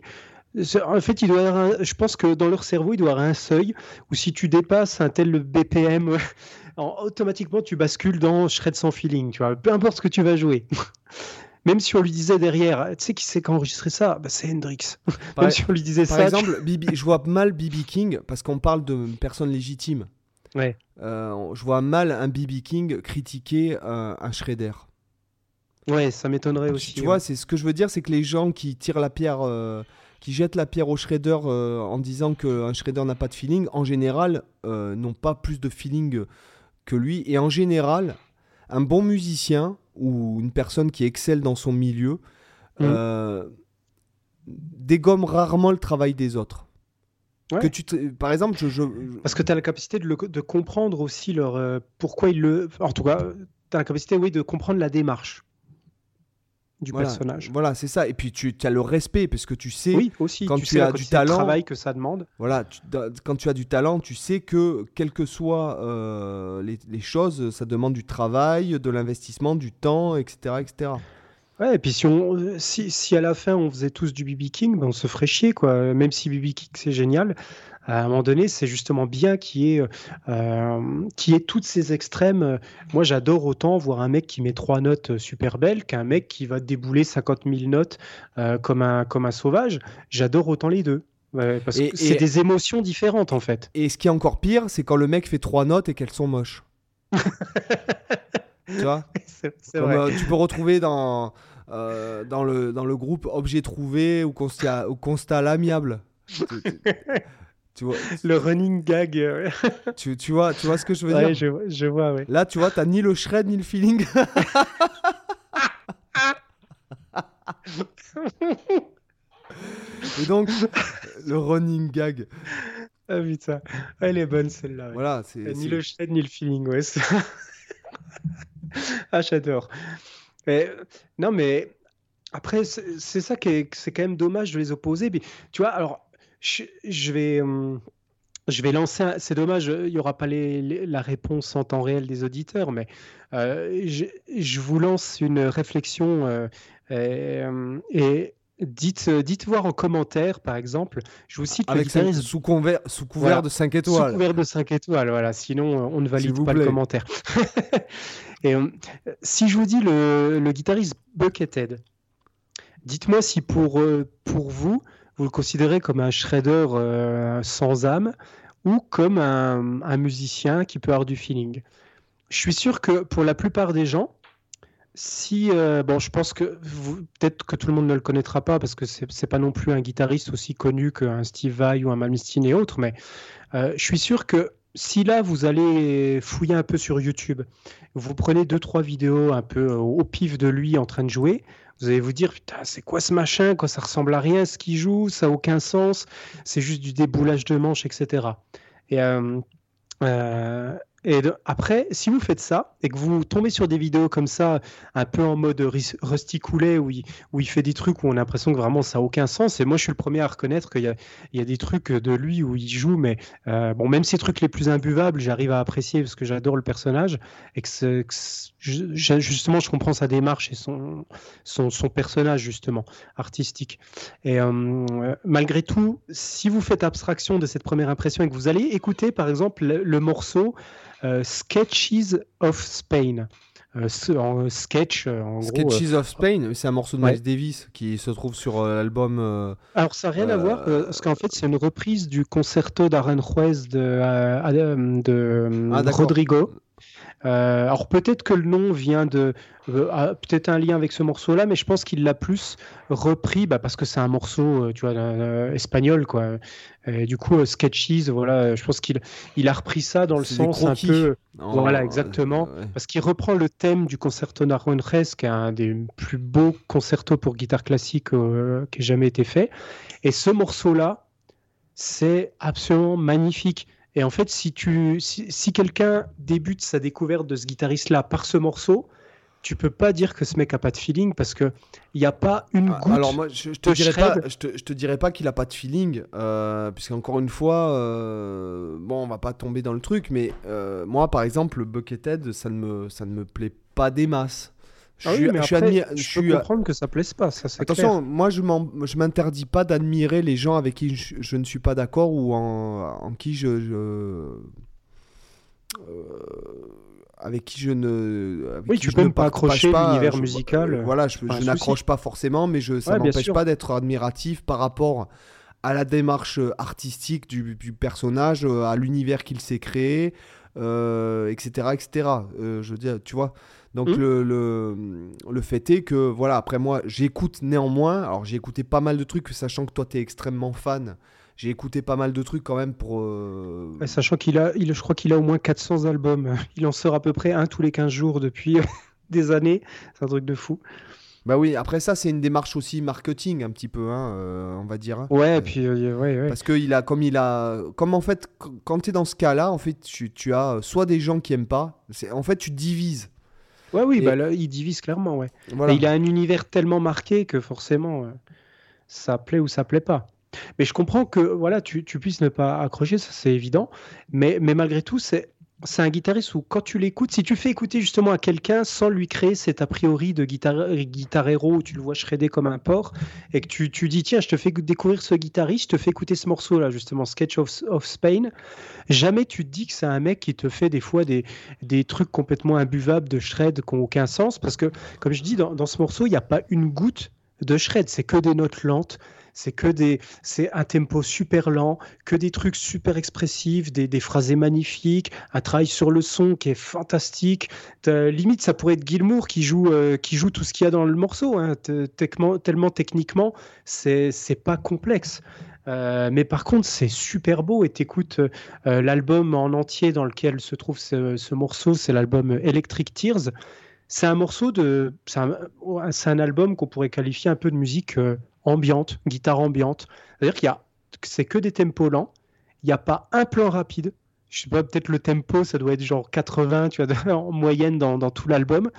En fait, il doit je pense que dans leur cerveau, il doit y avoir un seuil où si tu dépasses un tel BPM, *laughs* en- automatiquement, tu bascules dans shred sans feeling. Tu vois, peu importe ce que tu vas jouer. *laughs* Même si on lui disait derrière, tu sais qui c'est qui a enregistré ça? Bah, C'est Hendrix. *laughs* Par, Même si on lui disait par ça. exemple, BB je vois mal BB King parce qu'on parle de personnes légitimes. Ouais. Euh, je vois mal un BB King critiquer un, un Shredder. ouais, ça m'étonnerait aussi. Tu ouais. vois, c'est ce que je veux dire, c'est que les gens qui tirent la pierre, euh, qui jettent la pierre au shredder euh, en disant qu'un shredder n'a pas de feeling, en général, euh, n'ont pas plus de feeling que lui. Et en général, un bon musicien ou une personne qui excelle dans son milieu Mhm. euh, dégomme rarement le travail des autres. Ouais. Que tu te- Par exemple, je, je- Parce que tu as la capacité de, le- de comprendre aussi leur, euh, pourquoi ils le. En tout cas, tu as la capacité, oui, de comprendre la démarche du voilà, personnage. Voilà, c'est ça. Et puis tu as le respect parce que tu sais Oui, aussi. quand tu, tu sais la as du talent- travail que ça demande. Voilà, tu- quand tu as du talent, tu sais que quelles que soient euh, les, les choses, ça demande du travail, de l'investissement, du temps, etc. etc. Ouais, et puis si, on, si, si à la fin on faisait tous du BB King, ben on se ferait chier, quoi. Même si BB King c'est génial, à un moment donné, c'est justement bien qu'il y, ait, euh, y ait toutes ces extrêmes. Moi, j'adore autant voir un mec qui met trois notes super belles qu'un mec qui va débouler 50 000 notes euh, comme, un, comme un sauvage. J'adore autant les deux. Ouais, parce Et- que c'est des émotions différentes, en fait. Et ce qui est encore pire, c'est quand le mec fait trois notes et qu'elles sont moches. *laughs* tu vois? Comme, vrai. euh, Tu peux retrouver dans, euh, dans, le, dans le groupe Objet trouvé ou constat, ou constat l'amiable. *laughs* Tu- vois, *laughs* Le running gag. euh, *laughs* tu, tu vois, tu vois ce que je veux ouais, dire? je, je vois, ouais. Là, tu vois, t'as ni le shred ni le feeling. *laughs* Et donc, le running gag. Ah putain, elle est bonne celle-là. ouais. Voilà, c'est. Ni le shred ni le feeling, ouais. ah, j'adore. Mais, non, mais après, c'est c'est ça qui est, c'est quand même dommage de les opposer. Mais, tu vois, alors, je, je vais, hum, je vais lancer. un- C'est dommage, euh, il n'y aura pas les- les- la réponse en temps réel des auditeurs, mais euh, je, je vous lance une réflexion euh, et, hum, et dites, dites voir en commentaire, par exemple. Je vous cite le Avec cinq- guitariste sous, conver- sous couvert Voilà. de 5 sous étoiles. couvert de 5 étoiles, voilà. Sinon, euh, on ne valide pas le plaît. commentaire. *laughs* Et euh, si je vous dis le, le guitariste Buckethead, Dites-moi si pour, pour vous, vous le considérez comme un shredder sans âme ou comme un, musicien qui peut avoir du feeling. Je suis sûr que pour la plupart des gens, si bon, je pense que peut-être que tout le monde ne le connaîtra pas parce que c'est pas non plus un guitariste aussi connu qu'un Steve Vai ou un Malmsteen et autres, mais je suis sûr que si là vous allez fouiller un peu sur YouTube, vous prenez deux trois vidéos un peu au pif de lui en train de jouer, vous allez vous dire putain c'est quoi ce machin? Quoi ça ressemble à rien ce qu'il joue, ça a aucun sens, c'est juste du déboulage de manches etc. Et euh, euh, et après, si vous faites ça et que vous tombez sur des vidéos comme ça, un peu en mode Rusty Coulet, où il, où il fait des trucs où on a l'impression que vraiment ça n'a aucun sens, et moi je suis le premier à reconnaître qu'il y a, des trucs de lui où il joue, mais euh, bon, même ces trucs les plus imbuvables, j'arrive à apprécier parce que j'adore le personnage, et que, justement je comprends sa démarche et son, son, son personnage justement artistique. Et euh, malgré tout, si vous faites abstraction de cette première impression et que vous allez écouter par exemple le morceau, Sketches of Spain. Euh, en sketch, euh, en Sketches of Spain, c'est un morceau de Miles Davis qui se trouve sur l'album. Alors ça n'a rien à voir, parce qu'en fait c'est une reprise du concerto d'Aranjuez de, de ah, Rodrigo. Euh, alors peut-être que le nom vient de euh, peut-être un lien avec ce morceau-là, mais je pense qu'il l'a plus repris bah, parce que c'est un morceau, euh, tu vois, espagnol quoi. Et du coup, Sketches, voilà, je pense qu'il il a repris ça dans le sens un peu, voilà, exactement, parce qu'il reprend le thème du concerto Naranjes, qui est un des plus beaux concertos pour guitare classique qui ait jamais été fait. Et ce morceau-là, c'est absolument magnifique. Et en fait, si, tu, si, quelqu'un débute sa découverte de ce guitariste-là par ce morceau, tu peux pas dire que ce mec a pas de feeling parce que il n'y a pas une ah, goutte. Alors moi, je, te dirais pas, je te, te, dirais pas qu'il a pas de feeling, euh, puisqu'encore une fois, euh, bon, on va pas tomber dans le truc, mais euh, moi, par exemple, le Buckethead, ça ne me, ça ne me plaît pas des masses. Ah je, mais je, peux comprendre que ça plaise pas. Ça, Attention, moi je m'interdis pas d'admirer les gens avec qui je, ne suis pas d'accord ou en, qui je, euh, avec qui je ne. oui, tu peux ne pas accrocher l'univers musical. Euh, voilà, je, n'accroche pas forcément, mais je, ça ne m'empêche pas d'être admiratif par rapport à la démarche artistique du, du personnage, à l'univers qu'il s'est créé, etc., etc. je veux dire, tu vois. Donc mmh. le, le, le, fait est que, voilà, après moi, j'écoute néanmoins, alors j'ai écouté pas mal de trucs, sachant que toi, tu es extrêmement fan. J'ai écouté pas mal de trucs quand même pour... Euh, sachant qu'il a, il, je crois qu'il a au moins 400 albums. *laughs* Il en sort à peu près un tous les 15 jours depuis *laughs* des années. C'est un truc de fou. Bah oui, après ça, c'est une démarche aussi marketing un petit peu, hein, euh, on va dire. Hein. Ouais, puis euh, ouais, ouais. Parce que il a, comme il a, comme en fait, quand tu es dans ce cas-là, en fait, tu, tu, as soit des gens qui aiment pas, en fait, tu divises. Ouais, oui, bah là, il divise clairement, ouais. il a un univers tellement marqué que forcément, euh, ça plaît ou ça plaît pas. Mais je comprends que voilà, tu, tu puisses ne pas accrocher, ça c'est évident. Mais, mais malgré tout, c'est c'est un guitariste où quand tu l'écoutes, si tu fais écouter justement à quelqu'un sans lui créer cet a priori de guitar guitarero où tu le vois shredder comme un porc et que tu, tu, dis tiens je te fais découvrir ce guitariste, je te fais écouter ce morceau là justement Sketch of, Spain, jamais tu te dis que c'est un mec qui te fait des fois des, des trucs complètement imbuvables de shred qui n'ont aucun sens parce que comme je dis dans, dans ce morceau il n'y a pas une goutte de shred, c'est que des notes lentes c'est que des, c'est un tempo super lent, que des trucs super expressifs, des, des phrases magnifiques, un travail sur le son qui est fantastique. Limite, ça pourrait être Gilmour qui joue, euh, qui joue tout ce qu'il y a dans le morceau. Hein. Tellement techniquement, c'est, c'est pas complexe. Euh, mais par contre, c'est super beau et t'écoutes euh, l'album en entier dans lequel se trouve ce, ce morceau, c'est l'album Electric Tears. C'est un morceau de, c'est un, un, album qu'on pourrait qualifier un peu de musique ambiante, guitare ambiante. C'est-à-dire qu'il a, c'est que des tempos lents. Il n'y a pas un plan rapide. Je sais pas, peut-être le tempo, ça doit être genre 80, tu vois, *laughs* en moyenne dans, tout l'album.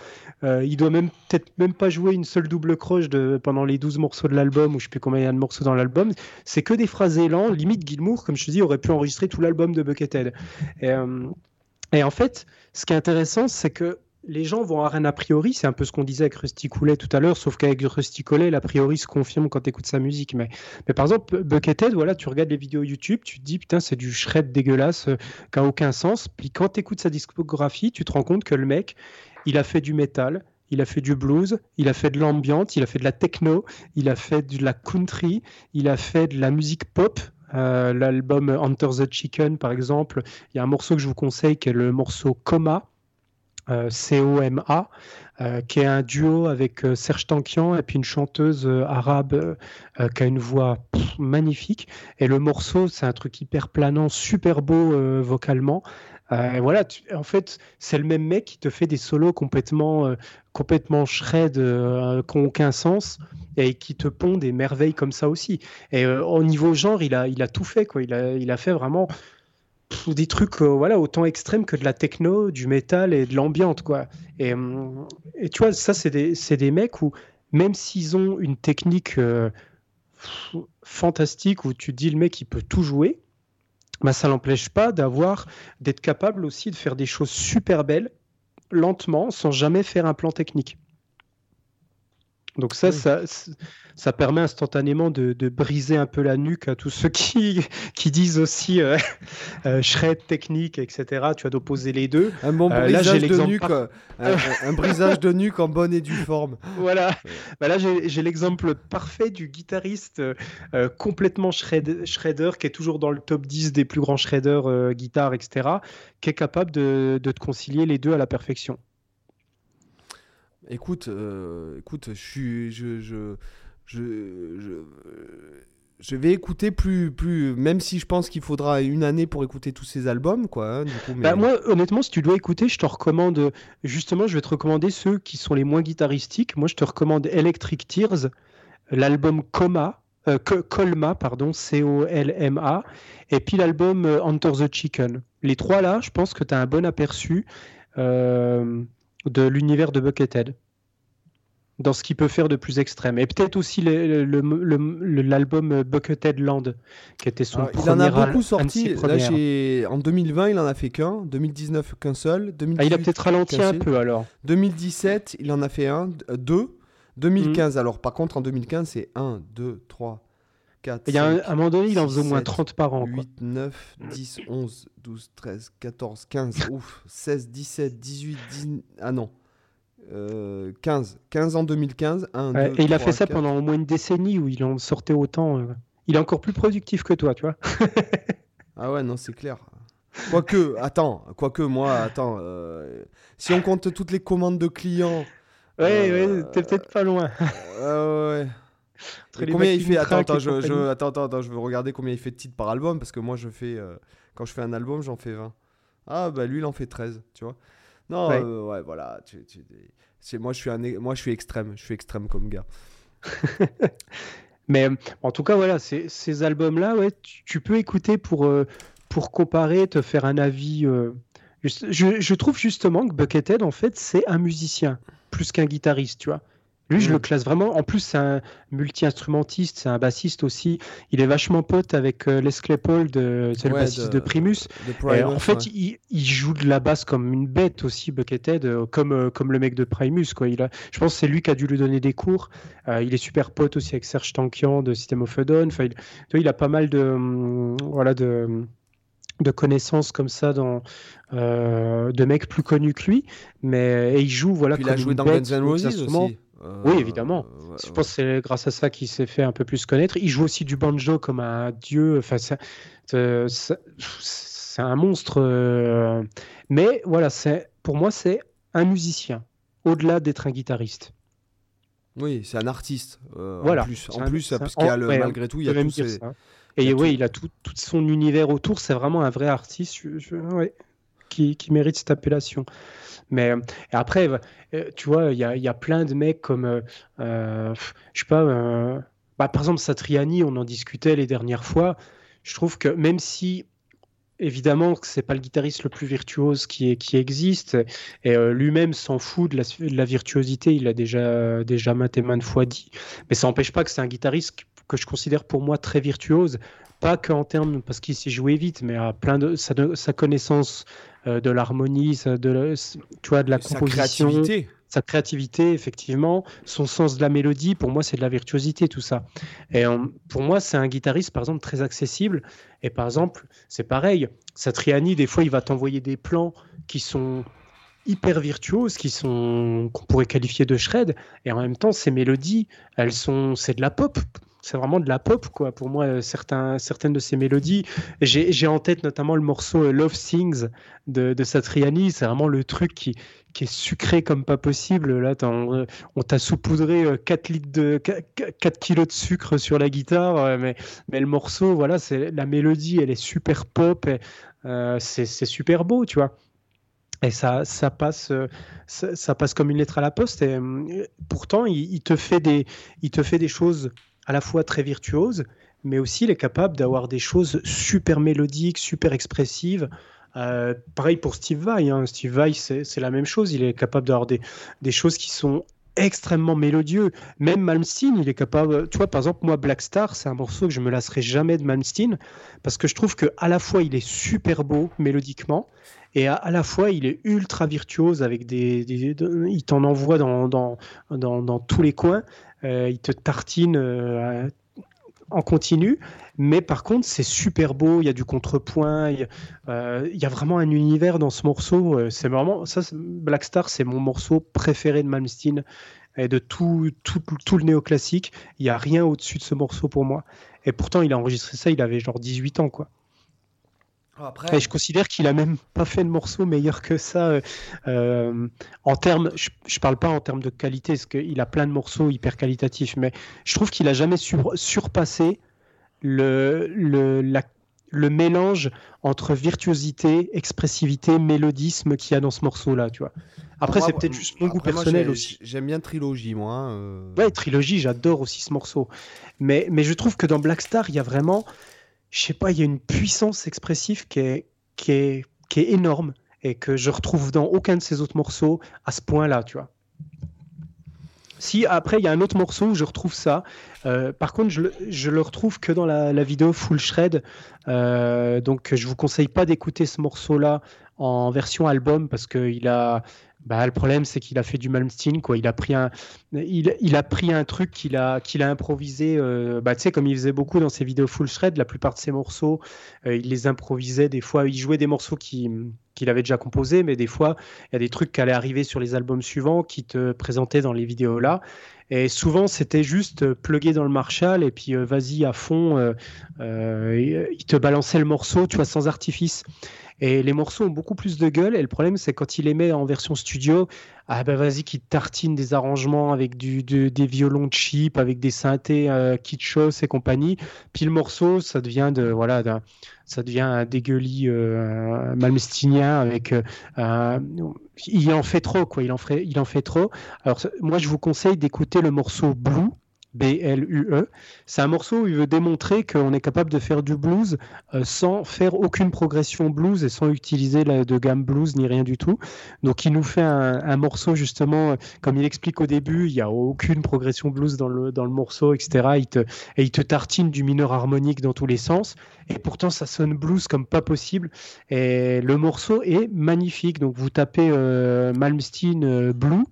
Euh, il doit même peut-être même pas jouer une seule double croche de, pendant les 12 morceaux de l'album, ou je sais plus combien il y a de morceaux dans l'album. C'est que des phrases lents. Limite, Gilmour, comme je te dis, aurait pu enregistrer tout l'album de Buckethead. Et, euh, et en fait, ce qui est intéressant, c'est que les gens vont avoir un a priori, c'est un peu ce qu'on disait avec Rusty Coulet tout à l'heure, sauf qu'avec Rusty Coulet, l'a priori se confirme quand tu écoutes sa musique. Mais, mais par exemple, Buckethead, voilà, tu regardes les vidéos YouTube, tu te dis, putain, c'est du shred dégueulasse, euh, qui n'a aucun sens. Puis quand tu écoutes sa discographie, tu te rends compte que le mec, il a fait du métal, il a fait du blues, il a fait de l'ambient, il a fait de la techno, il a fait de la country, il a fait de la musique pop. Euh, l'album Hunter the Chicken, par exemple, il y a un morceau que je vous conseille qui est le morceau Coma, C-O-M-A, euh, qui est un duo avec Serge Tankian et puis une chanteuse arabe qui a une voix magnifique. Et le morceau, c'est un truc hyper planant, super beau vocalement. voilà, en fait, c'est le même mec qui te fait des solos complètement, complètement shred, qui n'ont aucun sens et qui te pond des merveilles comme ça aussi. Et au niveau genre, il a, il a tout fait, quoi. Il a, il a fait vraiment des trucs euh, voilà autant extrêmes que de la techno, du métal et de l'ambiante quoi. Et, et, tu vois ça c'est des, des, mecs où même s'ils ont une technique euh, fantastique où tu dis le mec il peut tout jouer, bah ça l'empêche pas d'avoir d'être capable aussi de faire des choses super belles lentement sans jamais faire un plan technique. Donc ça, ça, ça permet instantanément de, briser un peu la nuque à tous ceux qui, qui disent aussi euh, *laughs* euh, shred technique, etc. Tu as d'opposer les deux. Un bon euh, brisage de nuque, un, brisage de nuque en bonne et due forme. *laughs* Voilà. Bah là, j'ai l'exemple parfait du guitariste complètement shred, shredder, qui est toujours dans le top 10 des plus grands shredders guitare, etc., qui est capable de, de te concilier les deux à la perfection. Écoute, écoute, je suis, je, je, je, vais écouter plus, plus, même si je pense qu'il faudra une année pour écouter tous ces albums, quoi. Hein, bah, moi, honnêtement, si tu dois écouter, je te recommande, justement, je vais te recommander ceux qui sont les moins guitaristiques. Moi, je te recommande Electric Tears, l'album Coma, euh, Colma, pardon, C-O-L-M-A, et puis l'album euh, Enter the Chicken. Les trois là, je pense que tu as un bon aperçu euh, de l'univers de Buckethead dans ce qu'il peut faire de plus extrême. Et peut-être aussi l'album Buckethead Land, qui était son premier. Il en a beaucoup sorti. en 2020, il en a fait qu'un. 2019, qu'un seul. Ah, il a peut-être ralenti un peu alors. 2017, il en a fait un, deux. 2015, alors par contre, en 2015, c'est 1, 2, 3, 4. Il y a un, à un moment donné, il en faisait au moins 30 par an. 8, 9, 10, 11, 12, 13, 14, 15, ouf, 16, 17, 18, 19. Ah non. 15. Euh, 15 en 2015. et il a fait ça pendant au moins une décennie où il en sortait autant. Euh. Il est encore plus productif que toi, tu vois. *laughs* ah ouais, non, c'est clair. Quoique, attends, quoique moi, attends, euh, si on compte toutes les commandes de clients. Ouais, ouais, t'es peut-être pas loin. ouais. Combien il fait? Attends attends je, attends, attends, je veux regarder combien il fait de titres par album parce que moi, je fais. quand je fais un album, j'en fais 20. Ah, bah lui, il en fait 13, tu vois. Non, ouais, euh, voilà. Tu, moi, je suis un, moi, je suis extrême. Je suis extrême comme gars. *laughs* Mais en tout cas, voilà, ces albums-là, ouais, tu, peux écouter pour, euh, pour comparer, te faire un avis. Euh, je, je, trouve justement que Buckethead, en fait, c'est un musicien plus qu'un guitariste, tu vois. Lui, je le mm. classe vraiment. En plus, c'est un multi-instrumentiste, c'est un bassiste aussi. Il est vachement pote avec euh, Les Claypool, c'est le bassiste de, Primus. en fait, il, joue de la basse comme une bête aussi, Buckethead, euh, comme, euh, comme le mec de Primus. Quoi. Il a, je pense que c'est lui qui a dû lui donner des cours. il est super pote aussi avec Serge Tankian de System of a Down. Enfin, il, il, a pas mal de, hum, voilà, de, de connaissances comme ça dans, de mecs plus connus que lui. Mais, et il joue voilà, il a joué dans Guns N' Roses aussi oui, évidemment. Euh, je pense que c'est grâce à ça qu'il s'est fait un peu plus connaître. Il joue aussi du banjo comme un dieu. Enfin, c'est un monstre. Euh, mais voilà, pour moi, c'est un musicien, au-delà d'être un guitariste. Oui, c'est un artiste. Euh, voilà. En plus, en plus parce qu'il y a le, malgré tout, il y a tout Et oui, il a tout, tout, son univers autour. C'est vraiment un vrai artiste qui, qui mérite cette appellation. Mais après, euh, tu vois, il y a, y a, plein de mecs comme, euh, euh, je sais pas, bah, par exemple Satriani, on en discutait les dernières fois. Je trouve que même si évidemment que c'est pas le guitariste le plus virtuose qui, qui existe et lui-même s'en fout de la, virtuosité il l'a déjà déjà maintes et maintes fois dit mais ça n'empêche pas que c'est un guitariste que je considère pour moi très virtuose pas qu'en termes parce qu'il s'est joué vite mais à plein de sa, sa connaissance euh, de l'harmonie, de, tu vois, de la composition. Sa créativité. Sa créativité, effectivement. Son sens de la mélodie, pour moi, c'est de la virtuosité, tout ça. Et pour moi, c'est un guitariste, par exemple, très accessible. Et par exemple, c'est pareil. Satriani, des fois, il va t'envoyer des plans qui sont hyper virtuoses qui sont qu'on pourrait qualifier de shred et en même temps ces mélodies elles sont c'est de la pop c'est vraiment de la pop quoi. Pour moi certains, certaines de ces mélodies. J'ai en tête notamment le morceau euh, Love Sings de, de Satriani. C'est vraiment le truc qui, qui est sucré comme pas possible. Là euh, on t'a saupoudré 4 euh, litres de 4 kilos de sucre sur la guitare mais, mais le morceau voilà c'est la mélodie elle est super pop c'est super beau tu vois. Et ça, ça, passe, ça, passe comme une lettre à la poste. Et pourtant, il, te fait des, il te fait des choses à la fois très virtuose, mais aussi il est capable d'avoir des choses super mélodiques, super expressives. Euh, pareil pour Steve Vai. Hein. Steve Vai, c'est la même chose. Il est capable d'avoir des, des, choses qui sont extrêmement mélodieux. Même Malmsteen, il est capable. Tu vois, par exemple, moi, Black Star, c'est un morceau que je me lasserai jamais de Malmsteen parce que je trouve que à la fois il est super beau mélodiquement et à, la fois il est ultra virtuose avec des, il t'en envoie dans dans, dans, tous les coins euh, il te tartine euh, en continu, mais par contre c'est super beau, il y a du contrepoint, il y, euh, a vraiment un univers dans ce morceau. C'est vraiment ça, Black Star, c'est mon morceau préféré de Malmsteen et de tout, tout, tout le néoclassique. Il n'y a rien au-dessus de ce morceau pour moi. Et pourtant, il a enregistré ça, il avait genre 18 ans, quoi. Et je considère qu'il a même pas fait de morceau meilleur que ça. Euh, euh, en termes, je, ne parle pas en termes de qualité, parce qu'il a plein de morceaux hyper qualitatifs, mais je trouve qu'il a jamais surpassé le, le, le mélange entre virtuosité, expressivité, mélodisme qu'il y a dans ce morceau-là, tu vois. Après, c'est peut-être juste mon goût personnel aussi. J'aime bien Trilogie, moi. Euh. Ouais, Trilogie, j'adore aussi ce morceau. Mais, mais je trouve que dans Black Star, il y a vraiment je sais pas, il y a une puissance expressive qui est, qui est, qui est énorme et que je retrouve dans aucun de ces autres morceaux à ce point-là, tu vois. Si après il y a un autre morceau où je retrouve ça, euh, par contre je le, je le retrouve que dans la, la vidéo full shred, euh, donc je vous conseille pas d'écouter ce morceau-là en version album parce qu'il a, bah, le problème, c'est qu'il a fait du Malmsteen, quoi. Il a pris un, il, il a pris un truc qu'il a, qu'il a improvisé. Euh, bah, comme il faisait beaucoup dans ses vidéos full shred, la plupart de ses morceaux, euh, il les improvisait. Des fois, il jouait des morceaux qu'il avait déjà composés, mais des fois, il y a des trucs qui allaient arriver sur les albums suivants qui te présentaient dans les vidéos là. Et souvent, c'était juste plugué dans le Marshall et puis euh, vas-y à fond. il te balançait le morceau, tu vois, sans artifice. Et les morceaux ont beaucoup plus de gueule. Et le problème, c'est quand il les met en version studio, ah ben vas-y, qu'il tartine des arrangements avec des violons cheap, avec des synthés euh, kitschos et compagnie. Puis le morceau, ça devient de voilà, ça devient un dégueulis euh, malmestinien avec. Euh, il en fait trop, quoi. Il en fait, il en fait trop. Alors moi, je vous conseille d'écouter le morceau Blue B-L-U-E. C'est un morceau où il veut démontrer qu'on est capable de faire du blues euh, sans faire aucune progression blues et sans utiliser de gamme blues ni rien du tout. Donc il nous fait un, morceau justement, euh, comme il explique au début, il n'y a aucune progression blues dans le, dans le morceau, etc. Il te, et il te tartine du mineur harmonique dans tous les sens. Et pourtant ça sonne blues comme pas possible. Et le morceau est magnifique. Donc vous tapez euh, Malmsteen Blue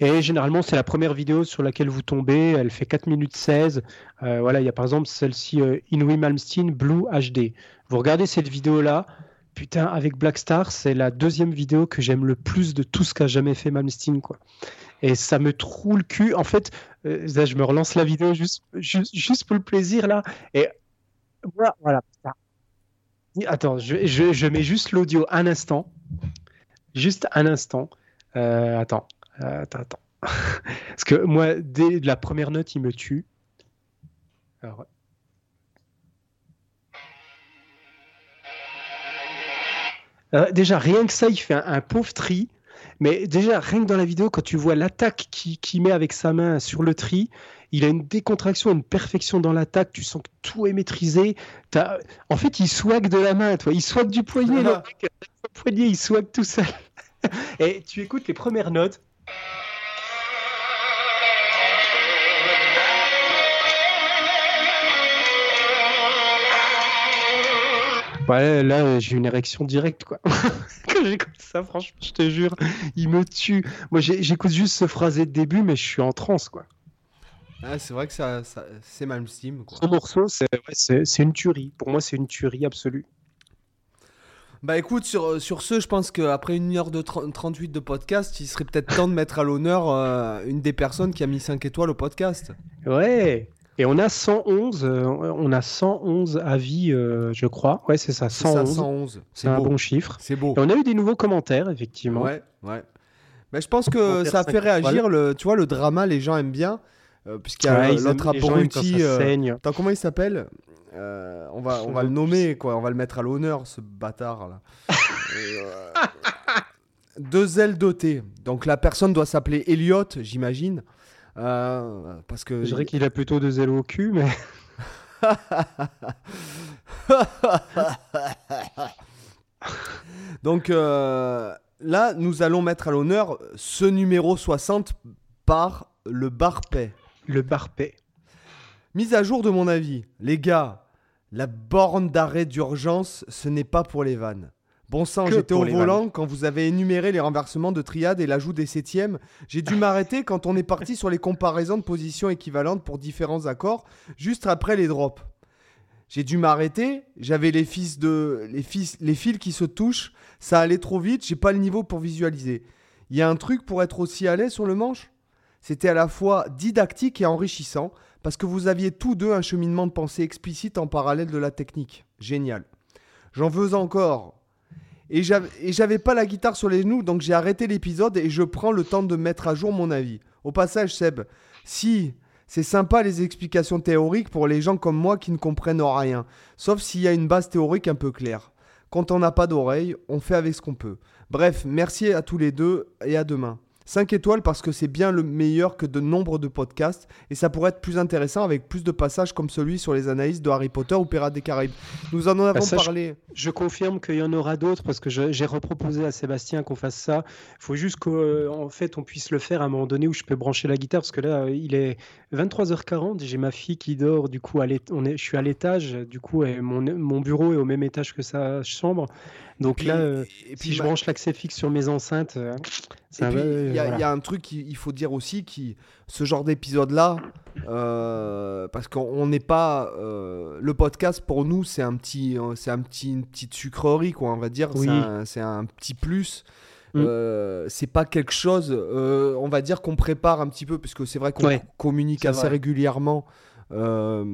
et généralement, c'est la première vidéo sur laquelle vous tombez. Elle fait 4 minutes 16. Euh, voilà, il y a par exemple celle-ci, euh, Inouï Malmsteen Blue HD. Vous regardez cette vidéo-là. Putain, avec Black Star, c'est la deuxième vidéo que j'aime le plus de tout ce qu'a jamais fait Malmsteen, quoi. Et ça me troue le cul. En fait, euh, je me relance la vidéo juste, juste, pour le plaisir, là. Et voilà. voilà. Attends, je, je, je, mets juste l'audio un instant. Juste un instant. Euh, attends. Euh, attends, attends. *laughs* Parce que moi, dès la première note, il me tue. Euh, déjà, rien que ça, il fait un, pauvre tri. Mais déjà, rien que dans la vidéo, quand tu vois l'attaque qu'il met avec sa main sur le tri, il a une décontraction, une perfection dans l'attaque. Tu sens que tout est maîtrisé. En fait, il swag de la main. Toi. Il swag du poignet. le poignet, il swag tout seul. *laughs* Et tu écoutes les premières notes. Ouais, là, j'ai une érection directe, quoi. *laughs* Quand j'écoute ça, franchement, je te jure, il me tue. Moi, j'écoute juste ce phrasé de début, mais je suis en transe, quoi. Ah, c'est vrai que ça, c'est Malmsteen, quoi. Ce morceau, c'est une tuerie. Pour moi, c'est une tuerie absolue. Bah écoute, sur, sur ce, je pense qu'après une heure de 30 38 de podcast, il serait peut-être temps de mettre à l'honneur euh, une des personnes qui a mis 5 étoiles au podcast. Ouais. Et on a 111, euh, on a 111 avis, euh, je crois. Ouais, c'est ça, C'est ça, 111. 111. C'est un bon chiffre. C'est beau. Et on a eu des nouveaux commentaires, effectivement. Ouais, ouais. Mais je pense que ça a fait réagir. étoiles. Le, tu vois, le drama, les gens aiment bien. euh, Puisqu'il y a Ouais, l'autre abruti. euh. Attends, comment il s'appelle? Euh, on, va, on va le nommer, quoi. On va le mettre à l'honneur, ce bâtard là. Euh, *laughs* deux ailes dotées. Donc la personne doit s'appeler Elliot, j'imagine. Euh, parce que. Je dirais qu'il a plutôt deux ailes au cul, mais *laughs* Donc là, nous allons mettre à l'honneur ce numéro 60 par le Barpet. le barpet. Mise à jour de mon avis. Les gars, la borne d'arrêt d'urgence, ce n'est pas pour les vannes. Bon sang, j'étais au volant quand vous avez énuméré les renversements de triade et l'ajout des septièmes. J'ai dû m'arrêter quand on est parti sur les comparaisons de positions équivalentes pour différents accords, juste après les drops. J'ai dû m'arrêter, j'avais les fils de les fils les fils qui se touchent, ça allait trop vite, j'ai pas le niveau pour visualiser. Il y a un truc pour être aussi à l'aise sur le manche? C'était à la fois didactique et enrichissant parce que vous aviez tous deux un cheminement de pensée explicite en parallèle de la technique. Génial. J'en veux encore. Et j'avais pas la guitare sur les genoux, donc j'ai arrêté l'épisode et je prends le temps de mettre à jour mon avis. Au passage, Seb, si c'est sympa les explications théoriques pour les gens comme moi qui ne comprennent rien, sauf s'il y a une base théorique un peu claire. Quand on n'a pas d'oreille, on fait avec ce qu'on peut. Bref, merci à tous les deux et à demain. 5 étoiles parce que c'est bien le meilleur que de nombre de podcasts et ça pourrait être plus intéressant avec plus de passages comme celui sur les analyses de Harry Potter ou Pirates des Caraïbes. Nous en avons ça, je- parlé. Je confirme qu'il y en aura d'autres parce que je- j'ai reproposé à Sébastien qu'on fasse ça. Il faut juste qu'en fait on puisse le faire à un moment donné où je peux brancher la guitare parce que là il est 23h40, j'ai ma fille qui dort, du coup à l'é- on est, je suis à l'étage, du coup et mon, mon bureau est au même étage que sa chambre. Donc là, euh, et si je branche l'accès fixe sur mes enceintes, Et ça puis, va, il y, a- voilà. il y a un truc qu'il il faut dire aussi, qui, ce genre d'épisode-là, euh, parce qu'on n'est pas... euh, le podcast, pour nous, c'est un petit, c'est un petit, une petite sucrerie, quoi, on va dire. Oui. C'est un, c'est un petit plus. Mm. Euh, c'est pas quelque chose, euh, on va dire qu'on prépare un petit peu, puisque c'est vrai qu'on Ouais, communique assez vrai. régulièrement. Euh,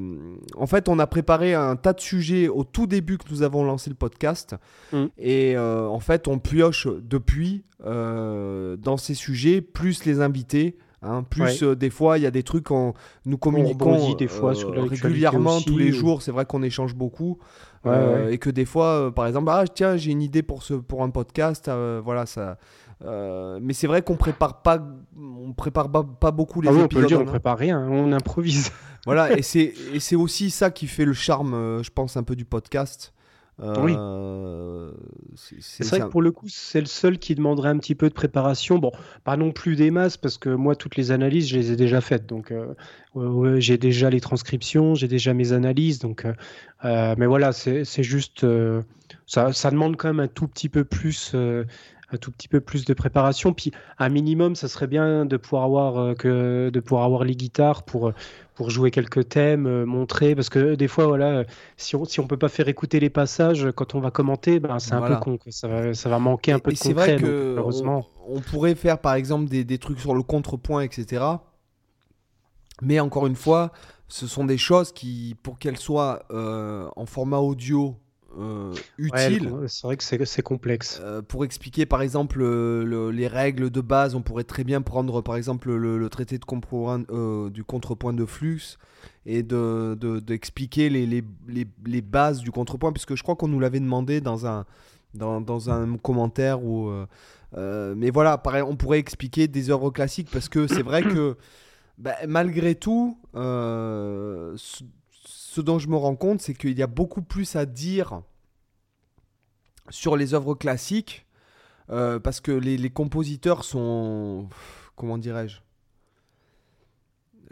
en fait, on a préparé un tas de sujets au tout début que nous avons lancé le podcast. Mm. Et en fait, on pioche depuis dans ces sujets, plus les invités. hein, plus Ouais. euh, des fois, il y a des trucs en nous communiquons des fois sur régulièrement aussi, tous les ou- jours. C'est vrai qu'on échange beaucoup. Ouais, Euh, ouais. Et que des fois, euh, par exemple, ah tiens, j'ai une idée pour, ce, pour un podcast. euh, voilà, ça. euh, mais c'est vrai qu'on prépare pas, on prépare pas, pas beaucoup les Ah oui, on épisodes. peut le dire, en on prépare rien, hein, on improvise. voilà, et c'est et c'est aussi ça qui fait le charme, je pense, un peu du podcast. Euh, c'est- vrai que pour le coup, c'est le seul qui demanderait un petit peu de préparation. Bon, pas non plus des masses, parce que moi, toutes les analyses, je les ai déjà faites. Donc, euh, j'ai déjà les transcriptions, j'ai déjà mes analyses. Donc, euh, mais voilà, c'est c'est juste. euh, ça, ça demande quand même un tout petit peu plus. Un tout petit peu plus de préparation. Puis, un minimum, ça serait bien de pouvoir avoir, euh, que, de pouvoir avoir les guitares pour, euh, pour jouer quelques thèmes, euh, montrer. Parce que des fois, voilà, si on si on peut pas faire écouter les passages quand on va commenter, ben, c'est un peu con. Ça, va, ça va manquer un peu et de c'est concret. vrai donc, que malheureusement. on, on pourrait faire par exemple des, des trucs sur le contrepoint, etc. Mais encore une fois, ce sont des choses qui, pour qu'elles soient euh, en format audio euh, Ouais, le utiles, con- c'est vrai que c'est complexe. Euh, pour expliquer par exemple euh, le- les règles de base, on pourrait très bien prendre par exemple le, le traité de euh, du contrepoint de flux et de, de- d'expliquer les, les, les- les bases du contrepoint, puisque je crois qu'on nous l'avait demandé dans un, dans, dans un commentaire. Ou, euh, mais voilà, pareil, on pourrait expliquer des œuvres classiques, parce que c'est vrai que *coughs* bah, malgré tout, ce, dont je me rends compte, c'est qu'il y a beaucoup plus à dire sur les œuvres classiques, euh, parce que les, les compositeurs sont, comment dirais-je,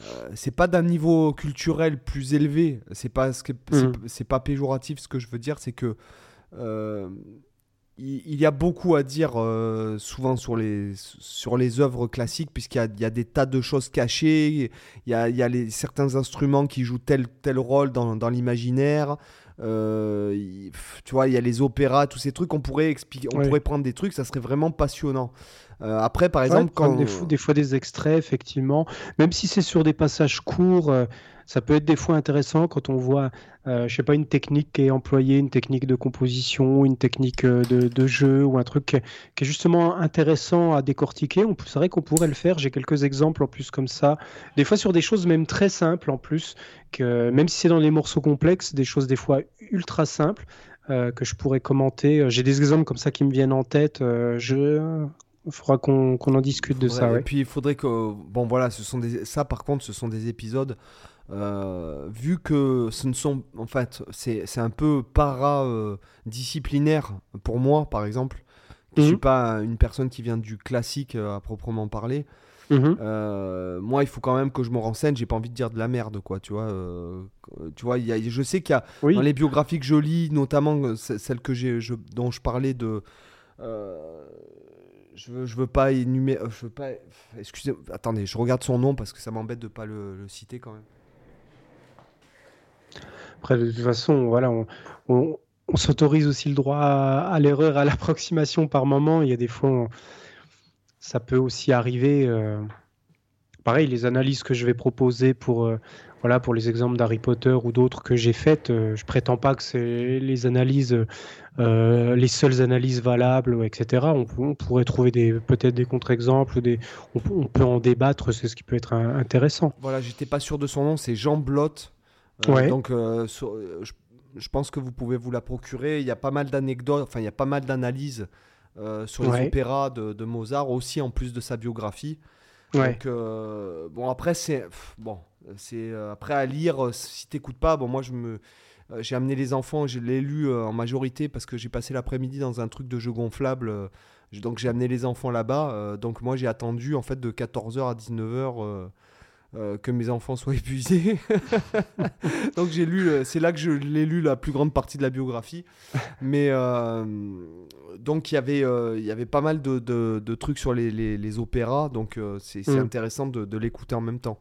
Euh, c'est pas d'un niveau culturel plus élevé. C'est pas ce que- c'est- c'est pas péjoratif ce que je veux dire, c'est que euh, il y a beaucoup à dire souvent sur les, sur les œuvres classiques, puisqu'il y, y, a des tas de choses cachées, il y a, il y a les, certains instruments qui jouent tel, tel rôle dans, dans l'imaginaire. tu vois, il y a les opéras, tous ces trucs, on pourrait, expliquer, on pourrait prendre des trucs, ça serait vraiment passionnant. Après, par exemple, quand. Des, des, fois des extraits, effectivement, même si c'est sur des passages courts, ça peut être des fois intéressant quand on voit, euh, je sais pas, une technique qui est employée, une technique de composition, une technique euh, de, jeu ou un truc qui est, justement intéressant à décortiquer. C'est vrai qu'on pourrait le faire. J'ai quelques exemples en plus comme ça. Des fois sur des choses même très simples en plus, que même si c'est dans des morceaux complexes, des choses des fois ultra simples. Euh, que je pourrais commenter. J'ai des exemples comme ça qui me viennent en tête. je il faudra qu'on en discute de ça. Et puis il faudrait que. Bon voilà, ce sont des... ça par contre, ce sont des épisodes euh, vu que ce ne sont en fait c'est un peu para-disciplinaire pour moi par exemple je ne suis mhm. pas une personne qui vient du classique euh, à proprement parler mhm. euh, moi il faut quand même que je me renseigne j'ai pas envie de dire de la merde quoi tu vois tu vois y a, je sais qu'il y a dans les biographies que je lis notamment celle que j'ai dont je parlais de je veux, veux pas énumérer. Je veux pas. Excusez. Attendez, je regarde son nom parce que ça m'embête de pas le, citer quand même. Après, de toute façon, voilà, on, s'autorise aussi le droit à, l'erreur, à l'approximation par moment. Il y a des fois, ça peut aussi arriver. Euh, pareil, les analyses que je vais proposer pour, euh, voilà, pour les exemples d'Harry Potter ou d'autres que j'ai faites, euh, je prétends pas que c'est les analyses, les seules analyses valables, etc. On, pourrait trouver des, peut-être des contre-exemples, des, on, peut en débattre, c'est ce qui peut être intéressant. Voilà, j'étais pas sûr de son nom, c'est Jean Blott. Euh, donc, euh, euh, je, pense que vous pouvez vous la procurer. Il y a pas mal d'anecdotes, enfin, il y a pas mal d'analyses sur les opéras de, Mozart, aussi en plus de sa biographie. Donc, bon, après, c'est. Bon, c'est après à lire, si t'écoutes pas, bon, moi, je me. J'ai amené les enfants, je l'ai lu en majorité parce que j'ai passé l'après-midi dans un truc de jeu gonflable. donc j'ai amené les enfants là-bas. donc moi j'ai attendu en fait de 14h à 19h euh, que mes enfants soient *laughs* épuisés. *laughs* Donc j'ai lu, euh, c'est là que je l'ai lu la plus grande partie de la biographie. Mais euh, donc il y avait, il y avait pas mal de, de, trucs sur les, les, opéras, donc c'est mm. intéressant de, de l'écouter en même temps.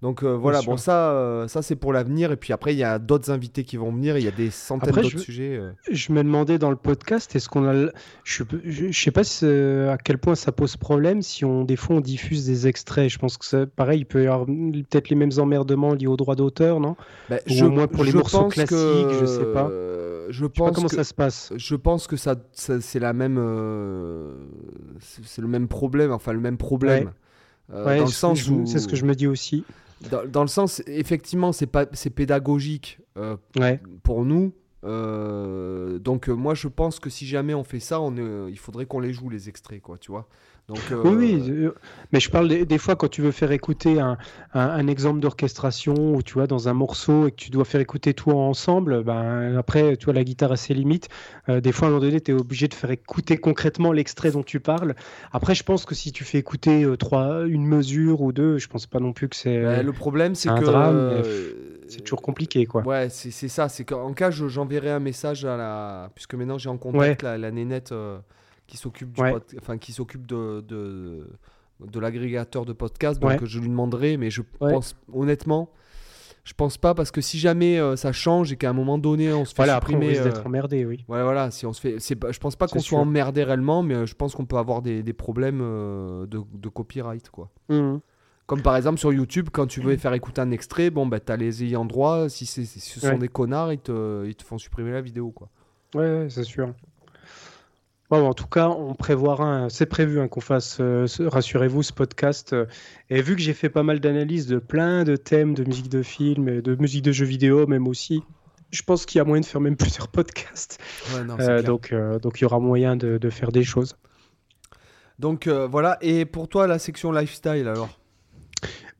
Donc euh, voilà, bon ça, euh, ça c'est pour l'avenir. Et puis après, il y a d'autres invités qui vont venir. Il y a des centaines d'autres sujets. Euh. Je me demandais dans le podcast, est-ce qu'on a, je, je, sais pas à quel point ça pose problème si on des fois on diffuse des extraits. Je pense que pareil, il peut y avoir peut-être les mêmes emmerdements liés aux droits d'auteur, non? Bah, Ou je, au moins pour les morceaux classiques, je sais pas. Je pense comment ça se passe. Je pense que ça, c'est la même, c'est le même problème, enfin le même problème. dans le sens où c'est ce que je me dis aussi. Dans, le sens, effectivement, c'est pas c'est pédagogique euh, pour nous. Euh, donc euh, moi je pense que si jamais on fait ça, on, il faudrait qu'on les joue les extraits, quoi, tu vois. Euh, oui, euh, mais je parle des, fois quand tu veux faire écouter un, un, exemple d'orchestration ou tu vois dans un morceau et que tu dois faire écouter tout ensemble, ben après tu vois la guitare a ses limites. Euh, des fois à un moment donné tu es obligé de faire écouter concrètement l'extrait dont tu parles. Après je pense que si tu fais écouter trois, une mesure ou deux, je pense pas non plus que c'est le problème c'est que c'est toujours compliqué quoi. Ouais, c'est ça, c'est qu'en cas j'enverrai un message à la puisque maintenant j'ai en contact la, la nénette qui s'occupe du enfin qui s'occupe de, de, de l'agrégateur de podcast donc je lui demanderai mais je pense honnêtement je pense pas parce que si jamais euh, ça change et qu'à un moment donné on se fait voilà, supprimer après on d'être euh, emmerdé oui ouais voilà si on se fait c'est je pense pas qu'on soit emmerdé réellement mais euh, je pense qu'on peut avoir des, des problèmes de, de, copyright quoi mmh. Comme par exemple sur YouTube, quand tu veux faire écouter un extrait, bon, bah, tu as les ayants droit. Si, si ce sont des connards, ils te, ils te font supprimer la vidéo. Quoi. Ouais, c'est sûr en tout cas, on prévoira, c'est prévu hein, qu'on fasse, euh, rassurez-vous, ce podcast. Euh, et vu que j'ai fait pas mal d'analyses de plein de thèmes de musique de film, de musique de jeux vidéo même aussi, je pense qu'il y a moyen de faire même *laughs* plusieurs podcasts. Euh, donc, donc il y aura moyen de, faire des choses. Donc voilà, et pour toi, la section lifestyle alors?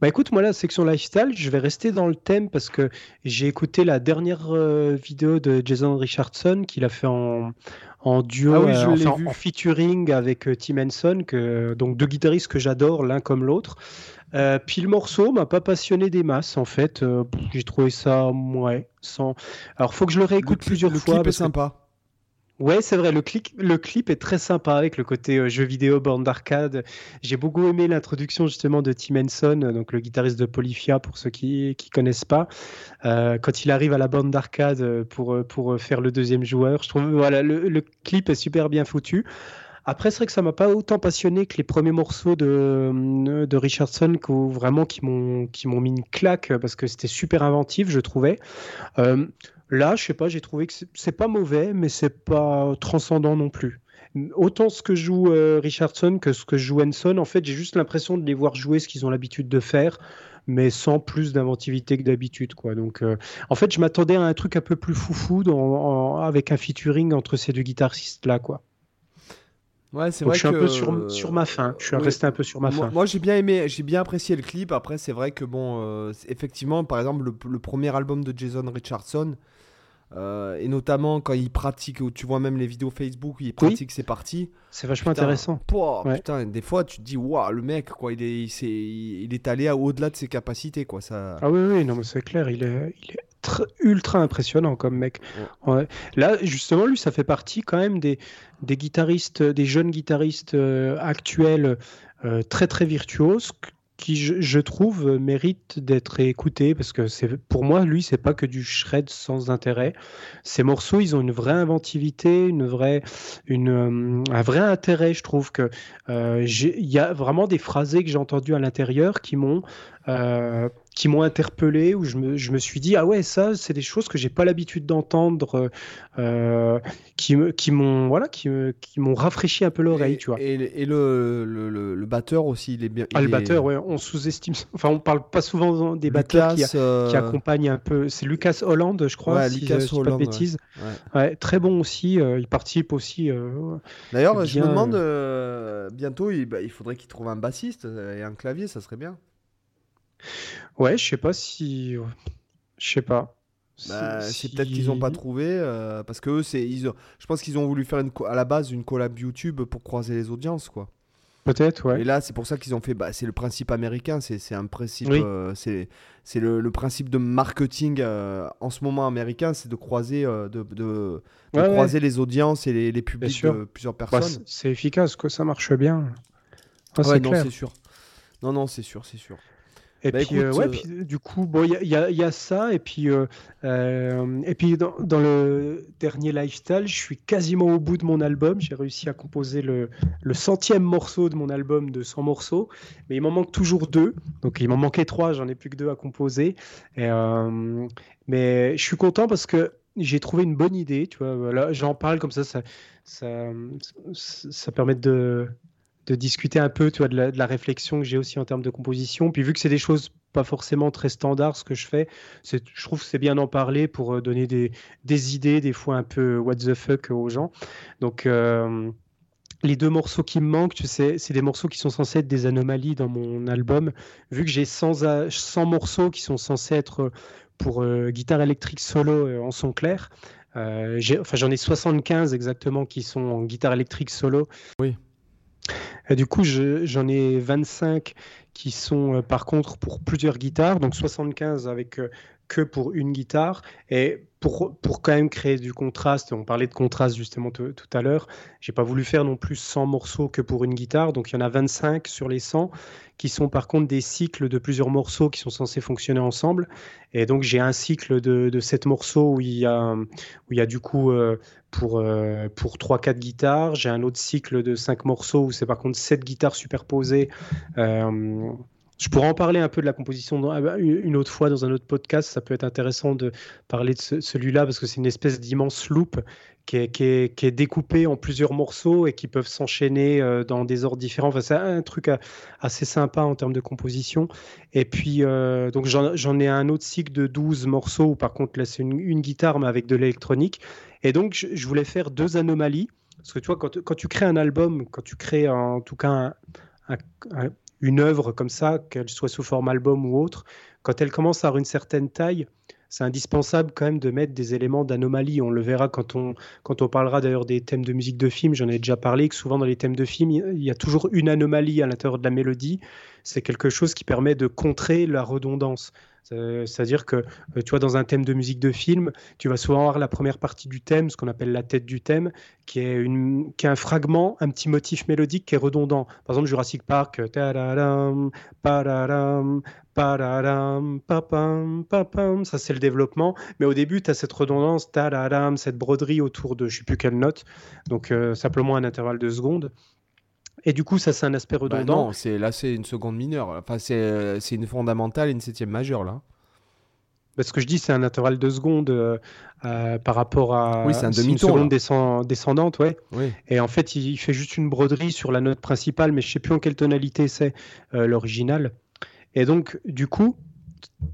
Bah écoute, moi la section lifestyle, je vais rester dans le thème parce que j'ai écouté la dernière vidéo de Jason Richardson qu'il a fait en, en duo, ah euh, en, featuring avec euh, Tim Henson, que, donc deux guitaristes que j'adore l'un comme l'autre. Euh, puis le morceau m'a pas passionné des masses en fait. j'ai trouvé ça ouais sans. Alors faut que je le réécoute plusieurs le fois. Le clip est sympa. Ouais, c'est vrai, le, clip, le clip est très sympa avec le côté euh, jeu vidéo, bande d'arcade. J'ai beaucoup aimé l'introduction justement de Tim Henson, donc le guitariste de Polyphia pour ceux qui ne connaissent pas. Euh, quand il arrive à la bande d'arcade pour, pour faire le deuxième joueur, je trouve voilà, le, clip est super bien foutu. Après, c'est vrai que ça m'a pas autant passionné que les premiers morceaux de, de Richardson vraiment qui m'ont mis une claque parce que c'était super inventif, je trouvais. Euh, Là, je sais pas, j'ai trouvé que c'est pas mauvais, mais c'est pas transcendant non plus. Autant ce que joue euh, Richardson que ce que joue Henson, en fait, j'ai juste l'impression de les voir jouer ce qu'ils ont l'habitude de faire, mais sans plus d'inventivité que d'habitude, quoi. Donc, euh, en fait, je m'attendais à un truc un peu plus foufou dans, avec un featuring entre ces deux guitaristes là, quoi. Ouais, c'est vrai je suis un peu sur, sur, ma fin. Je suis resté un peu sur ma fin. Moi, j'ai bien aimé, j'ai bien apprécié le clip. Après, c'est vrai que bon, euh, effectivement, par exemple, le, premier album de Jason Richardson, euh, et notamment quand il pratique, tu vois même les vidéos Facebook où il pratique ses parties. C'est vachement intéressant. Putain, des fois tu te dis, waouh, le mec, quoi, il est, il est, il est allé au-delà de ses capacités, quoi. Ça... Ah oui, oui, non, mais c'est clair, il est, il est ultra impressionnant comme mec. Là, justement, lui, ça fait partie quand même des, des guitaristes, des jeunes guitaristes euh, actuels euh, très très virtuoses qui, je, trouve, mérite d'être écouté parce que c'est pour moi, lui, c'est pas que du shred sans intérêt. Ces morceaux, ils ont une vraie inventivité, une vraie, une, euh, un vrai intérêt. Je trouve que euh, il y a vraiment des phrasés que j'ai entendus à l'intérieur qui m'ont euh, qui m'ont interpellé, où je me, je me, suis dit, ah ouais, ça, c'est des choses que j'ai pas l'habitude d'entendre, euh, qui, qui m'ont voilà, qui, qui m'ont rafraîchi un peu l'oreille, tu vois. Et, et le, le, le, batteur aussi, il est bien. Ah, le batteur, ouais, on sous-estime. Enfin, on parle pas souvent des batteurs qui, euh, qui, accompagnent un peu. C'est Lucas Hollande, je crois, ouais, si Lucas je, pas de bêtises. Ouais. très bon aussi. il participe aussi. D'ailleurs, je me demande, bientôt, il, bah, il faudrait qu'il trouve un bassiste et un clavier, ça serait bien. Ouais, je sais pas si. Je sais pas. Bah, c'est peut-être qu'ils n'ont pas trouvé euh, parce que eux, c'est ils je pense qu'ils ont voulu faire une, à la base une collab YouTube pour croiser les audiences quoi. Peut-être, ouais. Et là, c'est pour ça qu'ils ont fait. Bah, c'est le principe américain. C'est un principe. Euh, c'est c'est le, le, principe de marketing euh, en ce moment américain, c'est de croiser, de, de, croiser les audiences et les, les publics de plusieurs bah, personnes. c'est efficace, que ça marche bien. ouais, non, c'est sûr. Non, non, c'est sûr, c'est sûr. Et bah, puis, euh, ouais, euh, puis du coup, bon, il y, y, a ça, et puis, euh, et puis dans, dans, le dernier lifestyle, je suis quasiment au bout de mon album. J'ai réussi à composer le, le, centième morceau de mon album de 100 morceaux, mais il m'en manque toujours deux. Donc il m'en manquait trois, j'en ai plus que deux à composer. Et, mais je suis content parce que j'ai trouvé une bonne idée. Tu vois, là, j'en parle comme ça, ça, ça, ça permet de de discuter un peu tu vois, de, la, réflexion que j'ai aussi en termes de composition. Puis vu que c'est des choses pas forcément très standards, ce que je fais, je trouve que c'est bien d'en parler pour euh, donner des, des, idées, des fois un peu what the fuck aux gens. Donc euh, les deux morceaux qui me manquent, tu sais, c'est des morceaux qui sont censés être des anomalies dans mon album. Vu que j'ai 100, 100 morceaux qui sont censés être pour euh, guitare électrique solo en son clair, enfin, j'en ai 75 exactement qui sont en guitare électrique solo. Oui du coup, j'en ai 25 qui sont euh, par contre pour plusieurs guitares, donc 75 avec euh, que pour une guitare. Et pour, pour quand même créer du contraste, on parlait de contraste justement tout à l'heure, j'ai pas voulu faire non plus 100 morceaux que pour une guitare, donc il y en a 25 sur les 100 qui sont par contre des cycles de plusieurs morceaux qui sont censés fonctionner ensemble. Et donc j'ai un cycle de, de 7 morceaux où il y a, où il y a du coup euh, pour, euh, pour 3-4 guitares, j'ai un autre cycle de 5 morceaux où c'est par contre 7 guitares superposées. Euh, je pourrais en parler un peu de la composition ah bah, une autre fois dans un autre podcast. Ça peut être intéressant de parler de celui-là parce que c'est une espèce d'immense loop qui est, qui, découpée en plusieurs morceaux et qui peuvent s'enchaîner euh, dans des ordres différents. Enfin, c'est un truc assez sympa en termes de composition. Et puis, euh, donc j'en ai un autre cycle de 12 morceaux où par contre là c'est une, guitare mais avec de l'électronique. Et donc je, voulais faire deux anomalies. Parce que tu vois, quand, tu crées un album, quand tu crées en tout cas un une œuvre comme ça, qu'elle soit sous forme album ou autre, quand elle commence à avoir une certaine taille, c'est indispensable quand même de mettre des éléments d'anomalie. On le verra quand on, quand on parlera d'ailleurs des thèmes de musique de film. J'en ai déjà parlé que souvent dans les thèmes de film, il y a toujours une anomalie à l'intérieur de la mélodie. C'est quelque chose qui permet de contrer la redondance. C'est-à-dire que, euh, tu vois, dans un thème de musique de film, tu vas souvent avoir la première partie du thème, ce qu'on appelle la tête du thème, qui est, un fragment, un petit motif mélodique qui est redondant. Par exemple, Jurassic Park, euh, ça c'est le développement. Mais au début, tu as cette redondance, cette broderie autour de je ne sais plus quelle note, donc euh, simplement un intervalle de secondes. Et du coup, ça, c'est un aspect bah redondant. non, c'est, là, c'est une seconde mineure. Enfin, c'est, c'est une fondamentale et une septième majeure, là. Bah, que je dis, c'est un intervalle de secondes euh, euh, par rapport à oui, c'est un une seconde descendante, ouais. Oui. Et en fait, il, fait juste une broderie sur la note principale, mais je sais plus en quelle tonalité c'est euh, l'original. Et donc, du coup,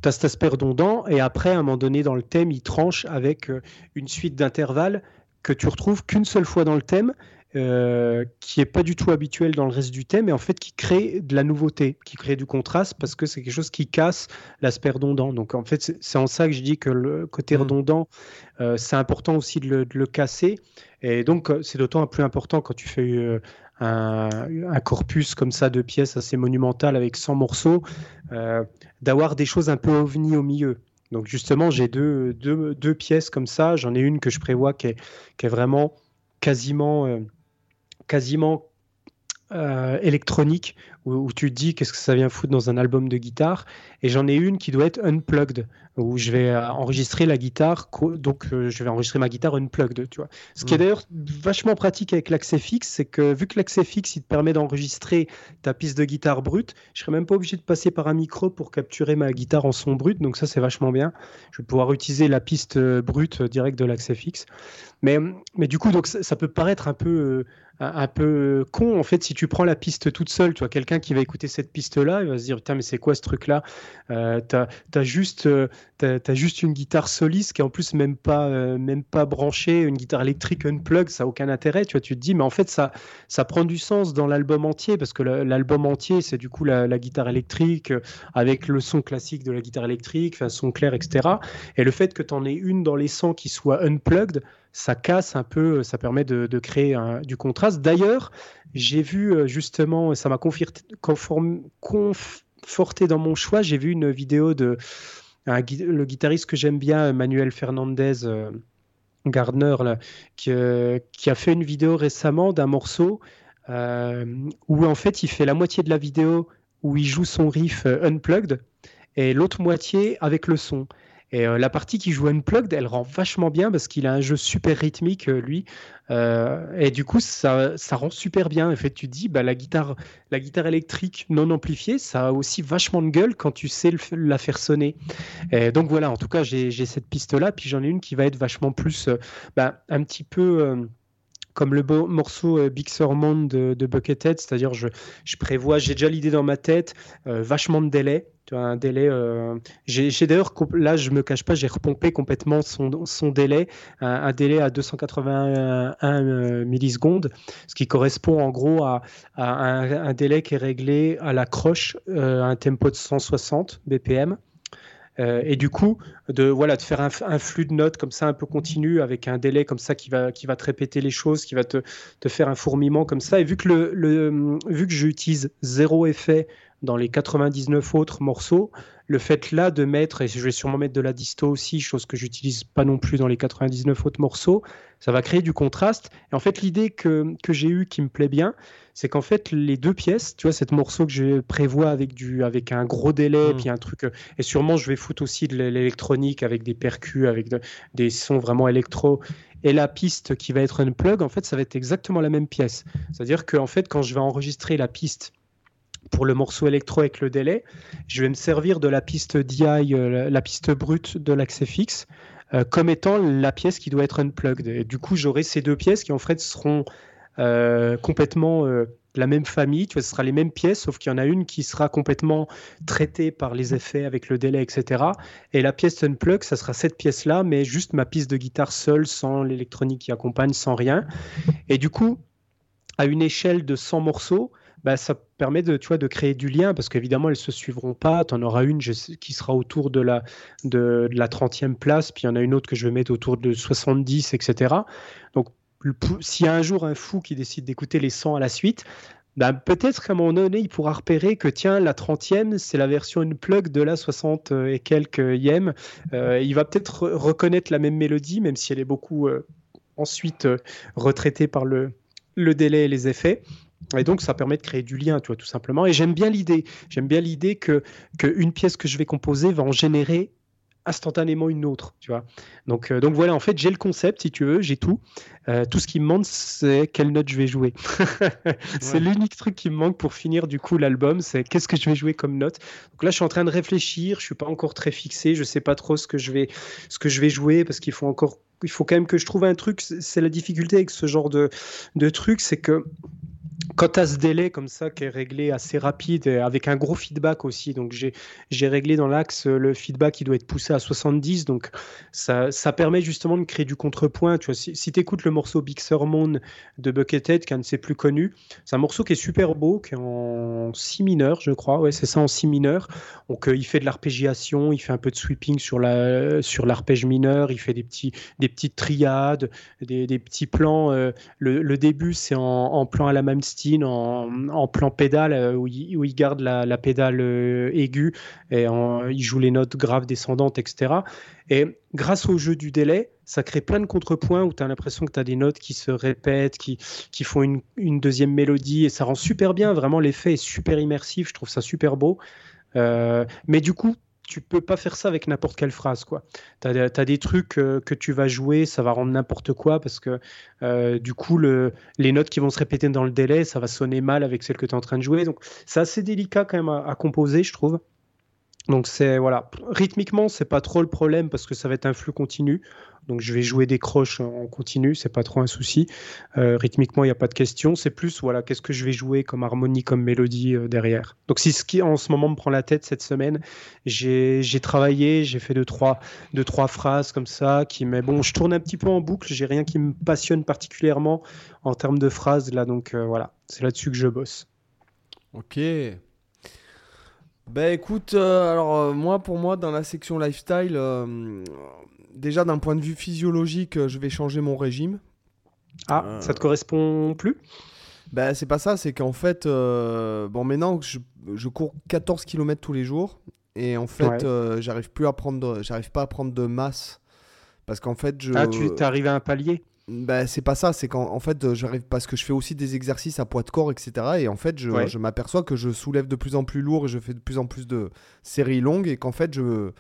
tu as cet aspect redondant, et après, à un moment donné, dans le thème, il tranche avec une suite d'intervalles que tu retrouves qu'une seule fois dans le thème, euh, qui est pas du tout habituel dans le reste du thème, et en fait qui crée de la nouveauté, qui crée du contraste, parce que c'est quelque chose qui casse l'aspect redondant. Donc en fait, c'est en ça que je dis que le côté mm. redondant, euh, c'est important aussi de le, casser. Et donc euh, c'est d'autant plus important quand tu fais un, un, corpus comme ça de pièces assez monumentales avec 100 morceaux, d'avoir des choses un peu ovni au milieu. Donc justement, j'ai deux, deux, deux, pièces comme ça. J'en ai une que je prévois qui est, qui est vraiment quasiment quasiment euh, électronique où, tu te dis qu'est-ce que ça vient foutre dans un album de guitare. Et j'en ai une qui doit être unplugged, où je vais euh, enregistrer la guitare, donc euh, je vais enregistrer ma guitare unplugged, tu vois. Ce qui est mm. d'ailleurs vachement pratique avec l'accès fixe, c'est que vu que l'accès fixe, il te permet d'enregistrer ta piste de guitare brute, je serais même pas obligé de passer par un micro pour capturer ma guitare en son brut, donc ça c'est vachement bien. Je vais pouvoir utiliser la piste brute direct de l'accès fixe. Mais, mais du coup, donc ça, peut paraître un peu un peu con en fait si tu prends la piste toute seule tu vois quelqu'un qui va écouter cette piste là il va se dire putain mais c'est quoi ce truc là euh, t'as as juste euh, juste une guitare soliste qui est en plus même pas euh, même pas branchée une guitare électrique unplug ça a aucun intérêt tu vois tu te dis mais en fait ça ça prend du sens dans l'album entier parce que l'album entier c'est du coup la, guitare électrique euh, avec le son classique de la guitare électrique son clair etc et le fait que tu en aies une dans les sons qui soit unplugged ça casse un peu, ça permet de, créer du contraste. D'ailleurs, j'ai vu euh, justement, ça m'a conforté dans mon choix, j'ai vu une vidéo de le guitariste que j'aime bien, Manuel Fernandez. Euh, Gardner, euh, qui, a fait une vidéo récemment d'un morceau où en fait il fait la moitié de la vidéo où il joue son riff unplugged et l'autre moitié avec le son. Et euh, la partie qui joue Unplugged, elle rend vachement bien parce qu'il a un jeu super rythmique, euh, lui. Euh, et du coup, ça, ça rend super bien. En fait, tu dis, bah, la, guitare, la guitare électrique non amplifiée, ça a aussi vachement de gueule quand tu sais la faire sonner. Et donc voilà, en tout cas, j'ai cette piste-là. Puis j'en ai une qui va être vachement plus, bah, un petit peu comme le morceau Big Surmount de, de Buckethead, c'est-à-dire je, je prévois, j'ai déjà l'idée dans ma tête, vachement de délai, tu as un délai. Euh, j'ai d'ailleurs, là, je me cache pas, j'ai repompé complètement son, son délai, un, délai à 281 euh, millisecondes, ce qui correspond en gros à, un, délai qui est réglé à la croche euh, à un tempo de 160 BPM. Et du coup, de, voilà, de faire un, flux de notes comme ça un peu continu avec un délai comme ça qui va, qui va te répéter les choses, qui va te, te faire un fourmillement comme ça. Et vu que, le vu que j'utilise zéro effet dans les 99 autres morceaux, le fait là de mettre, et je vais sûrement mettre de la disto aussi, chose que j'utilise pas non plus dans les 99 autres morceaux, ça va créer du contraste. Et en fait, l'idée que, que j'ai eue qui me plaît bien, c'est qu'en fait, les deux pièces, tu vois, cette morceau que je prévois avec, du, avec un gros délai, mmh. puis un truc, et sûrement je vais foutre aussi de l'électronique avec des percus, avec des sons vraiment électro, et la piste qui va être un plug, en fait, ça va être exactement la même pièce. C'est-à-dire qu'en fait, quand je vais enregistrer la piste pour le morceau électro avec le délai. Je vais me servir de la piste DI, euh, la piste brute de l'accès fixe, euh, comme étant la pièce qui doit être unplugged. Et du coup, j'aurai ces deux pièces qui en fait seront euh, complètement la même famille. Tu vois, ce sera les mêmes pièces, sauf qu'il y en a une qui sera complètement traitée par les effets avec le délai, etc. Et la pièce unplugged, ça sera cette pièce-là, mais juste ma piste de guitare seule, sans l'électronique qui accompagne, sans rien. Et du coup, à une échelle de 100 morceaux, bah, ça permet de, tu vois, de créer du lien parce qu'évidemment, elles ne se suivront pas. Tu en auras une qui sera autour de la, de, la 30e place, puis il y en a une autre que je vais mettre autour de 70, etc. Donc, a un jour un fou qui décide d'écouter les 100 à la suite, ben, peut-être qu'à un moment donné, il pourra repérer que tiens, la 30e, c'est la version unplug de la 60 et quelques yem. Euh, il va peut-être reconnaître la même mélodie, même si elle est beaucoup euh, ensuite euh, retraitée par le, délai et les effets. Et donc, ça permet de créer du lien, tu vois, tout simplement. Et j'aime bien l'idée. J'aime bien l'idée que, que une pièce que je vais composer va en générer instantanément une autre, tu vois. Donc, euh, donc voilà, en fait, j'ai le concept, si tu veux, j'ai tout. Euh, tout ce qui me manque, c'est quelle note je vais jouer. *laughs* c'est l'unique truc qui me manque pour finir du coup l'album, c'est qu'est-ce que je vais jouer comme note. Donc là, je suis en train de réfléchir, je suis pas encore très fixé, je sais pas trop ce que je vais, ce que je vais jouer parce qu'il faut encore, il faut quand même que je trouve un truc. C'est la difficulté avec ce genre de, de truc, c'est que quand tu as ce délai comme ça qui est réglé assez rapide, avec un gros feedback aussi, donc j'ai réglé dans l'axe le feedback qui doit être poussé à 70, donc ça, permet justement de créer du contrepoint. Tu vois, si, si tu écoutes le morceau Big Sermon de Buckethead, qui est un de ses plus connus, c'est un morceau qui est super beau, qui est en si mineur, je crois, ouais, c'est ça, en si mineur. Donc euh, il fait de l'arpégiation, il fait un peu de sweeping sur l'arpège mineur, il fait des, petites triades, des, petits plans. Euh, le, le, début, c'est en, en plan à la même style en, plan pédale euh, où il, garde la, pédale euh, aiguë et il joue les notes graves descendantes, etc. Et grâce au jeu du délai, ça crée plein de contrepoints où tu as l'impression que tu as des notes qui se répètent, qui, qui font une, une, deuxième mélodie et ça rend super bien. Vraiment, l'effet est super immersif. Je trouve ça super beau. Euh, mais du coup, tu peux pas faire ça avec n'importe quelle phrase. Tu as, des trucs euh, que tu vas jouer, ça va rendre n'importe quoi parce que euh, du coup, le, les notes qui vont se répéter dans le délai, ça va sonner mal avec celles que tu es en train de jouer. Donc, c'est assez délicat quand même à composer, je trouve. Donc c'est voilà, rythmiquement c'est pas trop le problème parce que ça va être un flux continu. Donc je vais jouer des croches en continu, c'est pas trop un souci. Euh, rythmiquement il n'y a pas de question, c'est plus voilà qu'est-ce que je vais jouer comme harmonie, comme mélodie euh, derrière. Donc si ce qui en ce moment me prend la tête cette semaine, j'ai travaillé, j'ai fait deux trois deux trois phrases comme ça qui mais bon je tourne un petit peu en boucle, j'ai rien qui me passionne particulièrement en termes de phrases là donc euh, voilà c'est là-dessus que je bosse. Ok, ben écoute, euh, alors moi pour moi dans la section lifestyle, déjà d'un point de vue physiologique, je vais changer mon régime. Ah, ça te correspond plus? Ben c'est pas ça, c'est qu'en fait, bon maintenant je, je, cours 14 km tous les jours et en fait j'arrive plus à prendre, j'arrive pas à prendre de masse parce qu'en fait je. Ah tu es arrivé à un palier? Bah, c'est pas ça, c'est qu'en fait, euh, j'arrive parce que je fais aussi des exercices à poids de corps, etc. Et en fait, je, je m'aperçois que je soulève de plus en plus lourd et je fais de plus en plus de séries longues et qu'en fait, je euh,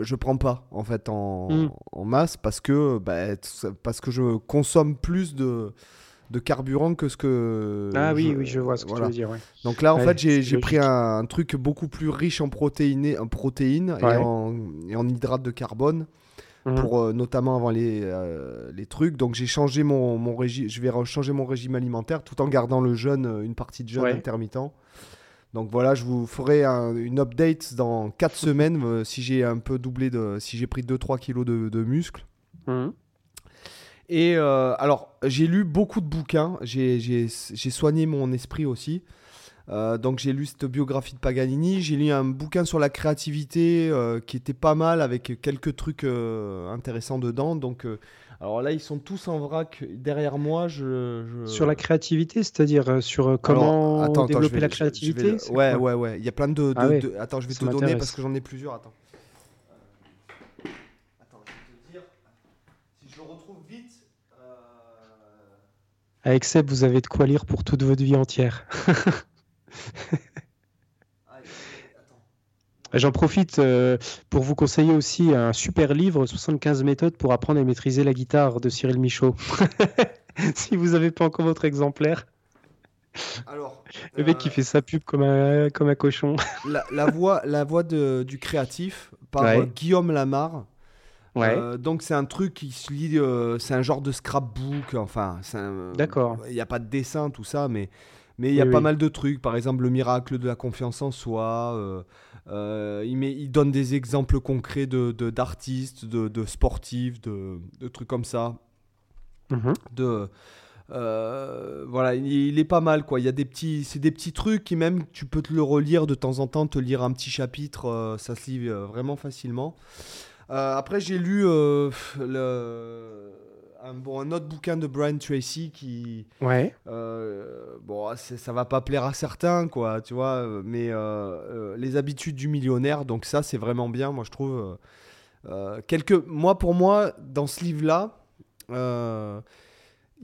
je prends pas en fait en, hmm. en masse parce que bah, parce que je consomme plus de de carburant que ce que ah oui oui je vois ce que tu veux dire donc là en fait j'ai pris un, truc beaucoup plus riche en protéines en protéines et en, et en hydrates de carbone Mhm. pour euh, notamment avant les, euh, les trucs. Donc j'ai changé mon, mon régime, je vais changer mon régime alimentaire tout en gardant le jeûne, euh, une partie de jeûne intermittent. Donc voilà, je vous ferai une update dans 4 *laughs* semaines si j'ai un peu doublé de, si j'ai pris 2-3 kilos de, de muscles. Mhm. Et alors, j'ai lu beaucoup de bouquins, j'ai soigné mon esprit aussi. Euh, donc j'ai lu cette biographie de Paganini, j'ai lu un bouquin sur la créativité euh, qui était pas mal avec quelques trucs euh, intéressants dedans. Donc alors là ils sont tous en vrac derrière moi. Je, Sur la créativité, c'est-à-dire sur comment développer la créativité. ouais ouais ouais, il y a plein de. Ah attends, je vais te donner parce que j'en ai plusieurs. Attends. Attends, je vais te dire si je le retrouve vite. Avec Seb, vous avez de quoi lire pour toute votre vie entière. *laughs* J'en profite euh, pour vous conseiller aussi un super livre, 75 méthodes pour apprendre à maîtriser la guitare de Cyril Michaud. *laughs* si vous n'avez pas encore votre exemplaire. Alors, le mec qui euh, fait sa pub comme un, comme un cochon. La, voix, la voix de, du créatif par euh, Guillaume Lamar. Ouais. donc c'est un truc qui se lit, c'est un genre de scrapbook, enfin, D'accord. Il n'y a pas de dessin, tout ça, mais mais il y a pas mal de trucs, par exemple le miracle de la confiance en soi. Euh, euh, il, met, il, donne des exemples concrets de, d'artistes, de, de, sportifs, de, de, trucs comme ça. Mhm. De, euh, voilà, il, est pas mal quoi. Il y a des petits, c'est des petits trucs qui même tu peux te le relire de temps en temps, te lire un petit chapitre, ça se lit vraiment facilement. après j'ai lu le un, bon, un autre bouquin de Brian Tracy qui. Ouais. euh, bon, ça va pas plaire à certains, quoi, tu vois, euh, mais euh, Les habitudes du millionnaire, donc ça, c'est vraiment bien, moi, je trouve. euh, quelques... Moi, pour moi, dans ce livre-là,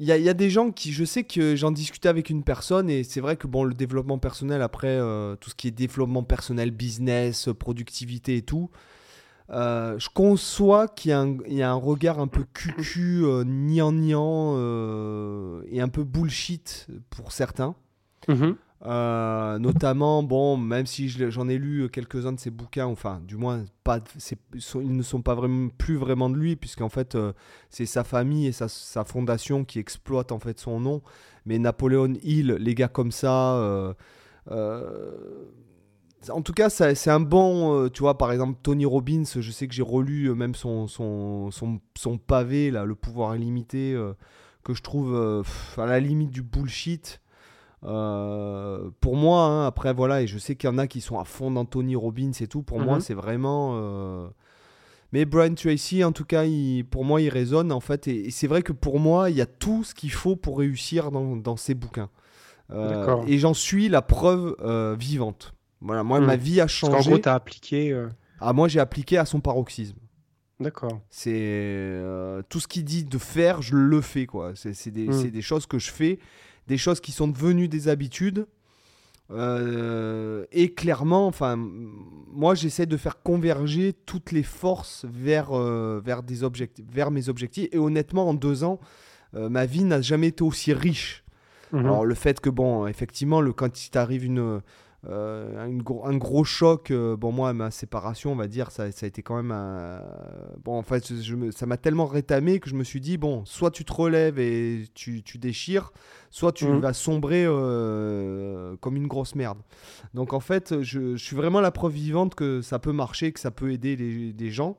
il y, a- il y a des gens qui, je sais que j'en discutais avec une personne, et c'est vrai que bon, le développement personnel, après, euh, tout ce qui est développement personnel, business, productivité et tout, euh, je conçois qu'il y, a un- il y a un regard un peu cucu, euh, niant-niant euh, et un peu bullshit pour certains. Mhm. Euh, notamment, bon, même si j'en ai lu quelques-uns de ses bouquins, enfin, du moins, pas, ils ne sont pas vraiment, plus vraiment de lui, puisqu'en fait, euh, c'est sa famille et sa, sa fondation qui exploitent en fait son nom. Mais Napoléon Hill, les gars comme ça, en tout cas, c'est un bon, euh, tu vois, par exemple, Tony Robbins, je sais que j'ai relu euh, même son, son, son, son pavé, là, Le pouvoir illimité, euh, que je trouve euh, à la limite du bullshit. Euh, pour moi, hein, après voilà, et je sais qu'il y en a qui sont à fond dans Tony Robbins et tout. Pour moi, Mhm. c'est vraiment. Mais Brian Tracy, en tout cas, il- pour moi, il résonne en fait. Et, et c'est vrai que pour moi, il y a tout ce qu'il faut pour réussir dans, dans ses bouquins. D'accord. et j'en suis la preuve vivante. Voilà, moi, Mhm. ma vie a Parce qu'en changé. gros, tu as appliqué. euh, Ah, moi, j'ai appliqué à son paroxysme. D'accord. C'est euh, tout ce qu'il dit de faire, je le fais quoi. C'est des, Mm. c'est des choses que je fais, des choses qui sont devenues des habitudes. Euh, et clairement, enfin, moi, j'essaie de faire converger toutes les forces vers vers vers des objectifs, vers mes objectifs. Et honnêtement, en deux ans, ma vie n'a jamais été aussi riche. Mhm. Alors le fait que bon, effectivement, le quand il t'arrive une euh, une un gros choc, euh, bon moi ma séparation, on va dire, ça, ça a été quand même un... bon en fait je me- ça m'a tellement rétamé que je me suis dit bon, soit tu te relèves et tu, tu déchires, soit tu Mhm. vas sombrer euh, comme une grosse merde. Donc en fait, je, je suis vraiment la preuve vivante que ça peut marcher, que ça peut aider les, des gens.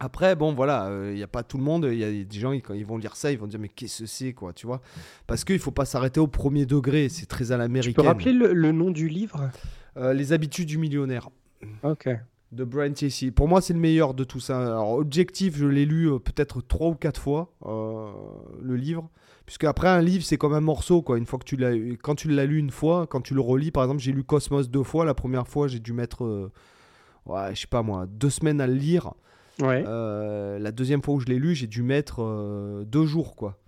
Après, bon, voilà, il n'y a pas tout le monde. Il y a des gens, ils- quand ils vont lire ça, ils vont dire, mais qu'est-ce que c'est, quoi, tu vois? Parce qu'il ne faut pas s'arrêter au premier degré, c'est très à Tu l'américaine. peux rappeler le, le nom du livre? Euh, Les habitudes du millionnaire Ok. de Brian Tracy. Pour moi, c'est le meilleur de tout ça. Alors, Objectif, je l'ai lu euh, peut-être trois ou quatre fois, euh, le livre. Puisque après, un livre, c'est comme un morceau, quoi. Une fois que tu l'as, quand tu l'as lu une fois, quand tu le relis, par exemple, j'ai lu Cosmos deux fois. La première fois, j'ai dû mettre, euh, ouais, je sais pas moi, deux semaines à le lire. Ouais. Euh, la deuxième fois où je l'ai lu, j'ai dû mettre euh, deux jours, quoi.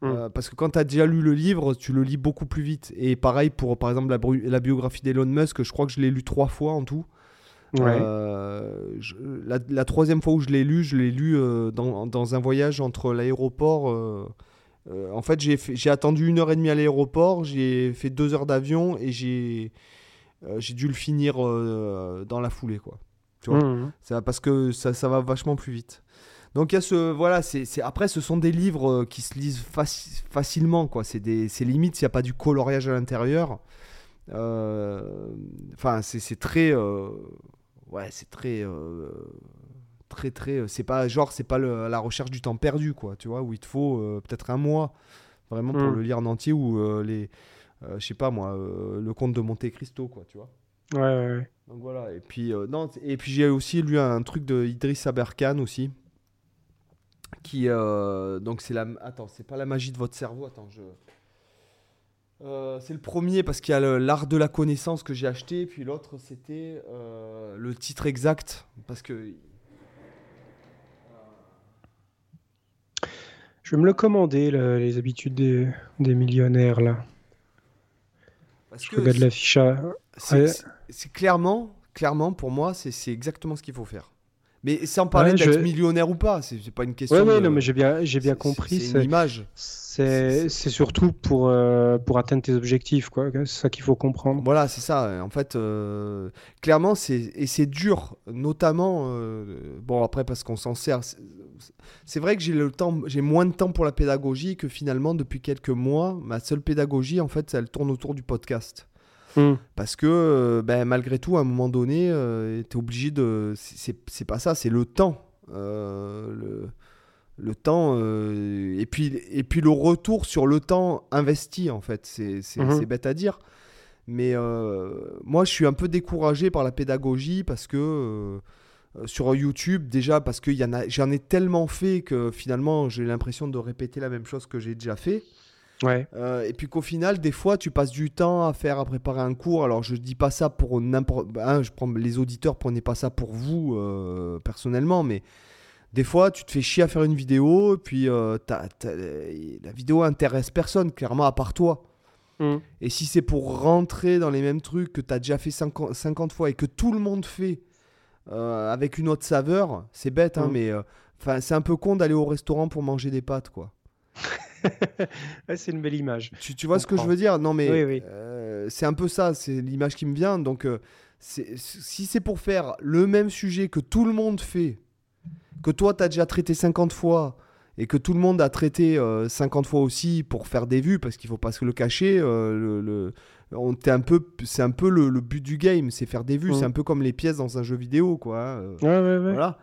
Mm. Euh, parce que quand tu as déjà lu le livre, tu le lis beaucoup plus vite. Et pareil pour, par exemple, la, biographie d'Elon Musk, je crois que je l'ai lu trois fois en tout. ouais. Je- la, la troisième fois où je l'ai lu, je l'ai lu dans, dans un voyage entre l'aéroport. en fait, j'ai attendu une heure et demie à l'aéroport, j'ai fait deux heures d'avion et j'ai j'ai dû le finir euh, dans la foulée, quoi. Tu vois. Mhm. Ça, parce que ça, ça va vachement plus vite. Donc il y a ce voilà, c'est après ce sont des livres euh, qui se lisent faci- facilement quoi. C'est des c'est limite s'il n'y a pas du coloriage à l'intérieur. Euh, Enfin c'est c'est très euh, ouais c'est très euh, très très euh, c'est pas genre c'est pas le- la recherche du temps perdu quoi. Tu vois où il te faut euh, peut-être un mois vraiment pour Mm. le lire en entier ou euh, les euh, je sais pas moi euh, le conte de Monte Cristo quoi. Tu vois. Ouais, ouais, ouais. Donc voilà, et puis, euh, non, et puis j'ai aussi lu un truc de Idriss Aberkan aussi. Qui, euh, donc c'est la. Attends, c'est pas la magie de votre cerveau, attends, je. Euh, c'est le premier parce qu'il y a l'art de la connaissance que j'ai acheté, puis l'autre c'était euh, le titre exact parce que Je vais me le commander, le- les habitudes des, des millionnaires, là. parce Je que regarde l'affiche. C'est clairement, clairement pour moi, c'est exactement ce qu'il faut faire. Mais sans parler Ouais, d'être je- millionnaire ou pas, c'est pas une question. Ouais, de- non, mais j'ai bien, j'ai bien compris. C'est une image. c'est- surtout pour, euh, pour atteindre tes objectifs, quoi. C'est ça qu'il faut comprendre. Voilà, c'est ça. En fait, euh, clairement, c'est et c'est dur, notamment. euh, bon, après, parce qu'on s'en sert. c'est- C'est vrai que j'ai le temps, j'ai moins de temps pour la pédagogie que finalement depuis quelques mois, ma seule pédagogie, en fait, elle tourne autour du podcast. Hmm. Parce que, euh, ben, malgré tout, à un moment donné, tu es obligé de. c'est- pas ça, c'est le temps. Euh, le, le temps. euh, et, puis, et puis le retour sur le temps investi, en fait. C'est c'est bête à dire. Mais euh, moi, je suis un peu découragé par la pédagogie parce que. euh, euh, sur YouTube déjà parce que j'en ai tellement fait que finalement j'ai l'impression de répéter la même chose que j'ai déjà fait. Ouais. Euh, et puis qu'au final, des fois, tu passes du temps à faire, à préparer un cours. Alors, je dis pas ça pour n'importe. hein, je prends les auditeurs, prenez pas ça pour vous euh, personnellement, mais des fois, tu te fais chier à faire une vidéo, et puis euh, la vidéo intéresse personne, clairement, à part toi. Mm. Et si c'est pour rentrer dans les mêmes trucs que tu as déjà fait 50, 50 fois et que tout le monde fait euh, avec une autre saveur, c'est bête, hein, Mm. mais euh, 'fin, c'est un peu con d'aller au restaurant pour manger des pâtes, quoi. *laughs* C'est une belle image. Tu, tu vois ce que je veux dire? Non, mais Oui, oui. euh, c'est un peu ça, c'est l'image qui me vient. Donc, euh, si c'est pour faire le même sujet que tout le monde fait, que toi, tu as déjà traité 50 fois, et que tout le monde a traité euh, 50 fois aussi pour faire des vues, parce qu'il faut pas se le cacher, euh, le, le- on, un peu, c'est un peu le, le but du game, c'est faire des vues. Mm. C'est un peu comme les pièces dans un jeu vidéo, quoi. hein, euh. Ouais, ouais, ouais. Voilà.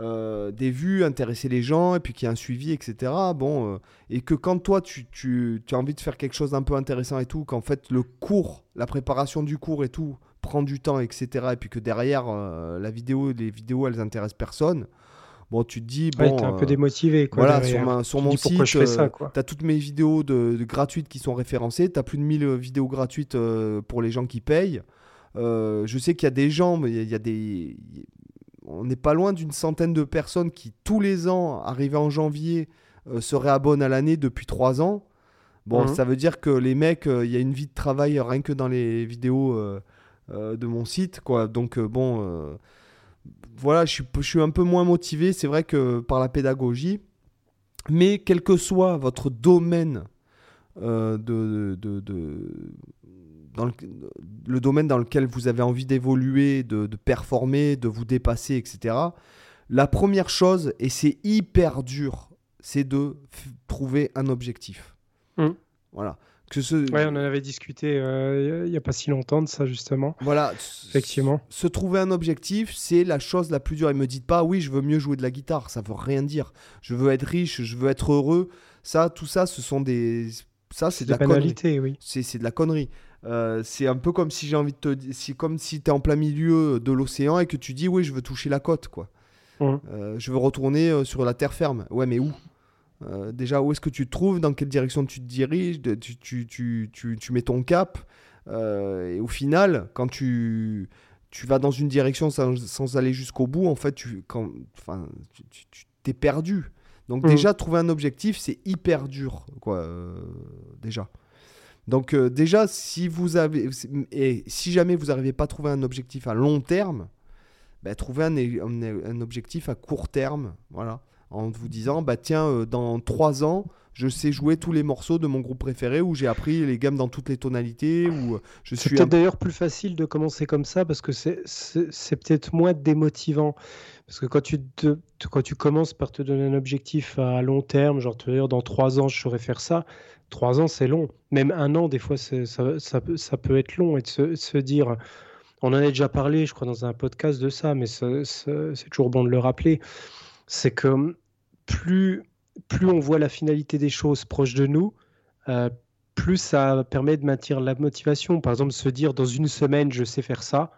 Euh, des vues, intéresser les gens, et puis qu'il y ait un suivi, etc. Bon, euh, et que quand toi, tu, tu- tu as envie de faire quelque chose d'un peu intéressant et tout, qu'en fait, le cours, la préparation du cours et tout, prend du temps, etc. Et puis que derrière, euh, la vidéo, les vidéos, elles intéressent personne. Bon, tu te dis, Ouais, bon. t'es un peu démotivé. Quoi, voilà, derrière. sur, ma- sur mon site, t'as toutes mes vidéos de, de gratuites qui sont référencées. T'as plus de 1000 vidéos gratuites pour les gens qui payent. Je sais qu'il y a des gens, mais il y a- il y a des. On n'est pas loin d'une centaine de personnes qui, tous les ans, arrivés en janvier, euh, se réabonnent à l'année depuis 3 ans. Bon, Mhm. ça veut dire que les mecs, euh, il y a une vie de travail rien que dans les vidéos euh, euh, de mon site, quoi. Donc, euh, bon. euh, voilà, je suis, je suis un peu moins motivé, c'est vrai que par la pédagogie, mais quel que soit votre domaine euh, de, de- de- dans le, le domaine dans lequel vous avez envie d'évoluer, de, de performer, de vous dépasser, etc. La première chose, et c'est hyper dur, c'est de trouver un objectif. Mm. Voilà. Que ce, Ouais, on en avait discuté euh, il n'y a pas si longtemps de ça, justement. voilà. Effectivement. Se trouver un objectif, c'est la chose la plus dure. Et me dites pas, oui, je veux mieux jouer de la guitare. Ça veut rien dire. Je veux être riche, je veux être heureux. Ça, tout ça, ce sont des. Ça, c'est de la connerie. oui. C'est c'est de la connerie. Euh, c'est un peu comme si j'ai envie de te. Si, comme si tu es en plein milieu de l'océan et que tu dis, oui, je veux toucher la côte, quoi. Mhm. Euh, je veux retourner euh, sur la terre ferme. Ouais, mais où? Euh, Déjà, où est-ce que tu te trouves? Dans quelle direction tu te diriges? Tu, tu, tu, tu, tu mets ton cap Et au final, quand tu, tu vas dans une direction sans, sans aller jusqu'au bout, en fait, tu, quand, enfin, tu, t'es perdu. Donc, Mhm. déjà, trouver un objectif, c'est hyper dur, quoi, euh, déjà. Donc, euh, déjà, si vous avez. Et si jamais vous n'arrivez pas à trouver un objectif à long terme, bah, trouvez un, un, un objectif à court terme. Voilà en vous disant bah tiens euh, dans trois ans je sais jouer tous les morceaux de mon groupe préféré où j'ai appris les gammes dans toutes les tonalités où euh, je C'est suis peut-être un- d'ailleurs plus facile de commencer comme ça parce que c'est- peut-être moins démotivant. Parce que quand tu, te- quand tu commences par te donner un objectif à long terme, genre te dire dans trois ans je saurais faire ça, trois ans c'est long. Même un an, des fois, ça, peut, être long et de se, dire. On en a déjà parlé, je crois, dans un podcast de ça, mais c'est toujours bon de le rappeler. C'est que plus, plus on voit la finalité des choses proche de nous, euh, plus ça permet de maintenir la motivation. Par exemple, se dire dans une semaine, je sais faire ça.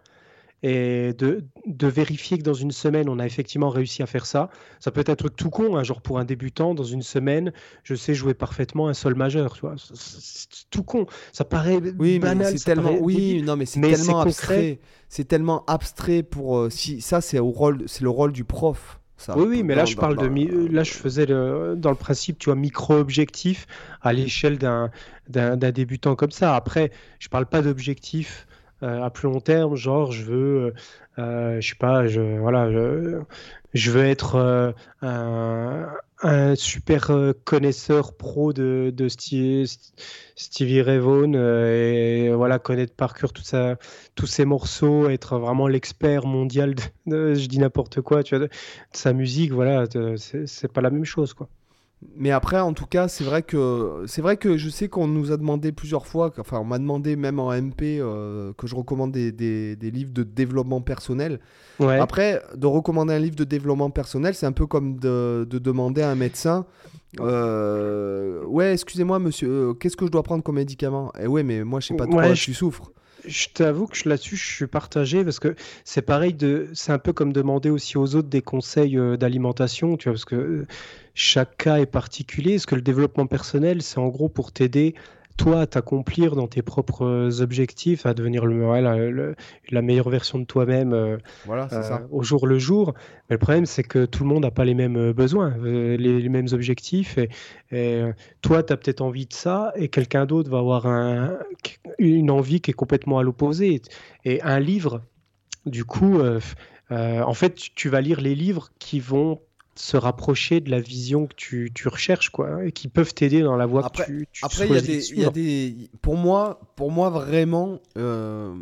Et de, de vérifier que dans une semaine, on a effectivement réussi à faire ça. Ça peut être un truc tout con, hein, genre pour un débutant, dans une semaine, je sais jouer parfaitement un sol majeur. Tu vois. C'est- tout con. Ça paraît oui mais banal. c'est ça tellement paraît oui non mais c'est mais tellement abstrait c'est tellement abstrait pour euh, si ça c'est au rôle c'est le rôle du prof ça Oui, oui, mais là je dans- parle de mi- là je faisais le, dans le principe, tu vois, micro-objectif à l'échelle d'un débutant comme ça. Après, je parle pas d'objectif à plus long terme, genre je veux, euh, euh, je sais pas, je voilà, je, veux être euh, un, super euh, connaisseur pro de, de Stevie, Stevie Ray Vaughan euh, et voilà connaître par cœur tout ça, tous ses morceaux, être vraiment l'expert mondial de, je dis n'importe quoi, tu vois, de, sa musique, voilà, c'est pas la même chose quoi. Mais après, en tout cas, c'est vrai que c'est vrai que je sais qu'on nous a demandé plusieurs fois, enfin, on m'a demandé même en MP euh, que je recommande des, des- des livres de développement personnel. Ouais. Après, de recommander un livre de développement personnel, c'est un peu comme de, de demander à un médecin. euh, ouais, excusez-moi, monsieur, euh, qu'est-ce que je dois prendre comme médicament? Eh ouais, mais moi, je sais pas de quoi Ouais, tu souffres. je t'avoue que là-dessus, je suis partagé parce que c'est pareil, de, c'est un peu comme demander aussi aux autres des conseils d'alimentation, tu vois, parce que chaque cas est particulier. Est-ce que le développement personnel, c'est en gros pour t'aider toi à t'accomplir dans tes propres euh, objectifs, à devenir le, la meilleure version de toi-même euh, euh, au jour le jour? Mais le problème, c'est que tout le monde n'a pas les mêmes besoins, les, mêmes objectifs. Et, toi, tu as peut-être envie de ça, et quelqu'un d'autre va avoir un, une envie qui est complètement à l'opposé. Et un livre, du coup, en fait, tu vas lire les livres qui vont se rapprocher de la vision que tu, tu recherches quoi et qui peuvent t'aider dans la voie que tu, tu après il y, y, a des pour moi pour moi vraiment euh,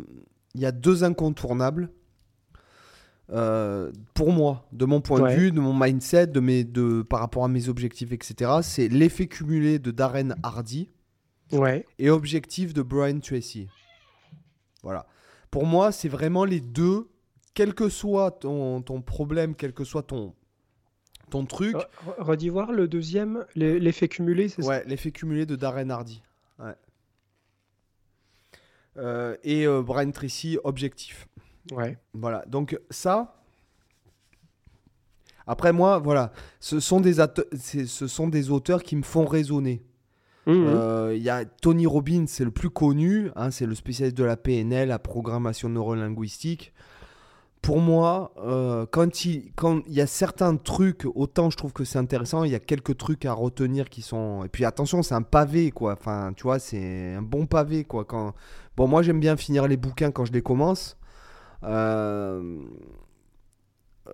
il y a deux incontournables euh, pour moi de mon point de vue de mon mindset de mes de par rapport à mes objectifs etc c'est l'effet cumulé de Darren Hardy ouais. et objectif de Brian Tracy. Voilà. Pour moi c'est vraiment les deux quel que soit ton, ton problème quel que soit ton ton truc. Redis voir le deuxième, l'effet cumulé, c'est ça Ouais, l'effet cumulé de Darren Hardy. Ouais. Euh, et euh, Brian Tracy, objectif. Ouais. Voilà, donc ça. Après, moi, voilà, ce sont des, ce sont des auteurs qui me font raisonner. Mmh. Euh, il y a Tony Robbins, c'est le plus connu, hein, c'est le spécialiste de la PNL, la programmation neurolinguistique pour moi, euh, quand, il, quand il y a certains trucs, autant je trouve que c'est intéressant, il y a quelques trucs à retenir qui sont. Et puis attention, c'est un pavé, quoi. Enfin, tu vois, c'est un bon pavé, quoi. Bon, moi, j'aime bien finir les bouquins quand je les commence. Euh, euh,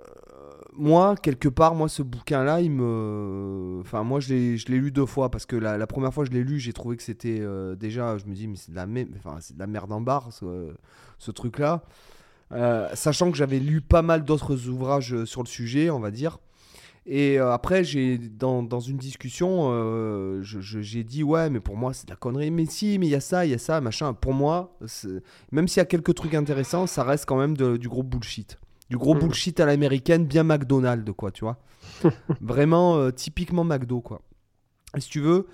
moi, quelque part, moi, ce bouquin-là, il me. Enfin, moi, je l'ai lu deux fois parce que la, première fois, je l'ai lu, j'ai trouvé que c'était déjà. Je me dis, mais c'est de, la enfin, de la merde en barre, ce truc-là. Euh, sachant que j'avais lu pas mal d'autres ouvrages euh, sur le sujet, on va dire. Et euh, après, j'ai dans, dans, une discussion, j'ai dit ouais, mais pour moi c'est de la connerie. Mais si, mais il y a ça, il y a ça, machin. Pour moi, même s'il y a quelques trucs intéressants, ça reste quand même du gros bullshit. Du gros mmh. bullshit à l'américaine, bien McDonald's, quoi, tu vois. *laughs* Vraiment typiquement McDo, quoi. Et si tu veux,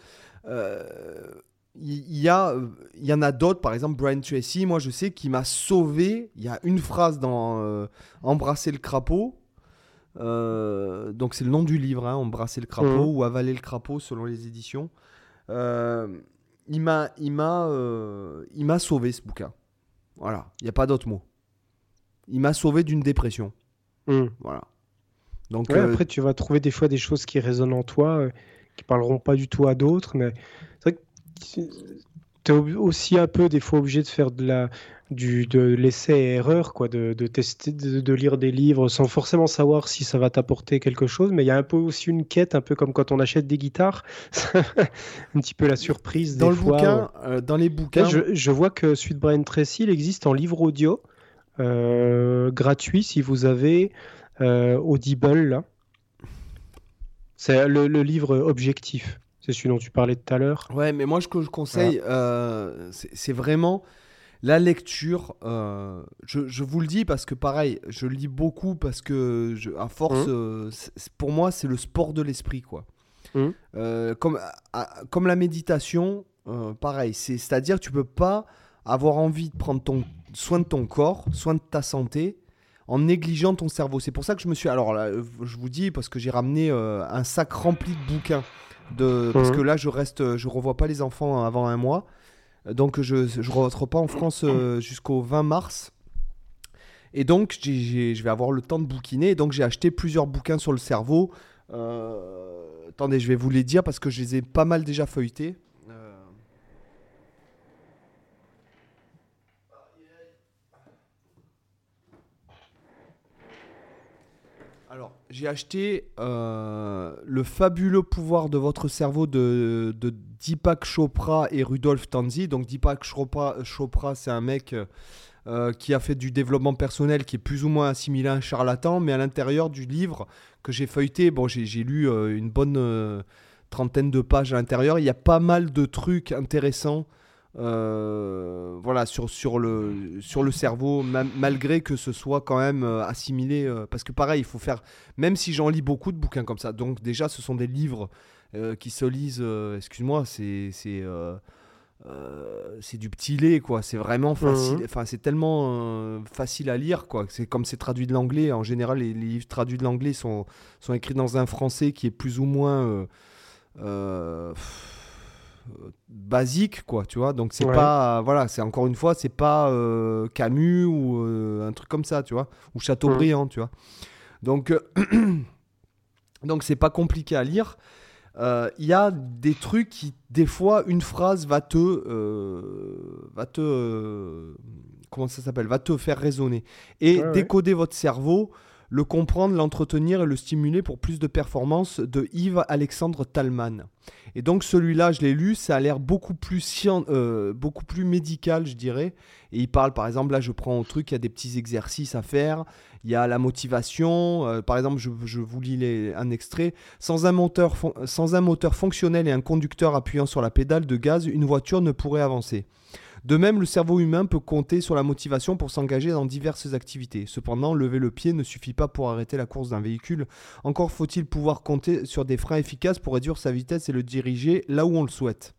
il y, a, il y en a d'autres, par exemple Brian Tracy, moi je sais qu'il m'a sauvé. Il y a une phrase dans euh, Embrasser le crapaud. Euh, donc c'est le nom du livre, hein, Embrasser le crapaud mmh. ou Avaler le crapaud selon les éditions. Euh, il m'a, il m'a, il m'a sauvé ce bouquin. Voilà, il n'y a pas d'autre mot. Il m'a sauvé d'une dépression. Mmh. Voilà. Donc après tu vas trouver des fois des choses qui résonnent en toi, qui parleront pas du tout à d'autres, mais c'est vrai que tu es aussi un peu des fois obligé de faire de la du de l'essai et erreur quoi de, de tester de, lire des livres sans forcément savoir si ça va t'apporter quelque chose. Mais il y a un peu aussi une quête un peu comme quand on achète des guitares. *laughs* Un petit peu la surprise dans le bouquin euh, dans les bouquins je, vois que Suite Brian Tracy il existe en livre audio euh, gratuit si vous avez euh, Audible c'est le, le livre objectif c'est celui dont tu parlais tout à l'heure. Ouais, mais moi, ce que je conseille, euh, c'est vraiment la lecture. Euh, je, vous le dis parce que, pareil, je lis beaucoup parce que, je, à force, mmh. euh, pour moi, c'est le sport de l'esprit, quoi. Mmh. comme, comme la méditation, pareil. C'est-à-dire, tu peux pas avoir envie de prendre ton, soin de ton corps, soin de ta santé, en négligeant ton cerveau. C'est pour ça que je me suis. Alors là, je vous dis, parce que j'ai ramené un sac rempli de bouquins de, parce mhm. que là, je reste, je revois pas les enfants avant un mois. Donc, je ne rentre pas en France euh, jusqu'au 20 mars. Et donc, je vais avoir le temps de bouquiner. donc, j'ai acheté plusieurs bouquins sur le cerveau. Euh, attendez, je vais vous les dire parce que je les ai pas mal déjà feuilletés. Alors, j'ai acheté euh, Le fabuleux pouvoir de votre cerveau de, de Deepak Chopra et Rudolf Tanzi. Donc, Deepak Chopra, Chopra c'est un mec euh, qui a fait du développement personnel qui est plus ou moins assimilé à un charlatan, mais à l'intérieur du livre que j'ai feuilleté, bon, j'ai lu euh, une bonne trentaine de pages à l'intérieur. Il y a pas mal de trucs intéressants euh, voilà, sur, sur, le, sur le cerveau, malgré que ce soit quand même euh, assimilé. Euh, parce que pareil, il faut faire, même si j'en lis beaucoup de bouquins comme ça, donc déjà ce sont des livres qui se lisent, excuse-moi, c'est c'est du petit lait, quoi. C'est vraiment facile. Mhm. Enfin, c'est tellement facile à lire, quoi. C'est comme c'est traduit de l'anglais. En général, les, les livres traduits de l'anglais sont, sont écrits dans un français qui est plus ou moins pff, basique, quoi. Tu vois. Donc c'est Ouais. pas, voilà, c'est encore une fois, c'est pas euh, Camus ou euh, un truc comme ça, tu vois, ou Chateaubriand, tu vois. Donc euh, *clears throat* donc c'est pas compliqué à lire. Euh, Il y a des trucs qui, des fois, une phrase va te, euh, va te, euh, comment ça s'appelle, va te faire raisonner et Ouais, ouais. décoder votre cerveau, le comprendre, l'entretenir et le stimuler pour plus de performance de Yves Alexandre Talman. Et donc celui-là, je l'ai lu, ça a l'air beaucoup plus scien- euh, beaucoup plus médical, je dirais. Et il parle, par exemple, là, je prends au truc, il y a des petits exercices à faire. Il y a la motivation. euh, par exemple, je, vous lis un extrait. Sans un, moteur sans un moteur fonctionnel et un conducteur appuyant sur la pédale de gaz, une voiture ne pourrait avancer. De même, le cerveau humain peut compter sur la motivation pour s'engager dans diverses activités. Cependant, lever le pied ne suffit pas pour arrêter la course d'un véhicule. Encore faut-il pouvoir compter sur des freins efficaces pour réduire sa vitesse et le diriger là où on le souhaite.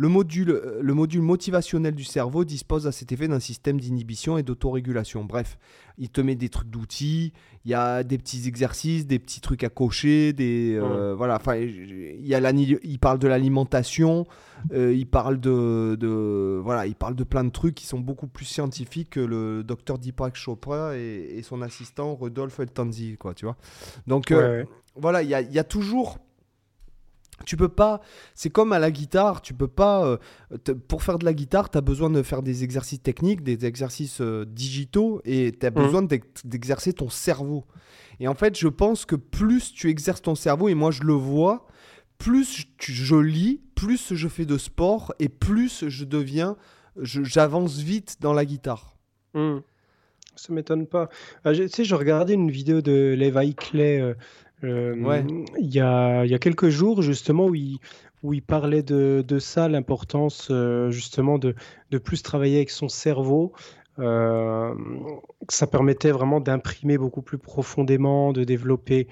Le module, euh, le module motivationnel du cerveau dispose à cet effet d'un système d'inhibition et d'autorégulation. Bref, il te met des trucs d'outils, il y a des petits exercices, des petits trucs à cocher, des euh, voilà. Enfin, il y a l'ani- il parle de l'alimentation, euh, il parle de, de voilà, il parle de plein de trucs qui sont beaucoup plus scientifiques que le docteur Deepak Chopra et, et son assistant Rodolphe Eltanzi, quoi, tu vois. Donc euh, Ouais, voilà, il y a, y a toujours. Tu peux pas. C'est comme à la guitare, tu peux pas. euh, te- pour faire de la guitare, tu as besoin de faire des exercices techniques, des exercices euh, digitaux, et tu as Mhm. besoin d'ex- d'exercer ton cerveau. Et en fait, je pense que plus tu exerces ton cerveau, et moi je le vois, plus je lis, plus je fais de sport, et plus je deviens. je- J'avance vite dans la guitare. Hmm. Ça m'étonne pas. Ah, j'ai- tu sais, je regardais une vidéo de Levi Clay euh, euh, Ouais. il y a, il y a quelques jours, justement, où il, où il parlait de, de ça, l'importance euh, justement de, de plus travailler avec son cerveau. Euh, ça permettait vraiment d'imprimer beaucoup plus profondément, de développer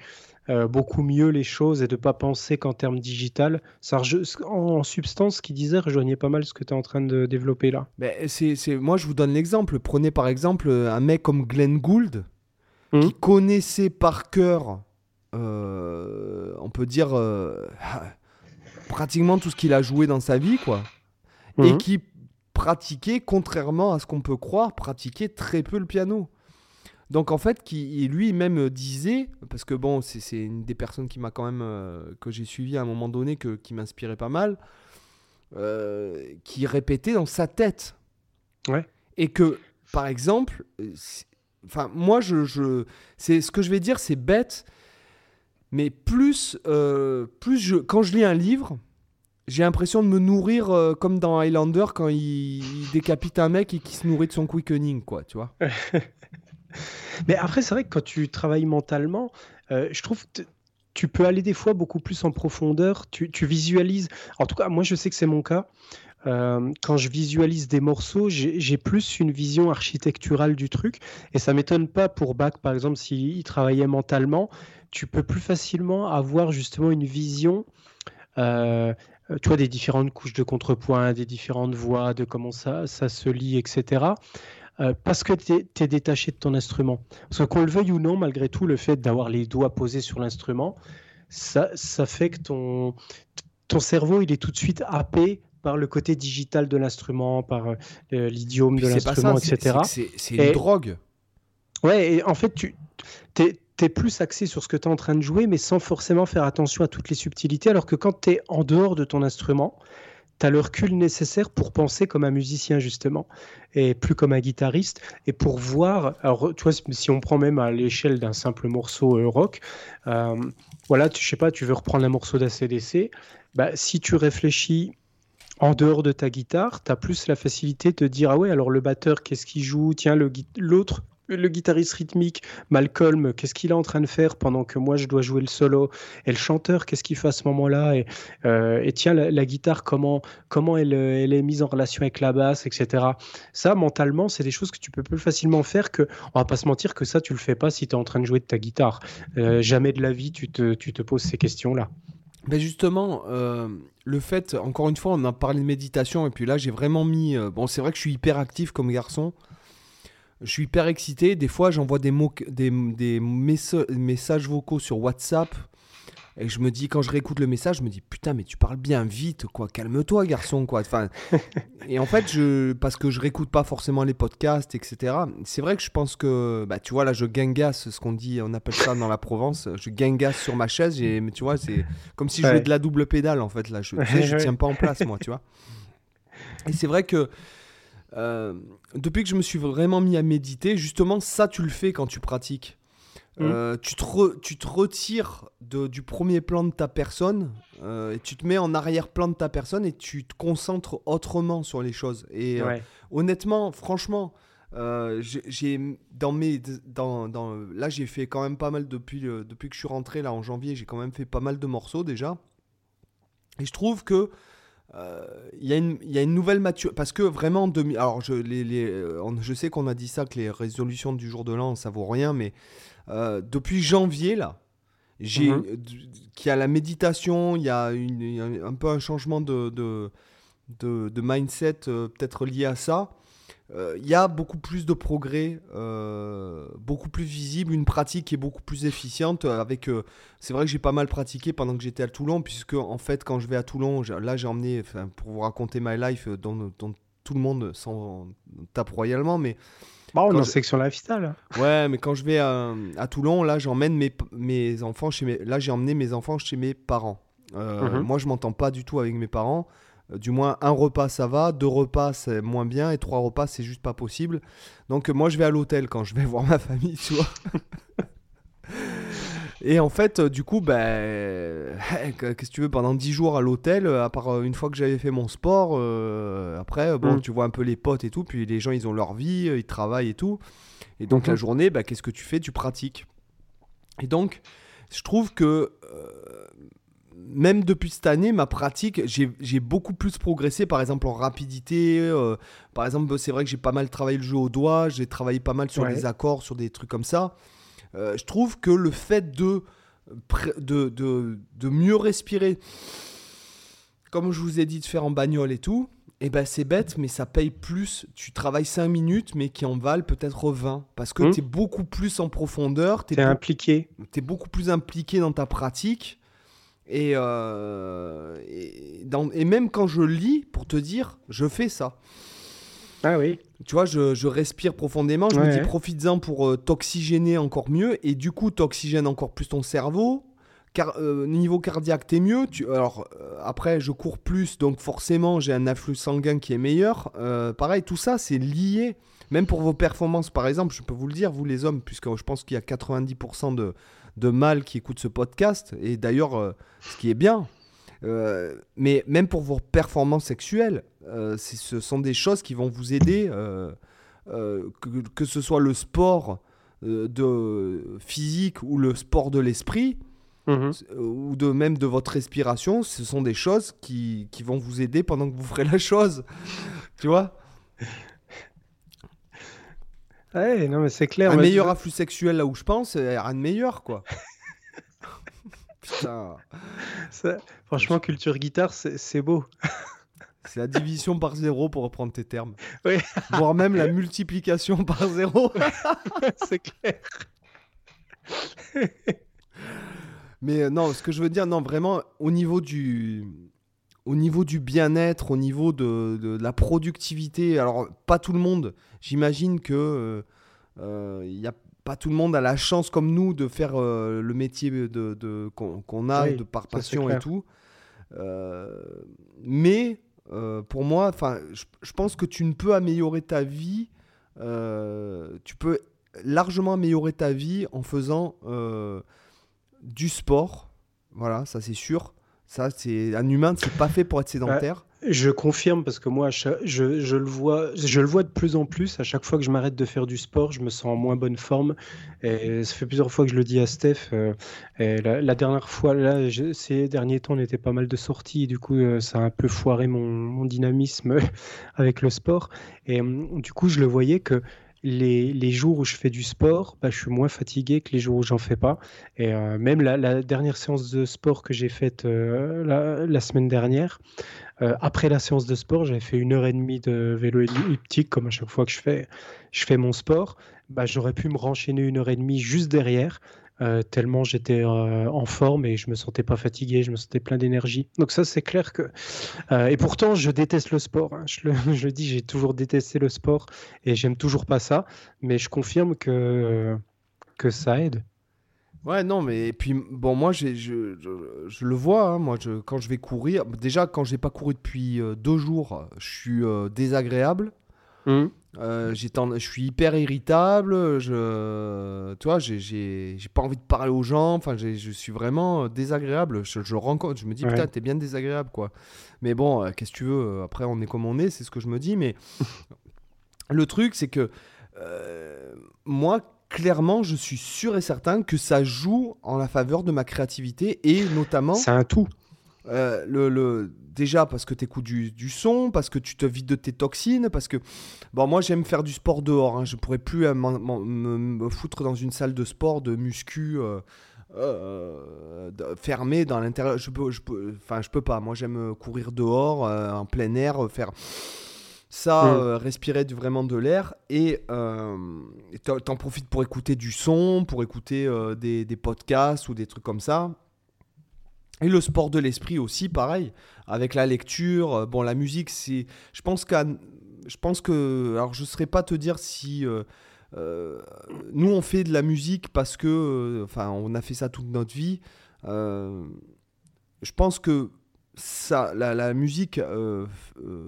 euh, beaucoup mieux les choses et de ne pas penser qu'en termes digital. Ça en, substance, ce qu'il disait rejoignait pas mal ce que tu es en train de développer là. Mais c'est, c'est- moi, je vous donne l'exemple. Prenez par exemple un mec comme Glenn Gould, Mhm. qui connaissait par cœur, euh, on peut dire, euh, *laughs* pratiquement tout ce qu'il a joué dans sa vie, quoi. Et Mhm. qui pratiquait, contrairement à ce qu'on peut croire, pratiquait très peu le piano. Donc en fait, qui lui-même disait, parce que bon, c'est, une des personnes qui m'a quand même, euh, que j'ai suivi à un moment donné, que, qui m'inspirait pas mal, euh, qui répétait dans sa tête. Ouais. Et que, par exemple, enfin, moi, je, je, c'est ce que je vais dire, c'est bête, mais plus, euh, plus quand je lis un livre, j'ai l'impression de me nourrir euh, comme dans Highlander quand il, il décapite un mec et qu'il se nourrit de son quickening, quoi, tu vois. *laughs* Mais après, c'est vrai que quand tu travailles mentalement, euh, je trouve que tu peux aller des fois beaucoup plus en profondeur. Tu, visualises. En tout cas, moi, je sais que c'est mon cas. Quand je visualise des morceaux, j'ai j'ai plus une vision architecturale du truc. Et ça m'étonne pas pour Bach, par exemple, s'il travaillait mentalement, tu peux plus facilement avoir justement une vision. euh, euh, tu vois, des différentes couches de contrepoint, des différentes voix, de comment ça, ça se lie, etc. Euh, parce que tu es, détaché de ton instrument. Parce que qu'on le veuille ou non, malgré tout, le fait d'avoir les doigts posés sur l'instrument, ça, ça fait que ton, ton cerveau, il est tout de suite happé par le côté digital de l'instrument, par euh, l'idiome de l'instrument, etc. c'est une Et- drogue. Ouais, et en fait, tu es, plus axé sur ce que tu es en train de jouer, mais sans forcément faire attention à toutes les subtilités, alors que quand tu es en dehors de ton instrument, tu as le recul nécessaire pour penser comme un musicien, justement, et plus comme un guitariste, et pour voir, alors tu vois, si on prend même à l'échelle d'un simple morceau euh, rock, euh, voilà, tu, sais pas, tu veux reprendre un morceau d'ACDC, bah, si tu réfléchis en dehors de ta guitare, tu as plus la facilité de dire Ah ouais, alors le batteur, qu'est-ce qu'il joue? Tiens, l'autre, le guitariste rythmique, Malcolm, qu'est-ce qu'il est en train de faire pendant que moi je dois jouer le solo Et le chanteur, qu'est-ce qu'il fait à ce moment-là et, euh, tiens, la, guitare, comment, comment elle, elle est mise en relation avec la basse, etc. Ça, mentalement, c'est des choses que tu peux plus facilement faire que, on va pas se mentir, que ça, tu le fais pas si tu es en train de jouer de ta guitare. Euh, jamais de la vie, tu te, tu te poses ces questions-là. Ben justement, euh, le fait, encore une fois, on a parlé de méditation, et puis là, j'ai vraiment mis. bon, c'est vrai que je suis hyper actif comme garçon. Je suis hyper excité. Des fois, j'envoie des, mots, des, des messa- messages vocaux sur WhatsApp. Et je me dis, quand je réécoute le message, je me dis, putain, mais tu parles bien vite, quoi. Calme-toi, garçon, quoi. Enfin, *laughs* et en fait, je, parce que je réécoute pas forcément les podcasts, etc. C'est vrai que je pense que, bah, tu vois, là, je gangasse, ce qu'on dit, on appelle ça dans la Provence. Je gangasse sur ma chaise. Et, mais tu vois, c'est comme si je Ouais. jouais de la double pédale, en fait. Là, je, tu sais, je *laughs* tiens pas en place, moi, tu vois. Et c'est vrai que euh, depuis que je me suis vraiment mis à méditer, justement, ça, tu le fais quand tu pratiques. Mm. Euh, tu, te re- tu te retires de- du premier plan de ta personne euh, et tu te mets en arrière-plan de ta personne et tu te concentres autrement sur les choses. Et Ouais. honnêtement, franchement, j'ai- dans mes dans, dans là j'ai fait quand même pas mal depuis depuis que je suis rentré là en janvier, j'ai quand même fait pas mal de morceaux déjà. Et je trouve que euh, il y, a une- il y a une nouvelle maturité parce que vraiment en 2000 alors je les, les, euh, je sais qu'on a dit ça que les résolutions du jour de l'an ça vaut rien mais euh, depuis janvier là j'ai euh, qu'il y a la méditation il y a une- y un peu un changement de de, de, de mindset euh, peut-être lié à ça. euh, il y a beaucoup plus de progrès, euh, beaucoup plus visible, une pratique qui est beaucoup plus efficiente. euh, Avec, euh, c'est vrai que j'ai pas mal pratiqué pendant que j'étais à Toulon, puisque en fait, quand je vais à Toulon, là j'ai emmené, pour vous raconter my life, euh, dont, dont tout le monde s'en tape royalement, mais Bon, on est Quand en je- section lifestyle. ouais, mais quand je vais à, à Toulon, là j'emmène mes, mes enfants chez mes, là j'ai emmené mes enfants chez mes parents. Euh, Mhm. Moi, je m'entends pas du tout avec mes parents. Euh, Du moins, un repas, ça va. Deux repas, c'est moins bien. Et trois repas, c'est juste pas possible. Donc, euh, moi, je vais à l'hôtel quand je vais *laughs* voir ma famille, tu vois. *laughs* Et en fait, euh, du coup, ben, qu'est-ce que tu veux, pendant 10 jours à l'hôtel, à part une fois que j'avais fait mon sport, euh, après, bon, Mm. tu vois un peu les potes et tout, puis les gens, ils ont leur vie, ils travaillent et tout. Et donc, la journée, ben, qu'est-ce que tu fais? Tu pratiques. Et donc, je trouve que euh, même depuis cette année, ma pratique, j'ai beaucoup plus progressé, par exemple en rapidité. euh, par exemple, c'est vrai que j'ai pas mal travaillé le jeu au doigt, j'ai travaillé pas mal sur Ouais. des accords, sur des trucs comme ça. Euh, je trouve que le fait de, de, de, de mieux respirer, comme je vous ai dit de faire en bagnole et tout, et ben c'est bête, mais ça paye plus. Tu travailles 5 minutes, mais qui en valent peut-être 20. Parce que Mhm. tu es beaucoup plus en profondeur, tu T'es impliqué. tu es beaucoup plus impliqué dans ta pratique. Et, euh, et, dans- et même quand je lis, pour te dire, je fais ça. Ah oui. Tu vois, je, je respire profondément, je me dis ouais. profites-en pour euh, t'oxygéner encore mieux, et du coup, t'oxygènes encore plus ton cerveau. Car, euh, niveau cardiaque, t'es mieux. Tu, alors, euh, après, je cours plus, donc forcément, j'ai un afflux sanguin qui est meilleur. Pareil, tout ça, c'est lié. Même pour vos performances, par exemple, je peux vous le dire, vous les hommes, puisque je pense qu'il y a 90% de, de mâles qui écoutent ce podcast, et d'ailleurs, euh, ce qui est bien. Euh, mais même pour vos performances sexuelles, euh, ce sont des choses qui vont vous aider, euh, que, que ce soit le sport de physique ou le sport de l'esprit, Mhm. ou de même de votre respiration, ce sont des choses qui, qui vont vous aider pendant que vous ferez la chose. *laughs* tu vois? Ouais, non, mais c'est clair. Un meilleur afflux sexuel là où je pense, il n'y a rien de meilleur, quoi. *laughs* Putain, ça- Franchement, culture guitare, c'est beau. *laughs* c'est la division par zéro pour reprendre tes termes. Oui. Voire même la *laughs* multiplication par zéro. c'est clair. Mais euh, non, ce que je veux dire, non, vraiment, au niveau du, au niveau du bien-être, au niveau de, de la productivité, alors pas tout le monde, j'imagine que euh, euh, il a pas tout le monde a la chance comme nous de faire euh, le métier de, de- qu'on a Oui, de par passion et tout. Euh, mais pour moi, enfin, je, je pense que tu ne peux améliorer ta vie. tu peux largement améliorer ta vie en faisant du sport. Voilà, ça c'est sûr. Ça, c'est un humain, c'est pas fait pour être sédentaire. Je confirme parce que moi, je, le vois, je le vois de plus en plus. À chaque fois que je m'arrête de faire du sport, je me sens en moins bonne forme. Ça fait plusieurs fois que je le dis à Steph. euh, la, dernière fois, là, ces derniers temps, on était pas mal de sorties. du coup, euh, ça a un peu foiré mon, mon dynamisme *laughs* avec le sport. Et hum, du coup, je le voyais que les, jours où je fais du sport, bah, je suis moins fatigué que les jours où j'en fais pas. Et euh, même la, dernière séance de sport que j'ai faite euh, la, semaine dernière, euh, après la séance de sport, j'avais fait une heure et demie de vélo elliptique, comme à chaque fois que je fais, je fais mon sport. Bah, J'aurais pu me renchaîner une heure et demie juste derrière. Euh, tellement j'étais euh, en forme et je me sentais pas fatigué, je me sentais plein d'énergie. Donc ça c'est clair que euh, et pourtant je déteste le sport. Hein. Je, le, *laughs* dis, j'ai toujours détesté le sport et j'aime toujours pas ça, mais je confirme que que ça aide. Ouais, non, mais puis bon, moi je, je, je, le vois, hein, moi quand je vais courir, déjà quand j'ai pas couru depuis deux jours, je suis désagréable. Mmh. Euh, je suis hyper irritable, je, tu vois, j'ai pas envie de parler aux gens, enfin, je suis vraiment désagréable. Je, je rencontre, je me dis, ouais. putain, t'es bien désagréable, quoi. Mais bon, euh, qu'est-ce que tu veux, après, on est comme on est, c'est ce que je me dis, mais *laughs* le truc, c'est que euh, moi, clairement, je suis sûr et certain que ça joue en la faveur de ma créativité et notamment. C'est un tout. Euh, le, le, déjà parce que tu écoutes du, du, son, parce que tu te vides de tes toxines, parce que bon, moi j'aime faire du sport dehors. Hein. Je pourrais plus euh, me foutre dans une salle de sport de muscu euh, euh, fermée dans l'intérieur. Je peux, je peux, enfin je peux pas. Moi j'aime courir dehors, euh, en plein air, faire ça, mmh. respirer du, vraiment de l'air et t'en profites pour écouter du son, pour écouter des, des podcasts ou des trucs comme ça. Et le sport de l'esprit aussi, pareil, avec la lecture. Euh, bon, la musique, c'est. Je pense qu'à. Je pense que. Alors, je ne saurais pas te dire si. Euh, euh, nous, on fait de la musique parce que. Euh, enfin, on a fait ça toute notre vie. Je pense que ça, la, la musique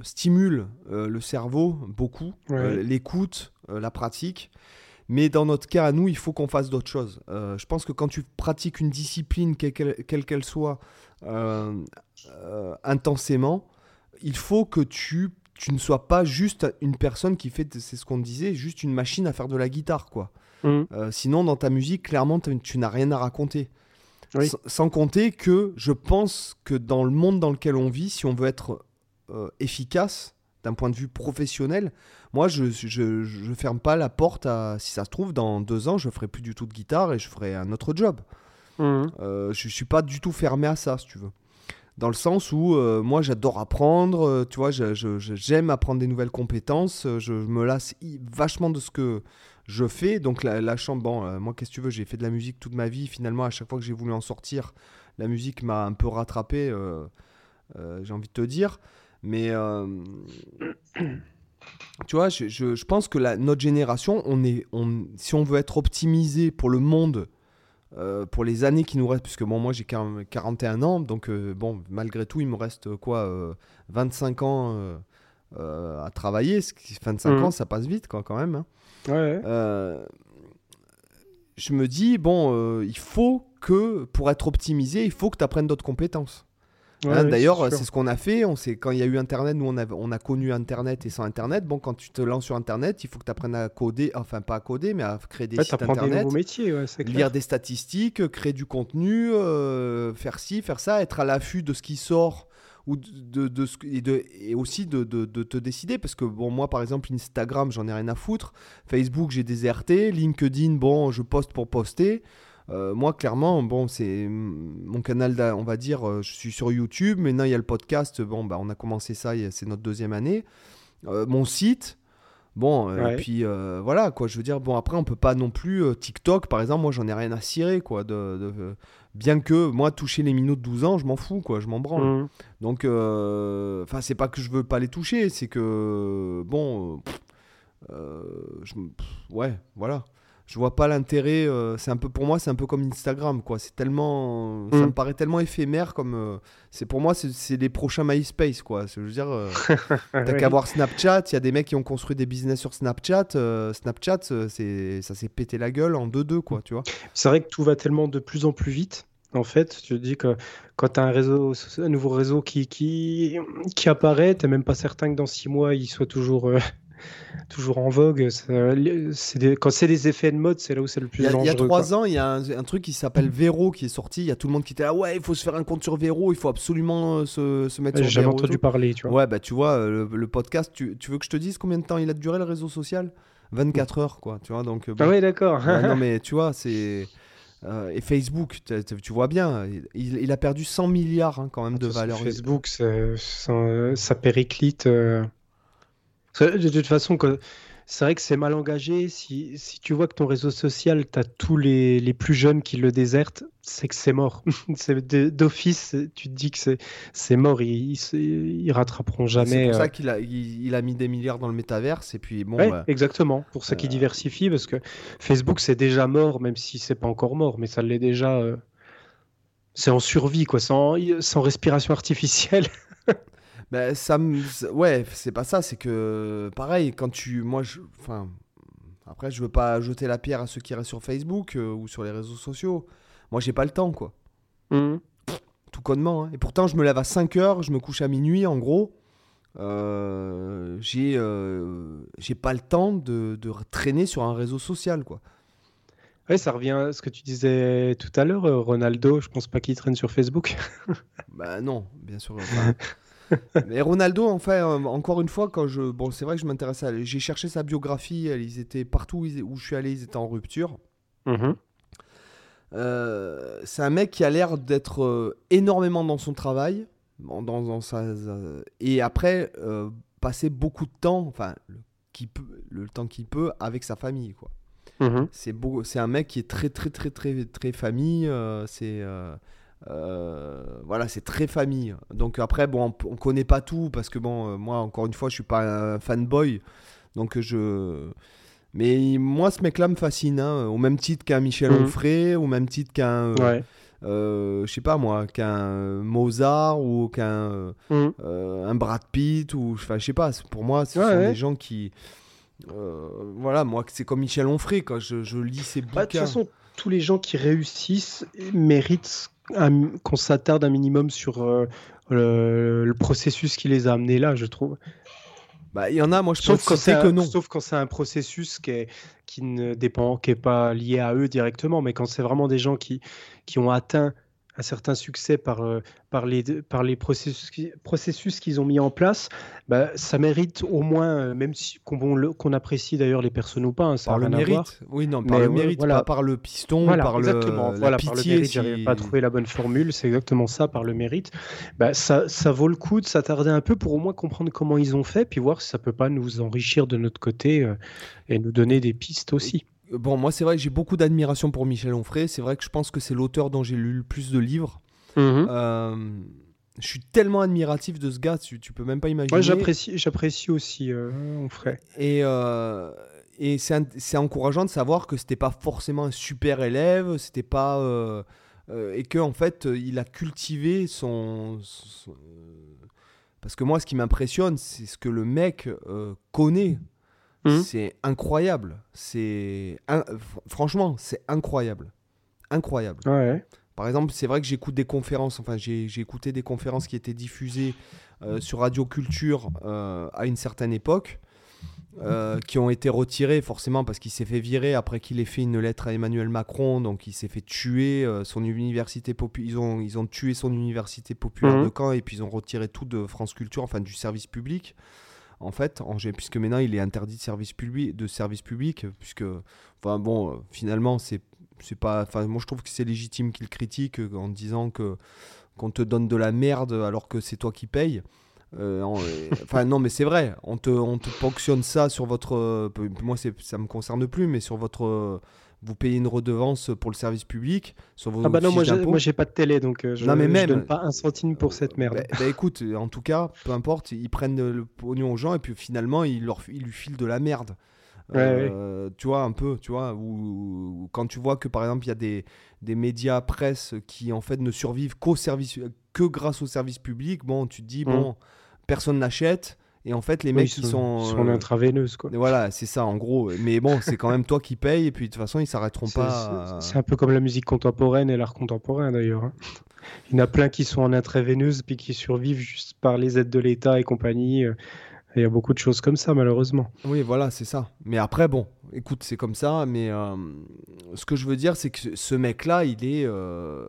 stimule le cerveau beaucoup, ouais. l'écoute, la pratique. Mais dans notre cas, à nous, il faut qu'on fasse d'autres choses. Euh, je pense que quand tu pratiques une discipline, quelle qu'elle qu soit, euh, euh, intensément, il faut que tu, tu ne sois pas juste une personne qui fait, c'est ce qu'on disait, juste une machine à faire de la guitare. quoi. Mmh. sinon, dans ta musique, clairement, tu n'as rien à raconter. Oui. Sans compter que je pense que dans le monde dans lequel on vit, si on veut être efficace, d'un point de vue professionnel, moi, je, je, je, ferme pas la porte à. Si ça se trouve, dans deux ans, je ferai plus du tout de guitare et je ferai un autre job. Mmh. Euh, je suis pas du tout fermé à ça, si tu veux. Dans le sens où euh, moi, j'adore apprendre, euh, tu vois, j'aime apprendre des nouvelles compétences, je, me lasse vachement de ce que je fais. Donc, la, la chambre, bon, moi, qu'est-ce que tu veux, j'ai fait de la musique toute ma vie. Finalement, à chaque fois que j'ai voulu en sortir, la musique m'a un peu rattrapé, j'ai envie de te dire. Mais tu vois, je, je, je, pense que la, notre génération, on est, on, si on veut être optimisé pour le monde, euh, pour les années qui nous restent, puisque bon, moi j'ai 41 ans, donc euh, bon, malgré tout, il me reste quoi, euh, 25 ans euh, à travailler. 25 mmh. ans, ça passe vite quoi, quand même. Hein. Ouais. je me dis, bon, il faut que pour être optimisé, il faut que tu apprennes d'autres compétences. Ouais, hein, oui, D'ailleurs, c'est ce qu'on a fait. On sait, quand il y a eu Internet, nous, on a, on a connu Internet et sans Internet. Bon, quand tu te lances sur Internet, il faut que tu apprennes à coder, enfin pas à coder, mais à créer des ouais, sites Internet. des métiers, ouais, lire clair. des statistiques, créer du contenu, euh, faire ci, faire ça, être à l'affût de ce qui sort ou de, de, de, et, de et, aussi de, de, te décider parce que bon moi par exemple Instagram j'en ai rien à foutre Facebook j'ai des RT LinkedIn bon je poste pour poster euh, moi, clairement, bon, c'est mon canal, on va dire, euh, je suis sur YouTube. Maintenant, il y a le podcast. Bon, bah, on a commencé ça, c'est notre deuxième année. Euh, mon site. Bon, ouais. et puis euh, voilà, quoi. Je veux dire, bon, après, on peut pas non plus. TikTok, par exemple, moi, j'en ai rien à cirer, quoi. De, de, bien que, moi, toucher les minutes de 12 ans, je m'en fous, quoi. Je m'en branle. Mmh. Donc, enfin, c'est pas que je veux pas les toucher, c'est que, bon, je, ouais, voilà je vois pas l'intérêt. Euh, c'est un peu pour moi, c'est un peu comme Instagram, quoi. C'est tellement, mm. ça me paraît tellement éphémère comme. Euh, c'est pour moi, c'est les prochains MySpace, quoi. Je veux dire, euh, *laughs* t'as qu'à voir Snapchat. Il y a des mecs qui ont construit des business sur Snapchat. Snapchat, c'est, ça s'est pété la gueule en 2-2, quoi. Tu vois. C'est vrai que tout va tellement de plus en plus vite. En fait, tu dis que quand tu as un, réseau, un nouveau réseau qui, qui, qui apparaît, tu n'es même pas certain que dans six mois, il soit toujours, toujours en vogue. Des, quand c'est des effets de mode, c'est là où c'est le plus dangereux. Il y a trois ans, il y a un, un truc qui s'appelle Vero qui est sorti. Il y a tout le monde qui était là, ouais, il faut se faire un compte sur Vero, il faut absolument se, se mettre sur Vero. J'ai jamais entendu parler, tu vois. Ouais, bah tu vois, le, le podcast, tu, tu, veux que je te dise combien de temps il a duré le réseau social? 24 heures, quoi. Tu vois, donc. Ah bon. ouais, d'accord. Ouais, non, *laughs* mais tu vois, c'est. euh, et Facebook, tu vois bien, il, il a perdu 100 milliards hein, quand même de Attention, valeur. Facebook, ça, ça périclite. euh. De toute façon, que- c'est vrai que c'est mal engagé. Si, si tu vois que ton réseau social, tu as tous les, les plus jeunes qui le désertent, c'est que c'est mort. *laughs* C'est D'office, tu te dis que c'est c'est mort. Ils, ils, ils rattraperont C'est jamais. pour euh, ça qu'il a, il, il a mis des milliards dans le métaverse, et puis bon, Ouais, bah, exactement. Pour ça qui Euh, diversifie, parce que Facebook, c'est déjà mort, même si c'est pas encore mort, mais ça l'est déjà. euh, C'est en survie, quoi, sans, sans respiration artificielle. *laughs* bah, ça me. Ouais, c'est pas ça, c'est que pareil, quand tu. Moi, je. Enfin. Après, je veux pas jeter la pierre à ceux qui restent sur Facebook euh, ou sur les réseaux sociaux. Moi, j'ai pas le temps, quoi. Mhm. tout connement. hein. Et pourtant, je me lève à 5 heures, je me couche à minuit, en gros. Euh, j'ai euh, j'ai pas le temps de, de traîner sur un réseau social, quoi. Ouais, ça revient à ce que tu disais tout à l'heure, euh, Ronaldo, je pense pas qu'il traîne sur Facebook. Bah non, bien sûr. *laughs* enfin. *laughs* Mais Ronaldo, enfin, euh, encore une fois, quand je, bon, c'est vrai que je m'intéresse à, j'ai cherché sa biographie. Ils étaient partout où, je suis allé, ils étaient en rupture. Mhm. Euh, c'est un mec qui a l'air d'être euh, énormément dans son travail, dans, dans- sa, et après passer beaucoup de temps, enfin le, qui peut, le temps qu'il peut avec sa famille, quoi. Mhm. C'est beau, c'est un mec qui est très très très très très famille. c'est euh, voilà, c'est très famille. Donc après, bon, on, on connaît pas tout parce que bon, euh, moi encore une fois, je suis pas un fanboy, donc je. Mais moi, ce mec-là me fascine, hein, au même titre qu'un Michel Mhm. Onfray, au même titre qu'un, euh, Ouais. euh, je sais pas moi, qu'un Mozart ou qu'un euh, un Brad Pitt ou enfin je sais pas pour moi ce Ouais, sont ouais. des gens qui euh, voilà moi c'est comme Michel Onfray quand je, je lis ses Bah, de toute bouquins façon, tous les gens qui réussissent méritent qu'on s'attarde un minimum sur euh, le, le processus qui les a amenés là, je trouve. bah il y en a moi je Sauf c'est que non sauf quand c'est un processus qui, est, qui ne dépend, qui est pas lié à eux directement, mais quand c'est vraiment des gens qui, qui ont atteint un certain succès par, euh, par les, par les processus, processus qu'ils ont mis en place, bah, ça mérite au moins, euh, même si qu'on apprécie d'ailleurs les personnes ou pas, hein, ça par a le rien à voir. mérite oui non par Mais le mérite voilà. pas par le piston Voilà, par exactement. le voilà, la par le pitié mérite, si- j'arrive pas à trouver la bonne formule. C'est exactement ça, par le mérite. Bah, ça, ça vaut le coup de s'attarder un peu pour au moins comprendre comment ils ont fait, puis voir si ça peut pas nous enrichir de notre côté euh, et nous donner des pistes aussi. Bon moi c'est vrai que j'ai beaucoup d'admiration pour Michel Onfray c'est vrai que je pense que c'est l'auteur dont j'ai lu le plus de livres Mhm. Euh, je suis tellement admiratif de ce gars tu, tu peux même pas imaginer Moi, j'apprécie, j'apprécie aussi euh, Onfray. Et, euh, et c'est encourageant de savoir que c'était pas forcément un super élève, c'était pas et que en fait il a cultivé son, son- parce que moi ce qui m'impressionne c'est ce que le mec connaît. Mhm. C'est incroyable. C'est in- franchement c'est incroyable, incroyable. Ouais. Par exemple, c'est vrai que j'écoute des conférences, enfin j'ai écouté des conférences qui étaient diffusées euh, sur Radio Culture euh, à une certaine époque, euh, qui ont été retirées forcément parce qu'il s'est fait virer après qu'il ait fait une lettre à Emmanuel Macron, donc il s'est fait tuer son université popu- ils ont ils ont tué son université populaire Mhm. de Caen et puis ils ont retiré tout de France Culture, enfin du service public. En fait, puisque maintenant il est interdit de service public, de service public, puisque, enfin bon, euh, finalement c'est c'est pas enfin moi je trouve que c'est légitime qu'il critique euh, en disant que qu'on te donne de la merde alors que c'est toi qui payes. Euh, en- *laughs* enfin non mais c'est vrai on te on te ponctionne ça sur votre moi c'est ça me concerne plus mais sur votre vous payez une redevance pour le service public sur vos Ah bah non, moi j'ai, pas de télé, donc euh, je, Non, mais je même- donne pas un centime pour cette merde. Bah, bah, écoute, en tout cas, peu importe, ils prennent le pognon aux gens et puis finalement, ils, leur, ils lui filent de la merde. Euh, Tu vois, un peu, tu vois, ou quand tu vois que par exemple, il y a des, des médias presse qui en fait ne survivent qu'au service, que grâce au service public, bon, tu te dis, Mhm. bon, personne n'achète. Et en fait, les Oui, mecs, ils ils sont. sont euh, intraveineuses, quoi. voilà, c'est ça en gros. Mais bon, c'est quand même toi qui payes et puis de toute façon, ils s'arrêteront pas. c'est- un peu comme la musique contemporaine et l'art contemporain d'ailleurs. hein. Il y en a plein qui sont en intraveineuse puis qui survivent juste par les aides de l'État et compagnie. euh, Il y a beaucoup de choses comme ça malheureusement. Oui, voilà, c'est ça. Mais après, bon, écoute, c'est comme ça. Mais euh, ce que je veux dire, c'est que ce- ce mec-là, il est. euh,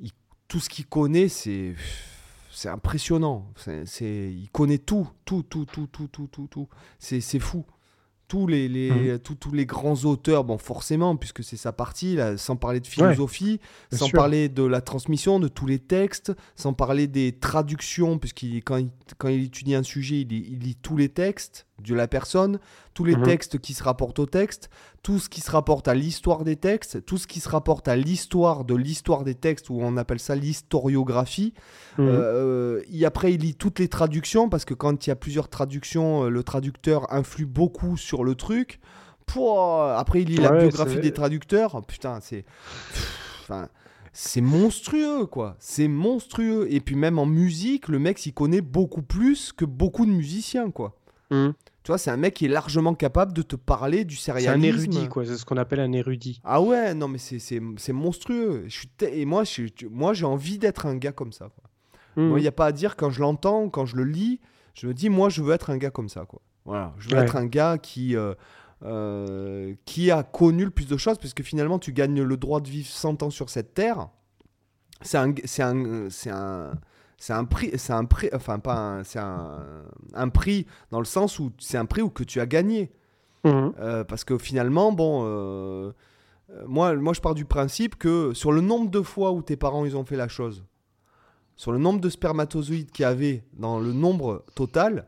il- tout ce qu'il connaît, c'est. C'est impressionnant. C'est, il connaît tout, tout, tout, tout, tout, tout, tout, tout. C'est, c'est fou. tous les, les Mhm. tous, tous les grands auteurs, bon forcément, puisque c'est sa partie, là, sans parler de philosophie, sans sûr. parler de la transmission, de tous les textes, sans parler des traductions, puisqu'il quand il, quand il étudie un sujet, il, il lit tous les textes de la personne, tous les Mhm. textes qui se rapportent au texte, tout ce qui se rapporte à l'histoire des textes, tout ce qui se rapporte à l'histoire de l'histoire des textes, où on appelle ça l'historiographie. Mhm. Euh, après, il lit toutes les traductions parce que quand il y a plusieurs traductions, euh, le traducteur influe beaucoup sur le truc. Pouah, après, il lit la biographie des traducteurs. Putain, c'est. Enfin, c'est monstrueux, quoi. C'est monstrueux. Et puis, même en musique, le mec s'y connaît beaucoup plus que beaucoup de musiciens, quoi. Mhm. Tu vois, c'est un mec qui est largement capable de te parler du C'est un sérialisme. érudit, quoi. C'est ce qu'on appelle un érudit. Ah ouais, non, mais c'est- monstrueux. Je suis Et moi, je suis- moi, j'ai envie d'être un gars comme ça, quoi. Moi, il n'y a pas à dire quand je l'entends, quand je le lis, je me dis, moi, je veux être un gars comme ça, quoi. Voilà, je veux Ouais. être un gars qui, euh, euh, qui a connu le plus de choses, parce que finalement, tu gagnes le droit de vivre 100 ans sur cette terre. C'est un, un, c'est un prix, c'est un prix, enfin pas, un- c'est un, un prix dans le sens où c'est un prix où que tu as gagné. Mhm. Euh, parce que finalement, bon, euh, moi, moi je pars du principe que sur le nombre de fois où tes parents ils ont fait la chose, sur le nombre de spermatozoïdes qu'il y avait dans le nombre total,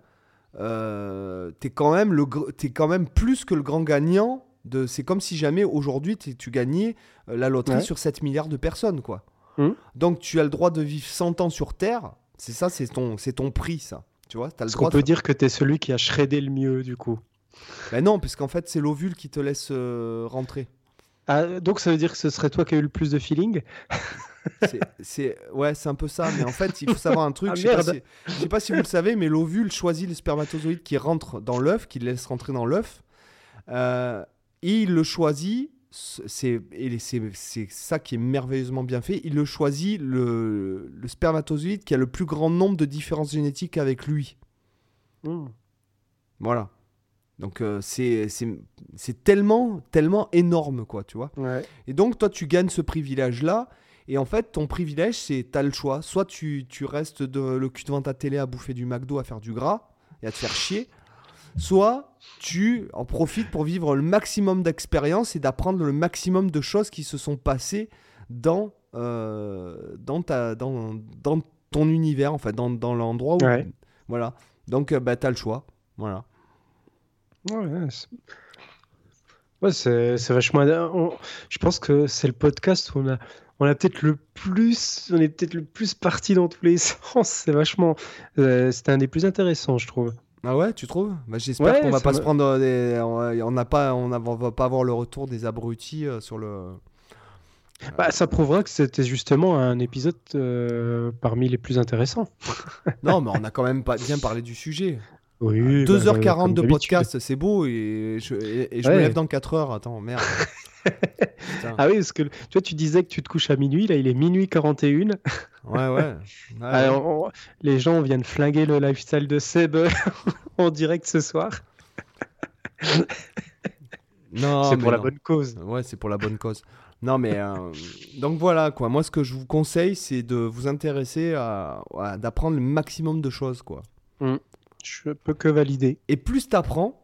euh, t'es quand même le, t'es quand même plus que le grand gagnant. De, c'est comme si jamais aujourd'hui tu gagnais euh, la loterie Ouais. sur 7 milliards de personnes, quoi. Mhm. Donc tu as le droit de vivre 100 ans sur Terre. C'est ça, c'est ton, c'est ton prix, ça. Tu vois, t'as le Est-ce qu'on de peut dire que t'es celui qui a shreddé le mieux, du coup? Ben non, parce qu'en fait, c'est l'ovule qui te laisse euh, rentrer. Ah, Donc ça veut dire que ce serait toi qui as eu le plus de feeling? C'est- ouais, c'est un peu ça. Mais en fait, il faut savoir un *laughs* truc. Ah, je, sais si, je sais pas si vous le savez, mais l'ovule choisit les spermatozoïdes qui rentrent dans l'œuf, qui le laisse rentrer dans l'œuf. Euh, il le choisit. C'est ça qui est merveilleusement bien fait. Il le choisit le, le spermatozoïde qui a le plus grand nombre de différences génétiques avec lui. Mhm. Voilà. Donc euh, c'est tellement tellement énorme quoi, tu vois. Ouais. Et donc, toi, tu gagnes ce privilège-là. Et en fait, ton privilège, c'est tu as le choix. Soit tu, tu restes de, le cul devant ta télé à bouffer du McDo, à faire du gras et à te faire chier. Soit tu en profites pour vivre le maximum d'expériences et d'apprendre le maximum de choses qui se sont passées dans, euh, dans, ta, dans, dans ton univers, en fait, dans, dans l'endroit où. Ouais. Voilà. Donc, euh, bah, tu as le choix. Voilà. Ouais, c'est ouais, c'est- c'est vachement. on- Je pense que c'est le podcast où on a, on a peut-être le plus, on est peut-être le plus parti dans tous les *laughs* sens. C'est vachement. euh, C'était un des plus intéressants, je trouve. Ah ouais, tu trouves? Bah, J'espère Ouais, qu'on va pas me- se prendre des... On n'a pas, on a- on va pas avoir le retour des abrutis euh, sur le... Bah, ça prouvera que c'était justement un épisode euh, parmi les plus intéressants. Non, mais on a quand même pas bien parlé du sujet. Oui. 2h40 bah, comme de podcast, c'est beau et je, et, et je me lève dans 4 heures. Attends, merde. *laughs* Ah oui, parce que tu vois, tu disais que tu te couches à minuit, là il est minuit 41. Ouais, ouais. *laughs* Ouais, on- les gens viennent flinguer le lifestyle de Seb *laughs* en direct ce soir. Non, c'est pour la non. bonne cause. Ouais, c'est pour la bonne cause. Non, mais euh, donc voilà quoi. Moi, ce que je vous conseille, c'est de vous intéresser à, à- d'apprendre le maximum de choses quoi. Je peux que valider. Et plus t'apprends,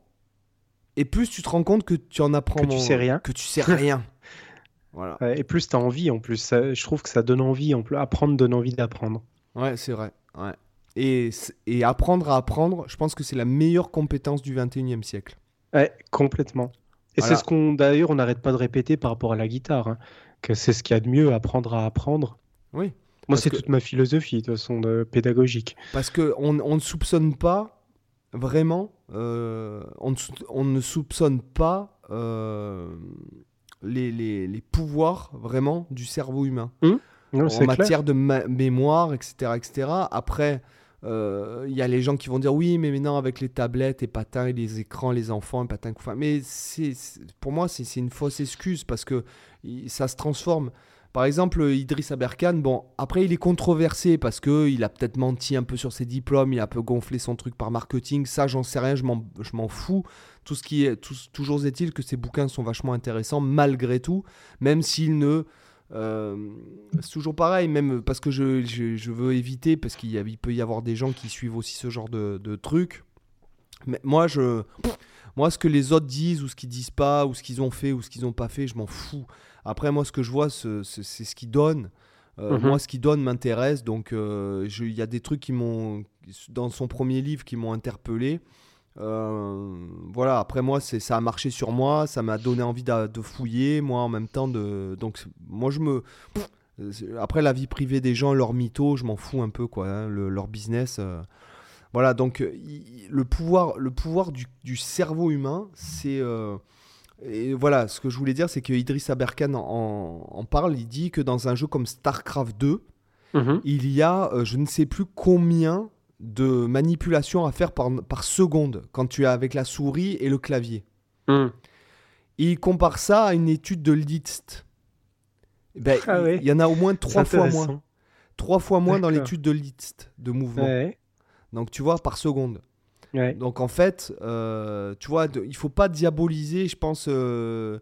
et plus tu te rends compte que tu en apprends. Que tu sais rien. Que tu sais rien. *laughs* voilà. Et plus tu as envie en plus. Ça- je trouve que ça donne envie. En plus, apprendre donne envie d'apprendre. Ouais, c'est vrai. Ouais. Et, et apprendre à apprendre, je pense que c'est la meilleure compétence du 21e siècle. Ouais, complètement. Et Voilà. c'est ce qu'on, d'ailleurs, on n'arrête pas de répéter par rapport à la guitare. hein, que c'est ce qu'il y a de mieux, apprendre à apprendre. Oui. Moi, c'est que- toute ma philosophie, de toute façon, de pédagogique. Parce qu'on on ne soupçonne pas vraiment, euh, on, ne sou- on ne soupçonne pas euh, les, les- les pouvoirs vraiment du cerveau humain. Non, en clair. matière de mémoire, etc. etc. Après, euh, il y a les gens qui vont dire oui, mais maintenant avec les tablettes et patins et les écrans, les enfants, et patins, couffins. Mais c'est, pour moi, c'est, une fausse excuse parce que ça se transforme. Par exemple, Idriss Aberkan, bon, après il est controversé parce que il a peut-être menti un peu sur ses diplômes, il a un peu gonflé son truc par marketing. Ça, j'en sais rien, je m'en, fous. Tout ce qui est, toujours est-il que ses bouquins sont vachement intéressants malgré tout, même s'ils ne euh, c'est toujours pareil, même parce que je, je- veux éviter, parce qu'il peut y avoir des gens qui suivent aussi ce genre de, de trucs. Mais moi, je. Moi, ce que les autres disent ou ce qu'ils disent pas, ou ce qu'ils ont fait ou ce qu'ils ont pas fait, je m'en fous. Après, moi, ce que je vois, c'est ce qu'ils donnent. Euh, Mhm. Moi, ce qu'ils donnent m'intéresse. Donc, euh, il y a des trucs qui m'ont. Dans son premier livre, qui m'ont interpellé. Euh, voilà, après moi, c'est ça a marché sur moi, ça m'a donné envie de, fouiller, moi en même temps. De, donc, moi, je me. Après, la vie privée des gens, leur mytho, je m'en fous un peu, quoi. hein, le- leur business. voilà, donc il- le pouvoir, le pouvoir du, du cerveau humain, c'est. Et voilà, ce que je voulais dire, c'est que Idriss Aberkan en, en parle. Il dit que dans un jeu comme StarCraft 2, Mhm. il y a euh, je ne sais plus combien de manipulations à faire par, par seconde quand tu es avec la souris et le clavier. Mhm. Et il compare ça à une étude de Liszt. Ben, Ah il- ouais. Il y en a au moins trois fois moins. Trois fois moins dans l'étude de Liszt de mouvement. Ouais, Donc tu vois, par seconde. Ouais. Donc en fait, euh, tu vois, de- il faut pas diaboliser, je pense. euh,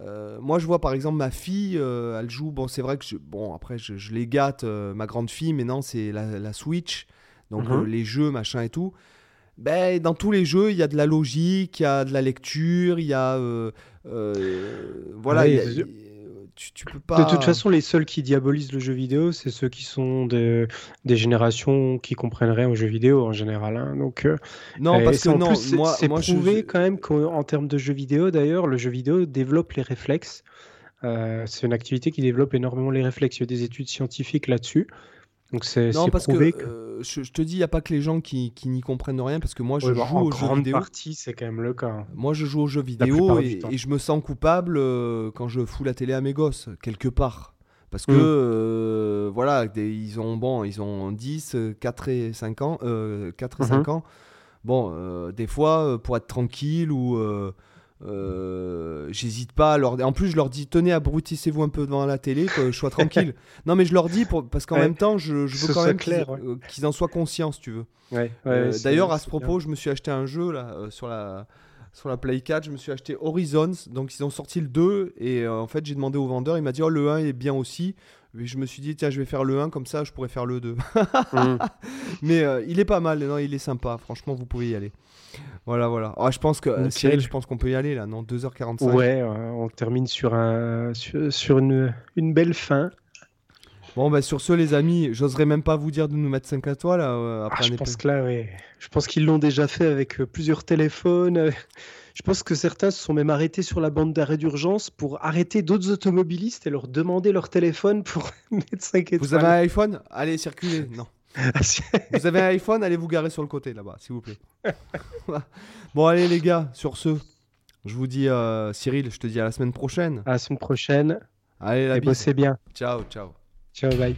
euh, moi, je vois par exemple ma fille, elle joue. Bon, c'est vrai que je, bon après, je, je les gâte, ma grande fille, mais non, c'est la, la Switch, donc Mhm. les jeux, machin et tout. Ben, dans tous les jeux, il y a de la logique, il y a de la lecture, il y a, voilà, tu, tu peux pas. De toute façon, les seuls qui diabolisent le jeu vidéo, c'est ceux qui sont de- des générations qui comprennent rien au jeu vidéo en général. hein. Donc, euh, non, parce que en non, plus, c'est moi, c'est prouvé je- quand même qu'en termes de jeux vidéo, d'ailleurs, le jeu vidéo développe les réflexes. Euh, c'est une activité qui développe énormément les réflexes. Il y a des études scientifiques là-dessus. Donc, c'est Non, c'est parce prouvé que que. euh, je, je te dis, il n'y a pas que les gens qui, qui n'y comprennent rien, parce que moi, je Ouais, bah, joue en aux jeux grande vidéo. partie, c'est quand même le cas. hein. Moi, je joue aux jeux vidéo et, et je me sens coupable euh, quand je fous la télé à mes gosses, quelque part. Parce que, Mm. euh, voilà, des- ils ont, bon, ils ont 10, euh, 4 et 5 ans. euh, 4 et Mhm. 5 ans. Bon, euh, des fois, euh, pour être tranquille ou... euh, J'hésite pas à leur En plus, je leur dis tenez, abrutissez-vous un peu devant la télé, que je sois *laughs* tranquille. non, mais je leur dis pour... parce qu'en Ouais. même temps, je, veux quand même qu'ils ouais. euh, qu'ils en soient conscients, si tu veux. Ouais, Euh, D'ailleurs, à ce bien. propos, je me suis acheté un jeu là, euh, sur, la, sur la Play 4. Je me suis acheté Horizons. Donc, ils ont sorti le 2. Et en fait, j'ai demandé au vendeur. Il m'a dit Oh, le 1 est bien aussi. Et je me suis dit Tiens, je vais faire le 1. Comme ça, je pourrais faire le 2. Mm. *laughs* Mais il est pas mal. Non, il est sympa. Franchement, vous pouvez y aller. Voilà, voilà. Ah, je pense que. Cyril, je pense qu'on peut y aller là. Non, 2h45. Ouais, on termine sur, un, sur, sur une, une belle fin. Bon, bah, sur ce, les amis, j'oserais même pas vous dire de nous mettre 5 étoiles euh, Ah, après je pense que là, ouais. Je pense qu'ils l'ont déjà fait avec euh, plusieurs téléphones. euh. *laughs* Je pense que certains se sont même arrêtés sur la bande d'arrêt d'urgence pour arrêter d'autres automobilistes et leur demander leur téléphone pour *laughs* mettre 5 étoiles. Vous avez un iPhone? Allez, circulez. Non. Vous avez un iPhone, allez vous garer sur le côté là-bas, s'il vous plaît. *laughs* bon, allez les gars, sur ce, je vous dis, euh, Cyril, je te dis à la semaine prochaine. À la semaine prochaine Allez, la et bossez bien. Ciao, ciao. Ciao, bye.